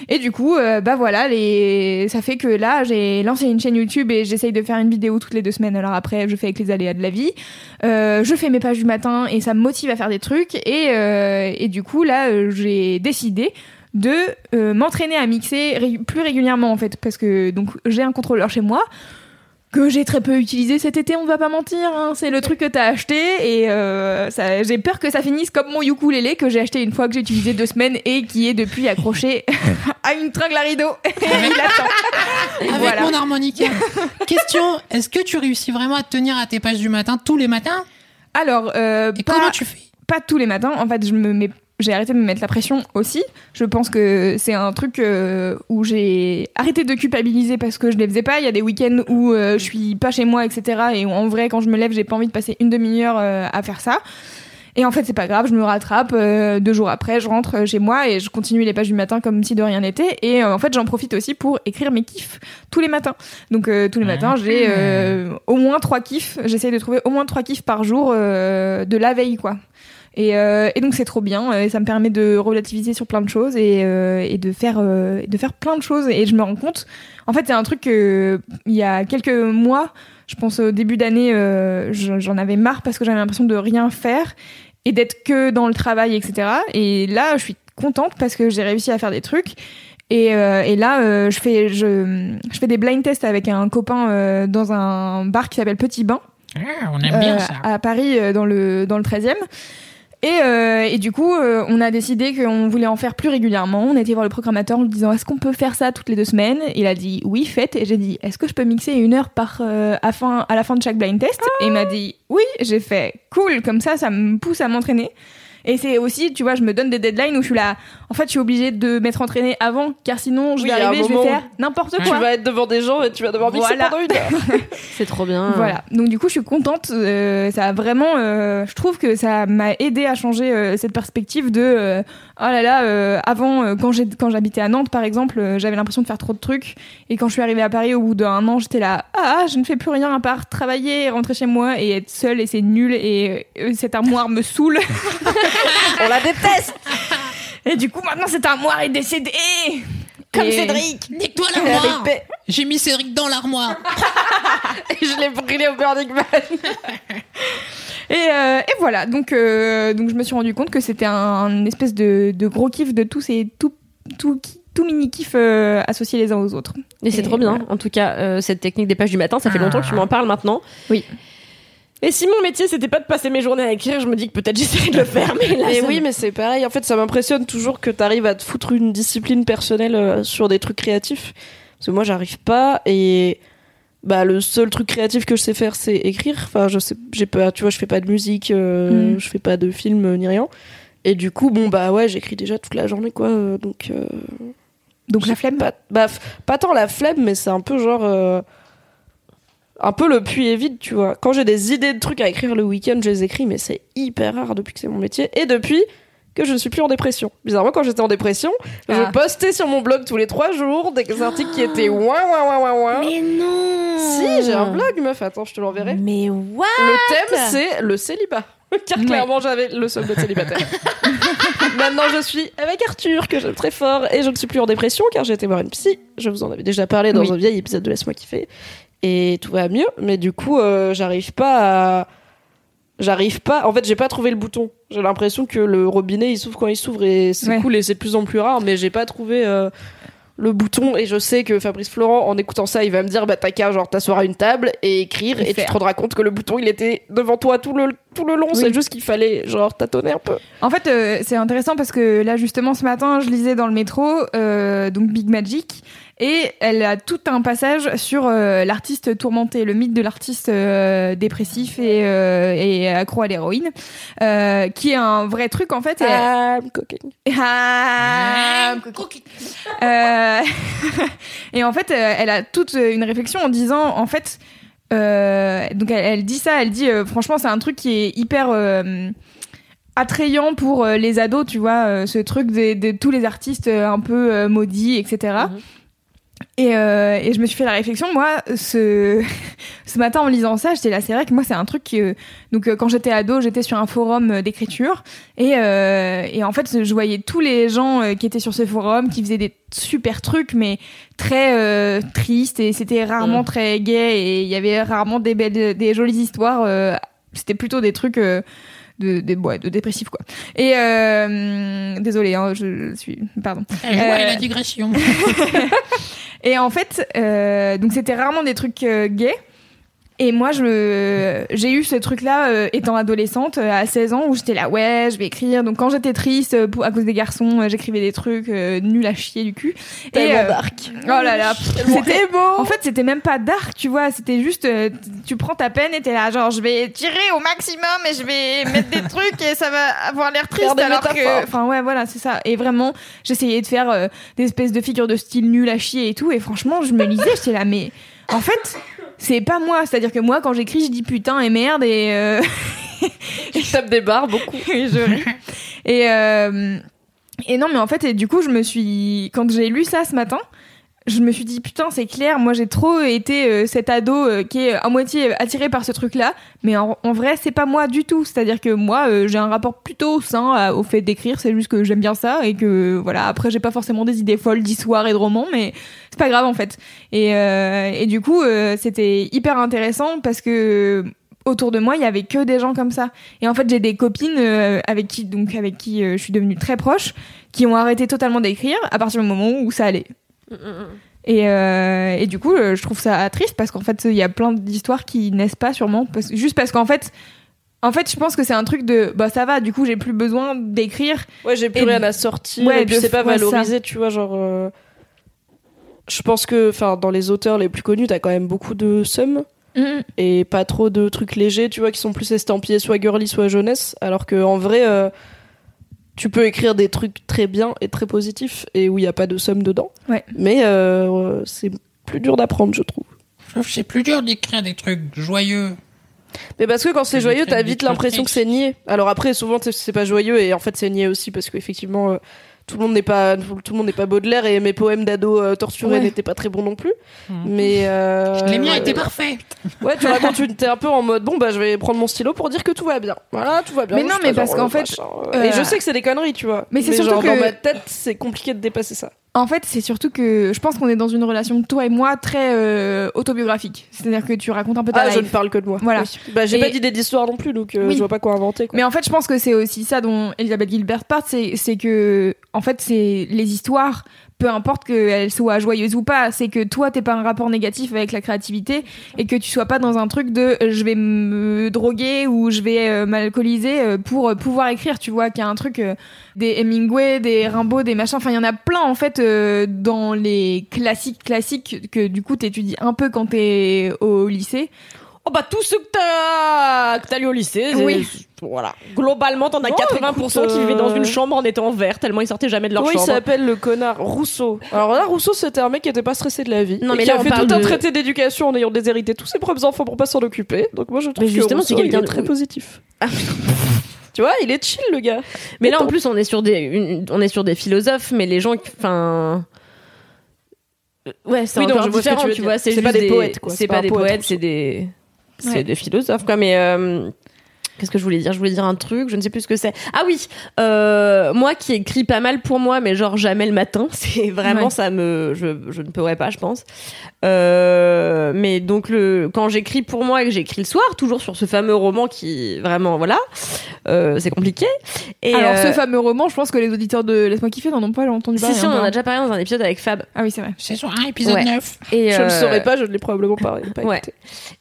et du coup euh, bah voilà les ça fait que là j'ai lancé une chaîne YouTube et j'essaye de faire une vidéo toutes les deux semaines. Alors après je fais avec les aléas de la vie. Euh, je fais mes pages du matin et ça me motive à faire des trucs. Et, et du coup là j'ai décidé de m'entraîner à mixer plus régulièrement en fait. Parce que donc j'ai un contrôleur chez moi que j'ai très peu utilisé cet été, on ne va pas mentir. hein. C'est le truc que t'as acheté et euh, ça- j'ai peur que ça finisse comme mon ukulélé que j'ai acheté une fois que j'ai utilisé deux semaines et qui est depuis accroché à une tringle à rideau. Et il attend. Avec Voilà. mon harmonica. Question, est-ce que tu réussis vraiment à te tenir à tes pages du matin tous les matins? Alors, euh, Et pas, comment tu fais? pas tous les matins. En fait, je me mets j'ai arrêté de me mettre la pression aussi. Je pense que c'est un truc euh, où j'ai arrêté de culpabiliser parce que je les faisais pas. Il y a des week-ends où euh, je suis pas chez moi, etc. Et où, en vrai, quand je me lève, j'ai pas envie de passer une demi-heure euh, à faire ça. Et en fait, c'est pas grave, je me rattrape. euh, deux jours après, je rentre chez moi et je continue les pages du matin comme si de rien n'était. Et en fait, j'en profite aussi pour écrire mes kiffs tous les matins. Donc euh, tous les matins, j'ai euh, au moins trois kiffs. J'essaie de trouver au moins trois kiffs par jour euh, de la veille, quoi. Et, euh, et donc c'est trop bien. Et ça me permet de relativiser sur plein de choses et, euh, et de faire euh, de faire plein de choses. Et je me rends compte. En fait, c'est un truc que il y a quelques mois. Je pense au début d'année, euh, je- j'en avais marre parce que j'avais l'impression de rien faire et d'être que dans le travail, etc. Et là, je suis contente parce que j'ai réussi à faire des trucs. Et, euh, et là, euh, je, fais, je, je fais des blind tests avec un copain euh, dans un bar qui s'appelle Petit Bain, Ah, On aime bien euh, ça. à Paris, euh, dans le, dans le 13e. Et, euh, et du coup, euh, on a décidé qu'on voulait en faire plus régulièrement. On a été voir le programmateur en lui disant est-ce qu'on peut faire ça toutes les deux semaines? Il a dit oui, faites. Et j'ai dit est-ce que je peux mixer une heure par euh, à, fin, à la fin de chaque blind test? Et il m'a dit oui. J'ai fait cool, comme ça, ça me pousse à m'entraîner. Et c'est aussi, tu vois, je me donne des deadlines où je suis là. En fait, je suis obligée de m'être entraînée avant, car sinon, je Oui, vais arriver, je vais faire n'importe Tu quoi. vas être devant des gens et tu vas devoir mixer Voilà. pendant une heure. C'est trop bien. Voilà. Donc du coup, je suis contente. euh, ça a vraiment, euh, je trouve que ça m'a aidé à changer euh, cette perspective de, euh, oh là là, euh, avant euh, quand j'ai quand j'habitais à Nantes par exemple, euh, j'avais l'impression de faire trop de trucs. Et quand je suis arrivée à Paris au bout d'un an, j'étais là, ah, je ne fais plus rien à part travailler, rentrer chez moi et être seule et c'est nul et euh, cette armoire me saoule. On la déteste. et du coup, maintenant cette armoire est décédée. Comme Et- Cédric. Nique-toi l'armoire paix. J'ai mis Cédric dans l'armoire Et je l'ai brûlé au Burning Man. Et, euh, et voilà, donc, euh, donc je me suis rendu compte que c'était un, un espèce de, de gros kiff de tous ces tout, tout, tout mini kiff euh, associés les uns aux autres. Et c'est Et trop bien. voilà. En tout cas, euh, cette technique des pages du matin, ça fait Ah. longtemps que tu m'en parles maintenant. Oui. Et si mon métier c'était pas de passer mes journées à écrire, je me dis que peut-être j'essaierai de le faire. Mais là, Et ça oui, mais c'est pareil. En fait, ça m'impressionne toujours que t'arrives à te foutre une discipline personnelle euh, sur des trucs créatifs. Parce que moi, j'arrive pas. Et bah, le seul truc créatif que je sais faire, c'est écrire. Enfin, je sais, j'ai pas, tu vois, je fais pas de musique, euh, Mm. je fais pas de film euh, ni rien. Et du coup, bon, bah ouais, j'écris déjà toute la journée, quoi. euh, Donc, euh, Donc la flemme. Pas, bah, pas tant la flemme, mais c'est un peu genre. Un peu le puits est vide, tu vois. Quand j'ai des idées de trucs à écrire le week-end, je les écris, mais c'est hyper rare depuis que c'est mon métier. Et depuis que je ne suis plus en dépression. Bizarrement, quand j'étais en dépression, Ah. je postais sur mon blog tous les trois jours des articles qui étaient ouin, ouin, ouin, ouin, ouin. Mais non Si, j'ai un blog, meuf. Attends, je te l'enverrai. Mais what? Le thème, c'est le célibat. Car clairement, j'avais le seul de célibataire. Maintenant, je suis avec Arthur, que j'aime très fort, et je ne suis plus en dépression, car j'ai été voir une psy. Je vous en avais déjà parlé dans Oui. un vieil épisode de Laisse-moi kiffer. Et tout va mieux, mais du coup, euh, j'arrive pas à. J'arrive pas. En fait, j'ai pas trouvé le bouton. J'ai l'impression que le robinet, il s'ouvre quand il s'ouvre, et c'est Ouais. cool, et c'est de plus en plus rare, mais j'ai pas trouvé. euh, le bouton et je sais que Fabrice Florent en écoutant ça il va me dire bah t'as qu'à genre t'asseoir à une table et écrire Et et, tu te rendras compte que le bouton il était devant toi tout le tout le long Oui. c'est juste qu'il fallait genre tâtonner un peu En fait, euh, c'est intéressant parce que là, justement, ce matin, je lisais dans le métro, euh, donc Big Magic, et elle a tout un passage sur euh, l'artiste tourmenté, le mythe de l'artiste euh, dépressif et, euh, et accro à l'héroïne, qui est un vrai truc en fait. et- I'm cooking. Ah, euh, et en fait, elle a toute une réflexion en disant, en fait, donc elle, elle dit ça, elle dit, franchement, c'est un truc qui est hyper attrayant pour les ados, tu vois, ce truc de, de tous les artistes un peu maudits, etc. Et, euh, et je me suis fait la réflexion, moi, ce, ce matin en lisant ça, j'étais là, c'est vrai que moi, c'est un truc. Donc, euh, quand j'étais ado, j'étais sur un forum euh, d'écriture. Et, et en fait, je voyais tous les gens qui étaient sur ce forum, qui faisaient des super trucs, mais très tristes. Et c'était rarement Mm. très gai. Et il y avait rarement des, belles, des jolies histoires. c'était plutôt des trucs. De, de, ouais, de dépressif quoi. Et euh, désolé, hein, je, je suis pardon. Elle Euh, la digression? Et en fait, euh, donc c'était rarement des trucs euh, gays. Et moi, je j'ai eu ce truc-là euh, étant adolescente euh, à 16 ans où j'étais là, ouais, je vais écrire. Donc quand j'étais triste euh, pour, à cause des garçons, euh, j'écrivais des trucs euh, nuls à chier du cul. Euh, dark. Oh là là, c'était En fait, c'était même pas dark, tu vois. C'était juste, tu prends ta peine et t'es là, genre, je vais tirer au maximum et je vais mettre des trucs et ça va avoir l'air triste. Alors que, enfin ouais, voilà, c'est ça. Et vraiment, j'essayais de faire euh, des espèces de figures de style nul à chier et tout. Et franchement, je me lisais, j'étais là, mais en fait, c'est pas moi. C'est-à-dire que moi, quand j'écris, je dis putain et merde et euh, Je tape des barres beaucoup. et je ris. Et, euh, et non, mais en fait, et du coup, je me suis. Quand j'ai lu ça ce matin, je me suis dit, putain, c'est clair, moi j'ai trop été euh, cet ado euh, qui est à moitié attiré par ce truc-là, mais en, vrai, c'est pas moi du tout. C'est-à-dire que moi, euh, j'ai un rapport plutôt sain à- au fait d'écrire, c'est juste que j'aime bien ça et que voilà, après, j'ai pas forcément des idées folles d'histoire et de romans, mais c'est pas grave en fait. Et, et du coup, c'était hyper intéressant parce que autour de moi, il y avait que des gens comme ça. Et en fait, j'ai des copines avec qui, donc avec qui je suis devenue très proche, qui ont arrêté totalement d'écrire à partir du moment où ça allait. Et, euh, et du coup, euh, je trouve ça triste parce qu'en fait, il y a plein d'histoires qui naissent pas sûrement, parce, juste parce qu'en fait, en fait, je pense que c'est un truc de, bah ça va, du coup, j'ai plus besoin d'écrire. Ouais, j'ai plus rien à sortir. Ouais, et puis c'est pas valorisé, tu vois, genre. euh, Je pense que, enfin, dans les auteurs les plus connus, t'as quand même beaucoup de sums et pas trop de trucs légers, tu vois, qui sont plus estampillés soit girly, soit jeunesse. Alors que en vrai, euh, tu peux écrire des trucs très bien et très positifs et où il y a pas de somme dedans. Ouais. Mais euh, c'est plus dur d'apprendre, je trouve. Je trouve que c'est plus dur d'écrire des trucs joyeux. Mais parce que quand c'est joyeux, t'as vite l'impression que c'est niais. Alors après, souvent c'est- pas joyeux et en fait c'est niais aussi parce qu'effectivement euh, tout le monde n'est pas tout le monde n'est pas Baudelaire et mes poèmes d'ado euh, torturés Ouais. n'étaient pas très bons non plus. Mais euh, Les miens ouais, étaient parfaits. Ouais, tu racontes une t'es un peu en mode bon bah je vais prendre mon stylo pour dire que tout va bien. Voilà, tout va bien. Mais non, mais pas parce qu'en euh, fait, machin, euh, et euh, je sais que c'est des conneries, tu vois. mais c'est surtout genre, que- dans ma tête, c'est compliqué de dépasser ça. En fait, c'est surtout que je pense qu'on est dans une relation, toi et moi, très euh, autobiographique. C'est-à-dire que tu racontes un peu ta Ah, je ne parle que de moi. Voilà. Oui. Bah j'ai Et- pas d'idée d'histoire non plus donc euh, Oui. je vois pas quoi inventer quoi. Mais en fait, je pense que c'est aussi ça dont Elisabeth Gilbert part, c'est que, en fait, c'est les histoires, peu importe qu'elles soient joyeuses ou pas, c'est que toi, t'es pas un rapport négatif avec la créativité et que tu sois pas dans un truc de je vais me droguer ou je vais euh, m'alcooliser euh, pour euh, pouvoir écrire, tu vois, qu'il y a un truc des Hemingway, des Rimbaud, des machins, enfin, il y en a plein, en fait, dans les classiques classiques que du coup, t'étudies un peu quand t'es au lycée. Oh bah tout ce que t'as que t'as lu au lycée, Oui. voilà. Globalement, t'en as Bon, 80% écoute, qui vivaient dans euh, une chambre en étant vert, tellement ils sortaient jamais de leur Comment il chambre. s'appelle le connard? Rousseau. Alors là, Rousseau, c'était un mec qui était pas stressé de la vie. Non, et mais qui là, a fait tout un traité d'éducation en ayant déshérité tous ses propres enfants pour pas s'en occuper. Donc moi, je trouve Mais justement, que c'est Rousseau, il quelqu'un est de- très positif. tu vois, il est chill, le gars. Mais là, en plus, on est sur des, une- on est sur des philosophes, mais les gens, enfin. Euh, Ouais, c'est Oui, non, ce que différent, tu vois. C'est pas des poètes, quoi. C'est pas, un des poète, poètes, c'est des, c'est Ouais. des philosophes, quoi. Mais euh, qu'est-ce que je voulais dire? Je voulais dire un truc, je ne sais plus ce que c'est. Ah oui, euh, moi qui écris pas mal pour moi, mais genre jamais le matin. C'est vraiment Ouais. ça me, je, je ne pourrais pas, je pense. Euh, mais donc le, quand j'écris pour moi et que j'écris le soir, toujours sur ce fameux roman qui vraiment, voilà, euh, c'est compliqué. Et Alors, euh, ce fameux roman, je pense que les auditeurs de Laisse-moi kiffer n'en ont pas entendu si, parler. si, on en a déjà parlé dans un épisode avec Fab. Ah oui, c'est vrai. Saison 1, épisode Ouais. 9. Et, Je ne le euh, saurais pas, je ne l'ai probablement pas, pas Ouais. écouté.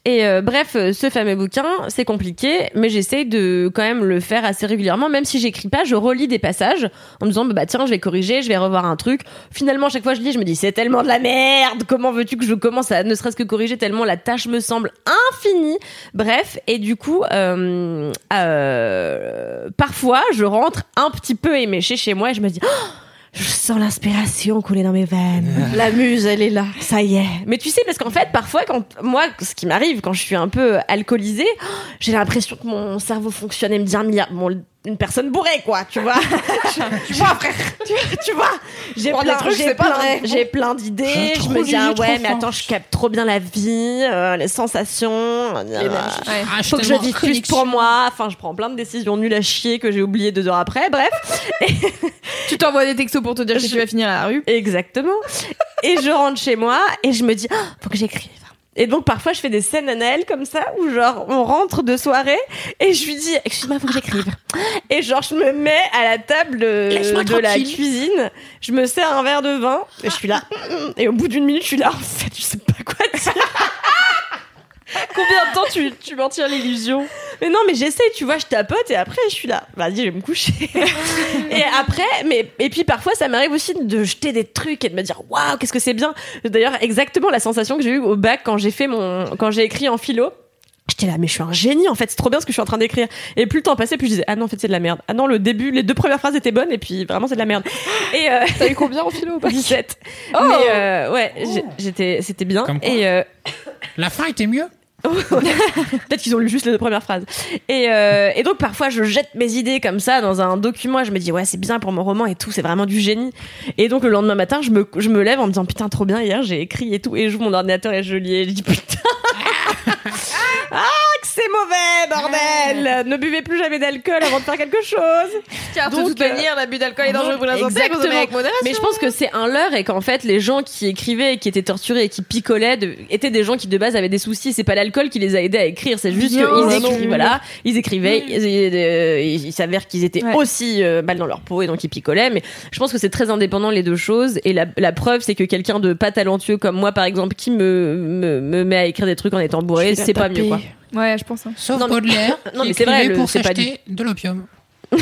Et euh, bref, ce fameux bouquin, c'est compliqué, mais j'essaye de quand même le faire assez régulièrement. Même si j'écris pas, je relis des passages en me disant, bah, bah, tiens, je vais corriger, je vais revoir un truc. Finalement, chaque fois je lis, je me dis, c'est tellement de la merde. Comment veux-tu que je commence à ne serait-ce que corriger tellement la tâche me semble infinie? Bref, et du coup, euh, euh, parfois, je rentre un petit peu éméché chez moi et je me dis, Oh, je sens l'inspiration couler dans mes veines. La muse, elle est là. Ça y est. Mais tu sais, parce qu'en fait, parfois, quand moi, ce qui m'arrive quand je suis un peu alcoolisée, j'ai l'impression que mon cerveau fonctionne et me dit un milliard. Bon, une personne bourrée, quoi, tu vois. tu vois, frère. Tu, tu vois. J'ai plein, j'ai plein, vrai. j'ai plein d'idées. Je me dis, ah ouais, mais attends, je capte trop bien la vie, euh, les sensations. Ah, je Faut que je vive plus pour moi. Enfin, je prends plein de décisions nulles à chier que j'ai oubliées deux heures après. Bref. Tu t'envoies des textos pour te dire que tu vas finir à la rue. Exactement. et je rentre chez moi et je me dis, Ah, faut que j'écrive. Et donc parfois je fais des scènes à Naël comme ça où genre on rentre de soirée et je lui dis excuse-moi faut que j'écrive. Et genre je me mets à la table de, de la cuisine. Je me sers un verre de vin et je suis là. Et au bout d'une minute je suis là. En fait je sais pas quoi dire Combien de temps tu, tu m'en tires l'illusion Mais non, mais j'essaie, tu vois, je tapote et après je suis là. Vas-y, je vais me coucher. et après, mais et puis parfois ça m'arrive aussi de jeter des trucs et de me dire waouh, qu'est-ce que c'est bien. D'ailleurs, exactement la sensation que j'ai eue au bac quand j'ai fait mon quand j'ai écrit en philo. J'étais là, mais je suis un génie en fait, c'est trop bien ce que je suis en train d'écrire. Et plus le temps passait, plus je disais, ah non, en fait, c'est de la merde. Ah non, le début, les deux premières phrases étaient bonnes, et puis vraiment, c'est de la merde. Et euh, T'as eu combien en philo ou pas 17. Oh mais euh, ouais, j'étais, c'était bien. Comme quoi. et euh, La fin était mieux? Peut-être qu'ils ont lu juste les deux premières phrases. Et, euh, et donc parfois je jette mes idées comme ça dans un document et je me dis ouais c'est bien pour mon roman et tout, c'est vraiment du génie. Et donc le lendemain matin je me, lève en me disant putain trop bien hier j'ai écrit et tout et j'ouvre mon ordinateur et je lis et je dis putain que c'est mauvais bordel ne buvez plus jamais d'alcool avant de faire quelque chose Car de Donc, toute euh, manière, l'abus d'alcool est dangereux pour la santé. Exactement. consommez avec modération. Mais je pense que c'est un leurre et qu'en fait les gens qui écrivaient et qui étaient torturés et qui picolaient de- étaient des gens qui de base avaient des soucis. C'est pas l'alcool qui les a aidés à écrire, c'est juste qu'ils écrivaient. Voilà, ils écrivaient. ils- euh, il s'avère qu'ils étaient Ouais. aussi euh, mal dans leur peau et donc ils picolaient. Mais je pense que c'est très indépendant les deux choses. Et la, la preuve c'est que quelqu'un de pas talentueux comme moi par exemple qui me, me me met à écrire des trucs en étant bourré, c'est pas mieux quoi. Ouais, je pense. hein. Sauf Non, mais- Baudelaire. Non, qui mais c'est vrai, pour s'acheter de l'opium.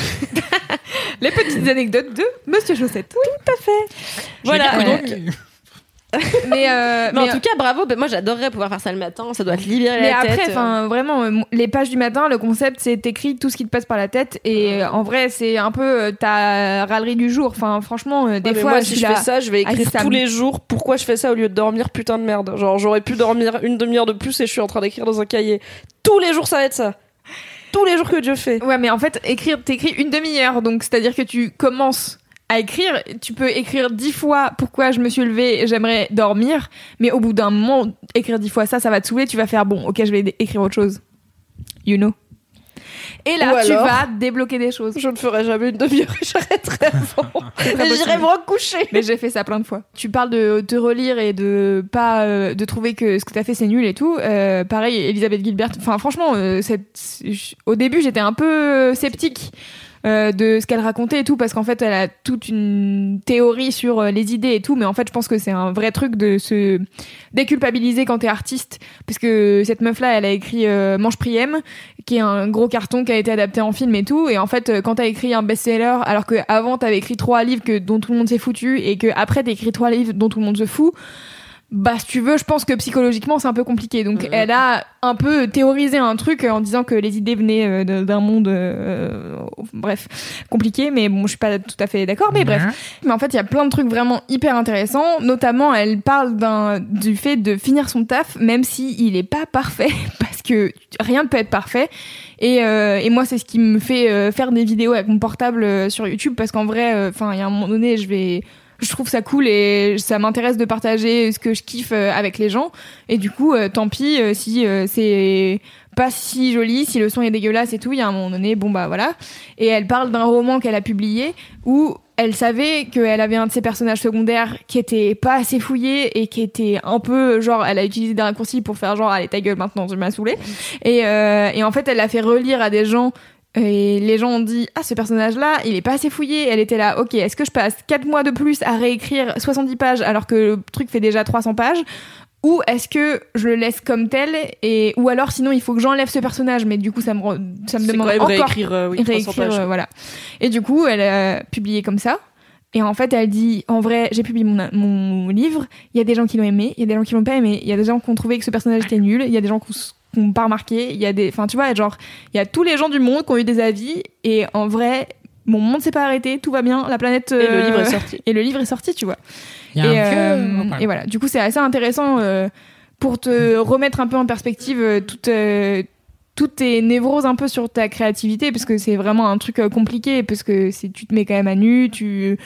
Les petites anecdotes de Monsieur Chaussette. Voilà. J'ai dit donc- que- Mais, euh, Mais en tout cas, bravo. Ben, moi, j'adorerais pouvoir faire ça le matin. Ça doit te libérer Mais la après, tête. enfin, vraiment, euh, les pages du matin, le concept, c'est t'écris tout ce qui te passe par la tête. Et euh, en vrai, c'est un peu euh, ta râlerie du jour. Enfin, franchement, euh, des Ouais, fois, moi, si je fais ça, je vais écrire Ah, ça tous les jours pourquoi je fais ça au lieu de dormir, putain de merde. Genre, j'aurais pu dormir une demi-heure de plus et je suis en train d'écrire dans un cahier. Tous les jours, ça va être ça. Tous les jours que Dieu fait. Ouais, mais en fait, écrire, t'écris une demi-heure. Donc, c'est-à-dire que tu commences à écrire. Tu peux écrire dix fois pourquoi je me suis levée j'aimerais dormir. Mais au bout d'un moment, écrire dix fois ça, ça va te saouler. Tu vas faire bon, ok, je vais écrire autre chose. You know. Et là, Ou tu alors- vas débloquer des choses. Je ne ferai jamais une demi-heure j'arrêterai avant. j'irai me recoucher. Mais j'ai fait ça plein de fois. Tu parles de te relire et de pas euh, de trouver que ce que t'as fait c'est nul et tout. Euh, pareil, Elisabeth Gilbert. Enfin, franchement, euh, cette- au début j'étais un peu sceptique. Euh, de ce qu'elle racontait et tout parce qu'en fait elle a toute une théorie sur euh, les idées et tout mais en fait je pense que c'est un vrai truc de se déculpabiliser quand t'es artiste parce que cette meuf là elle a écrit euh, Manche Priem qui est un gros carton qui a été adapté en film et tout et en fait quand t'as écrit un best-seller alors que avant t'avais écrit trois livres que dont tout le monde s'est foutu et que après t'as écrit trois livres dont tout le monde se fout bah si tu veux je pense que psychologiquement c'est un peu compliqué. Donc elle a un peu théorisé un truc en disant que les idées venaient euh, d'un monde euh, bref compliqué. Mais bon je suis pas tout à fait d'accord mais bref. Mais en fait, il y a plein de trucs vraiment hyper intéressants. Notamment, elle parle d'un, du fait de finir son taf, même si il est pas parfait, parce que rien ne peut être parfait. Et, euh, et moi, c'est ce qui me fait euh, faire des vidéos avec mon portable euh, sur YouTube, parce qu'en vrai, enfin, il y a un moment donné, je vais, je trouve ça cool et ça m'intéresse de partager ce que je kiffe euh, avec les gens. Et du coup, euh, tant pis euh, si c'est pas si joli, si le son est dégueulasse et tout. Il y a un moment donné, bon bah voilà. Et elle parle d'un roman qu'elle a publié où elle savait qu'elle avait un de ses personnages secondaires qui était pas assez fouillé et qui était un peu genre elle a utilisé des raccourcis pour faire genre allez ta gueule maintenant tu m'as saoulé et, et en fait elle l'a fait relire à des gens et les gens ont dit ah ce personnage là il est pas assez fouillé elle était là ok est-ce que je passe 4 mois de plus à réécrire 70 pages alors que le truc fait déjà 300 pages ou est-ce que je le laisse comme tel et ou alors sinon il faut que j'enlève ce personnage mais du coup ça me re- ça me demande encore réécrire, euh, oui, 300 réécrire, pages. euh, voilà. Et du coup, elle a publié comme ça. Et en fait, elle dit, en vrai, j'ai publié mon, mon livre. Il y a des gens qui l'ont aimé, il y a des gens qui l'ont pas aimé. Il y a des gens qui ont trouvé que ce personnage était nul. Il y a des gens qui n'ont pas remarqué. Il y a des, enfin, tu vois, genre, il y a tous les gens du monde qui ont eu des avis. Et en vrai, mon monde s'est pas arrêté. Tout va bien. La planète. Et le euh, livre est sorti. Et le livre est sorti, tu vois. Il y a et, un vieux- euh, et voilà. Du coup, c'est assez intéressant euh, pour te remettre un peu en perspective euh, toute, euh, toutes tes névroses un peu sur ta créativité, parce que c'est vraiment un truc euh, compliqué, parce que c'est tu te mets quand même à nu, tu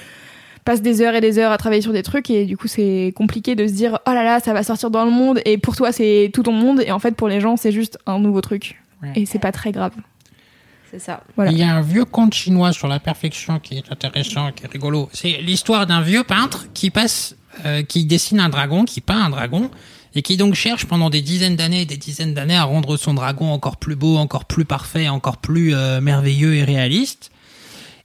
passes des heures et des heures à travailler sur des trucs, et du coup, c'est compliqué de se dire oh là là, ça va sortir dans le monde, et pour toi, c'est tout ton monde, et en fait, pour les gens, c'est juste un nouveau truc. Ouais. Et c'est pas très grave. C'est ça. Voilà. Il y a un vieux conte chinois sur la perfection qui est intéressant, qui est rigolo. C'est l'histoire d'un vieux peintre qui passe, euh, qui dessine un dragon, qui peint un dragon, et qui donc cherche pendant des dizaines d'années et des dizaines d'années à rendre son dragon encore plus beau, encore plus parfait, encore plus euh, merveilleux et réaliste.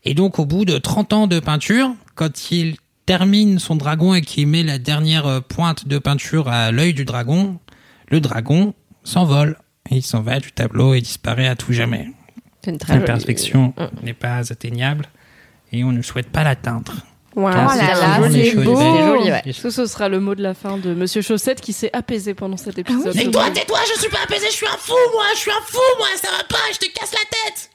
Et donc au bout de 30 ans de peinture, quand il termine son dragon et qu'il met la dernière euh, pointe de peinture à l'œil du dragon, le dragon s'envole. Et il s'en va du tableau et disparaît à tout jamais. C'est une très La perfection Mm. n'est pas atteignable et on ne souhaite pas l'atteindre. Oh là c'est là, joli, c'est joli, beau. joli, ouais. Ça, ce sera le mot de la fin de Monsieur Chaussette qui s'est apaisé pendant cet épisode. Mais toi, tais-toi, je suis pas apaisé, je suis un fou, moi, je suis un fou, moi, ça va pas, je te casse la tête.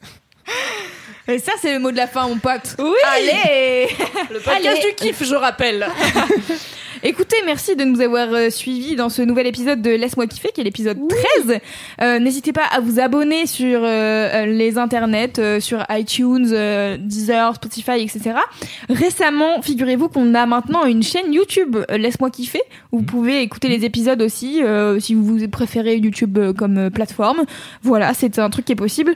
Et ça, c'est le mot de la fin, mon pote. Oui Allez Le podcast Allez. du kiff, je rappelle. Écoutez, merci de nous avoir euh, suivis dans ce nouvel épisode de Laisse-moi kiffer, qui est l'épisode 13. Euh, N'hésitez pas à vous abonner sur euh, les internets, euh, sur iTunes, euh, Deezer, Spotify, etc. Récemment, figurez-vous qu'on a maintenant une chaîne YouTube, euh, Laisse-moi kiffer, où vous pouvez écouter les épisodes aussi, euh, si vous préférez YouTube euh, comme euh, plateforme. Voilà, c'est un truc qui est possible.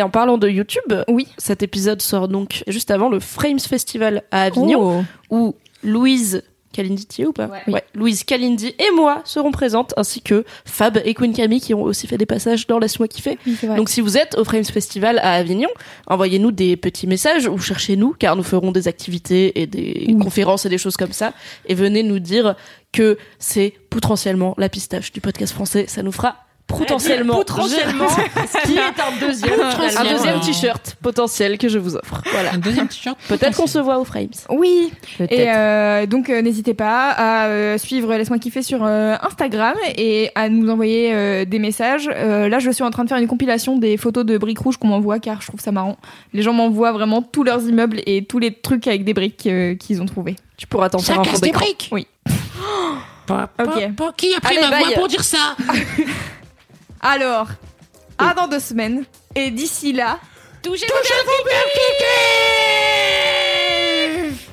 Et en parlant de YouTube, Oui. cet épisode sort donc juste avant le Frames Festival à Avignon, Oh. où Louise Kalindi, ou pas Ouais. Louise Kalindi et moi serons présentes, ainsi que Fab et Queen Camille qui ont aussi fait des passages dans Laisse-moi kiffer. Oui. Donc si vous êtes au Frames Festival à Avignon, envoyez-nous des petits messages ou cherchez-nous car nous ferons des activités et des Oui. conférences et des choses comme ça et venez nous dire que c'est potentiellement la pistache du podcast français, ça nous fera potentiellement potentiellement, ce qui est un deuxième, un deuxième t-shirt potentiel que je vous offre. Voilà. Un deuxième t-shirt. Peut-être qu'on se voit au Frames. Oui, Peut-être. Et euh, donc euh, n'hésitez pas à euh, suivre Laisse-moi kiffer sur euh, Instagram et à nous envoyer euh, des messages. Euh, là, je suis en train de faire une compilation des photos de briques rouges qu'on m'envoie car je trouve ça marrant. Les gens m'envoient vraiment tous leurs immeubles et tous les trucs avec des briques euh, qu'ils ont trouvés. Tu pourras t'en faire un casse fond des briques? Oui. Pas- Ok. pas- pas- Qui a pris Allez, ma voix pour dire ça? Alors, à dans deux semaines et d'ici là, Touchez-vous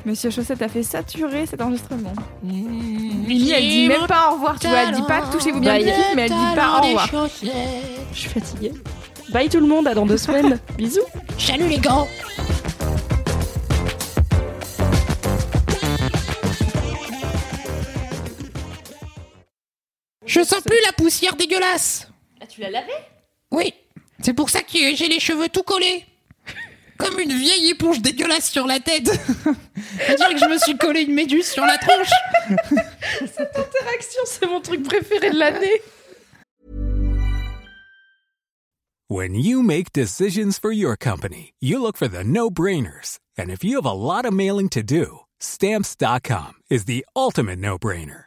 Monsieur Chaussette a fait saturer cet enregistrement. Mimi, Mimi, elle dit même pas au revoir, tu vois, elle dit pas touchez-vous bien le kiff, mais elle dit pas au revoir. Je suis fatiguée. Bye tout le monde, à dans deux semaines. Bisous. Salut les gars Je sens plus la poussière dégueulasse Ah, tu l'as lavé Oui, c'est pour ça que j'ai les cheveux tout collés. Comme une vieille éponge dégueulasse sur la tête. On dirait que je me suis collé une méduse sur la tronche. Interaction, c'est mon truc préféré de l'année. When you make decisions for your company, you look for the no-brainers. And if you have a lot of mailing to do, stamps.com is the ultimate no-brainer.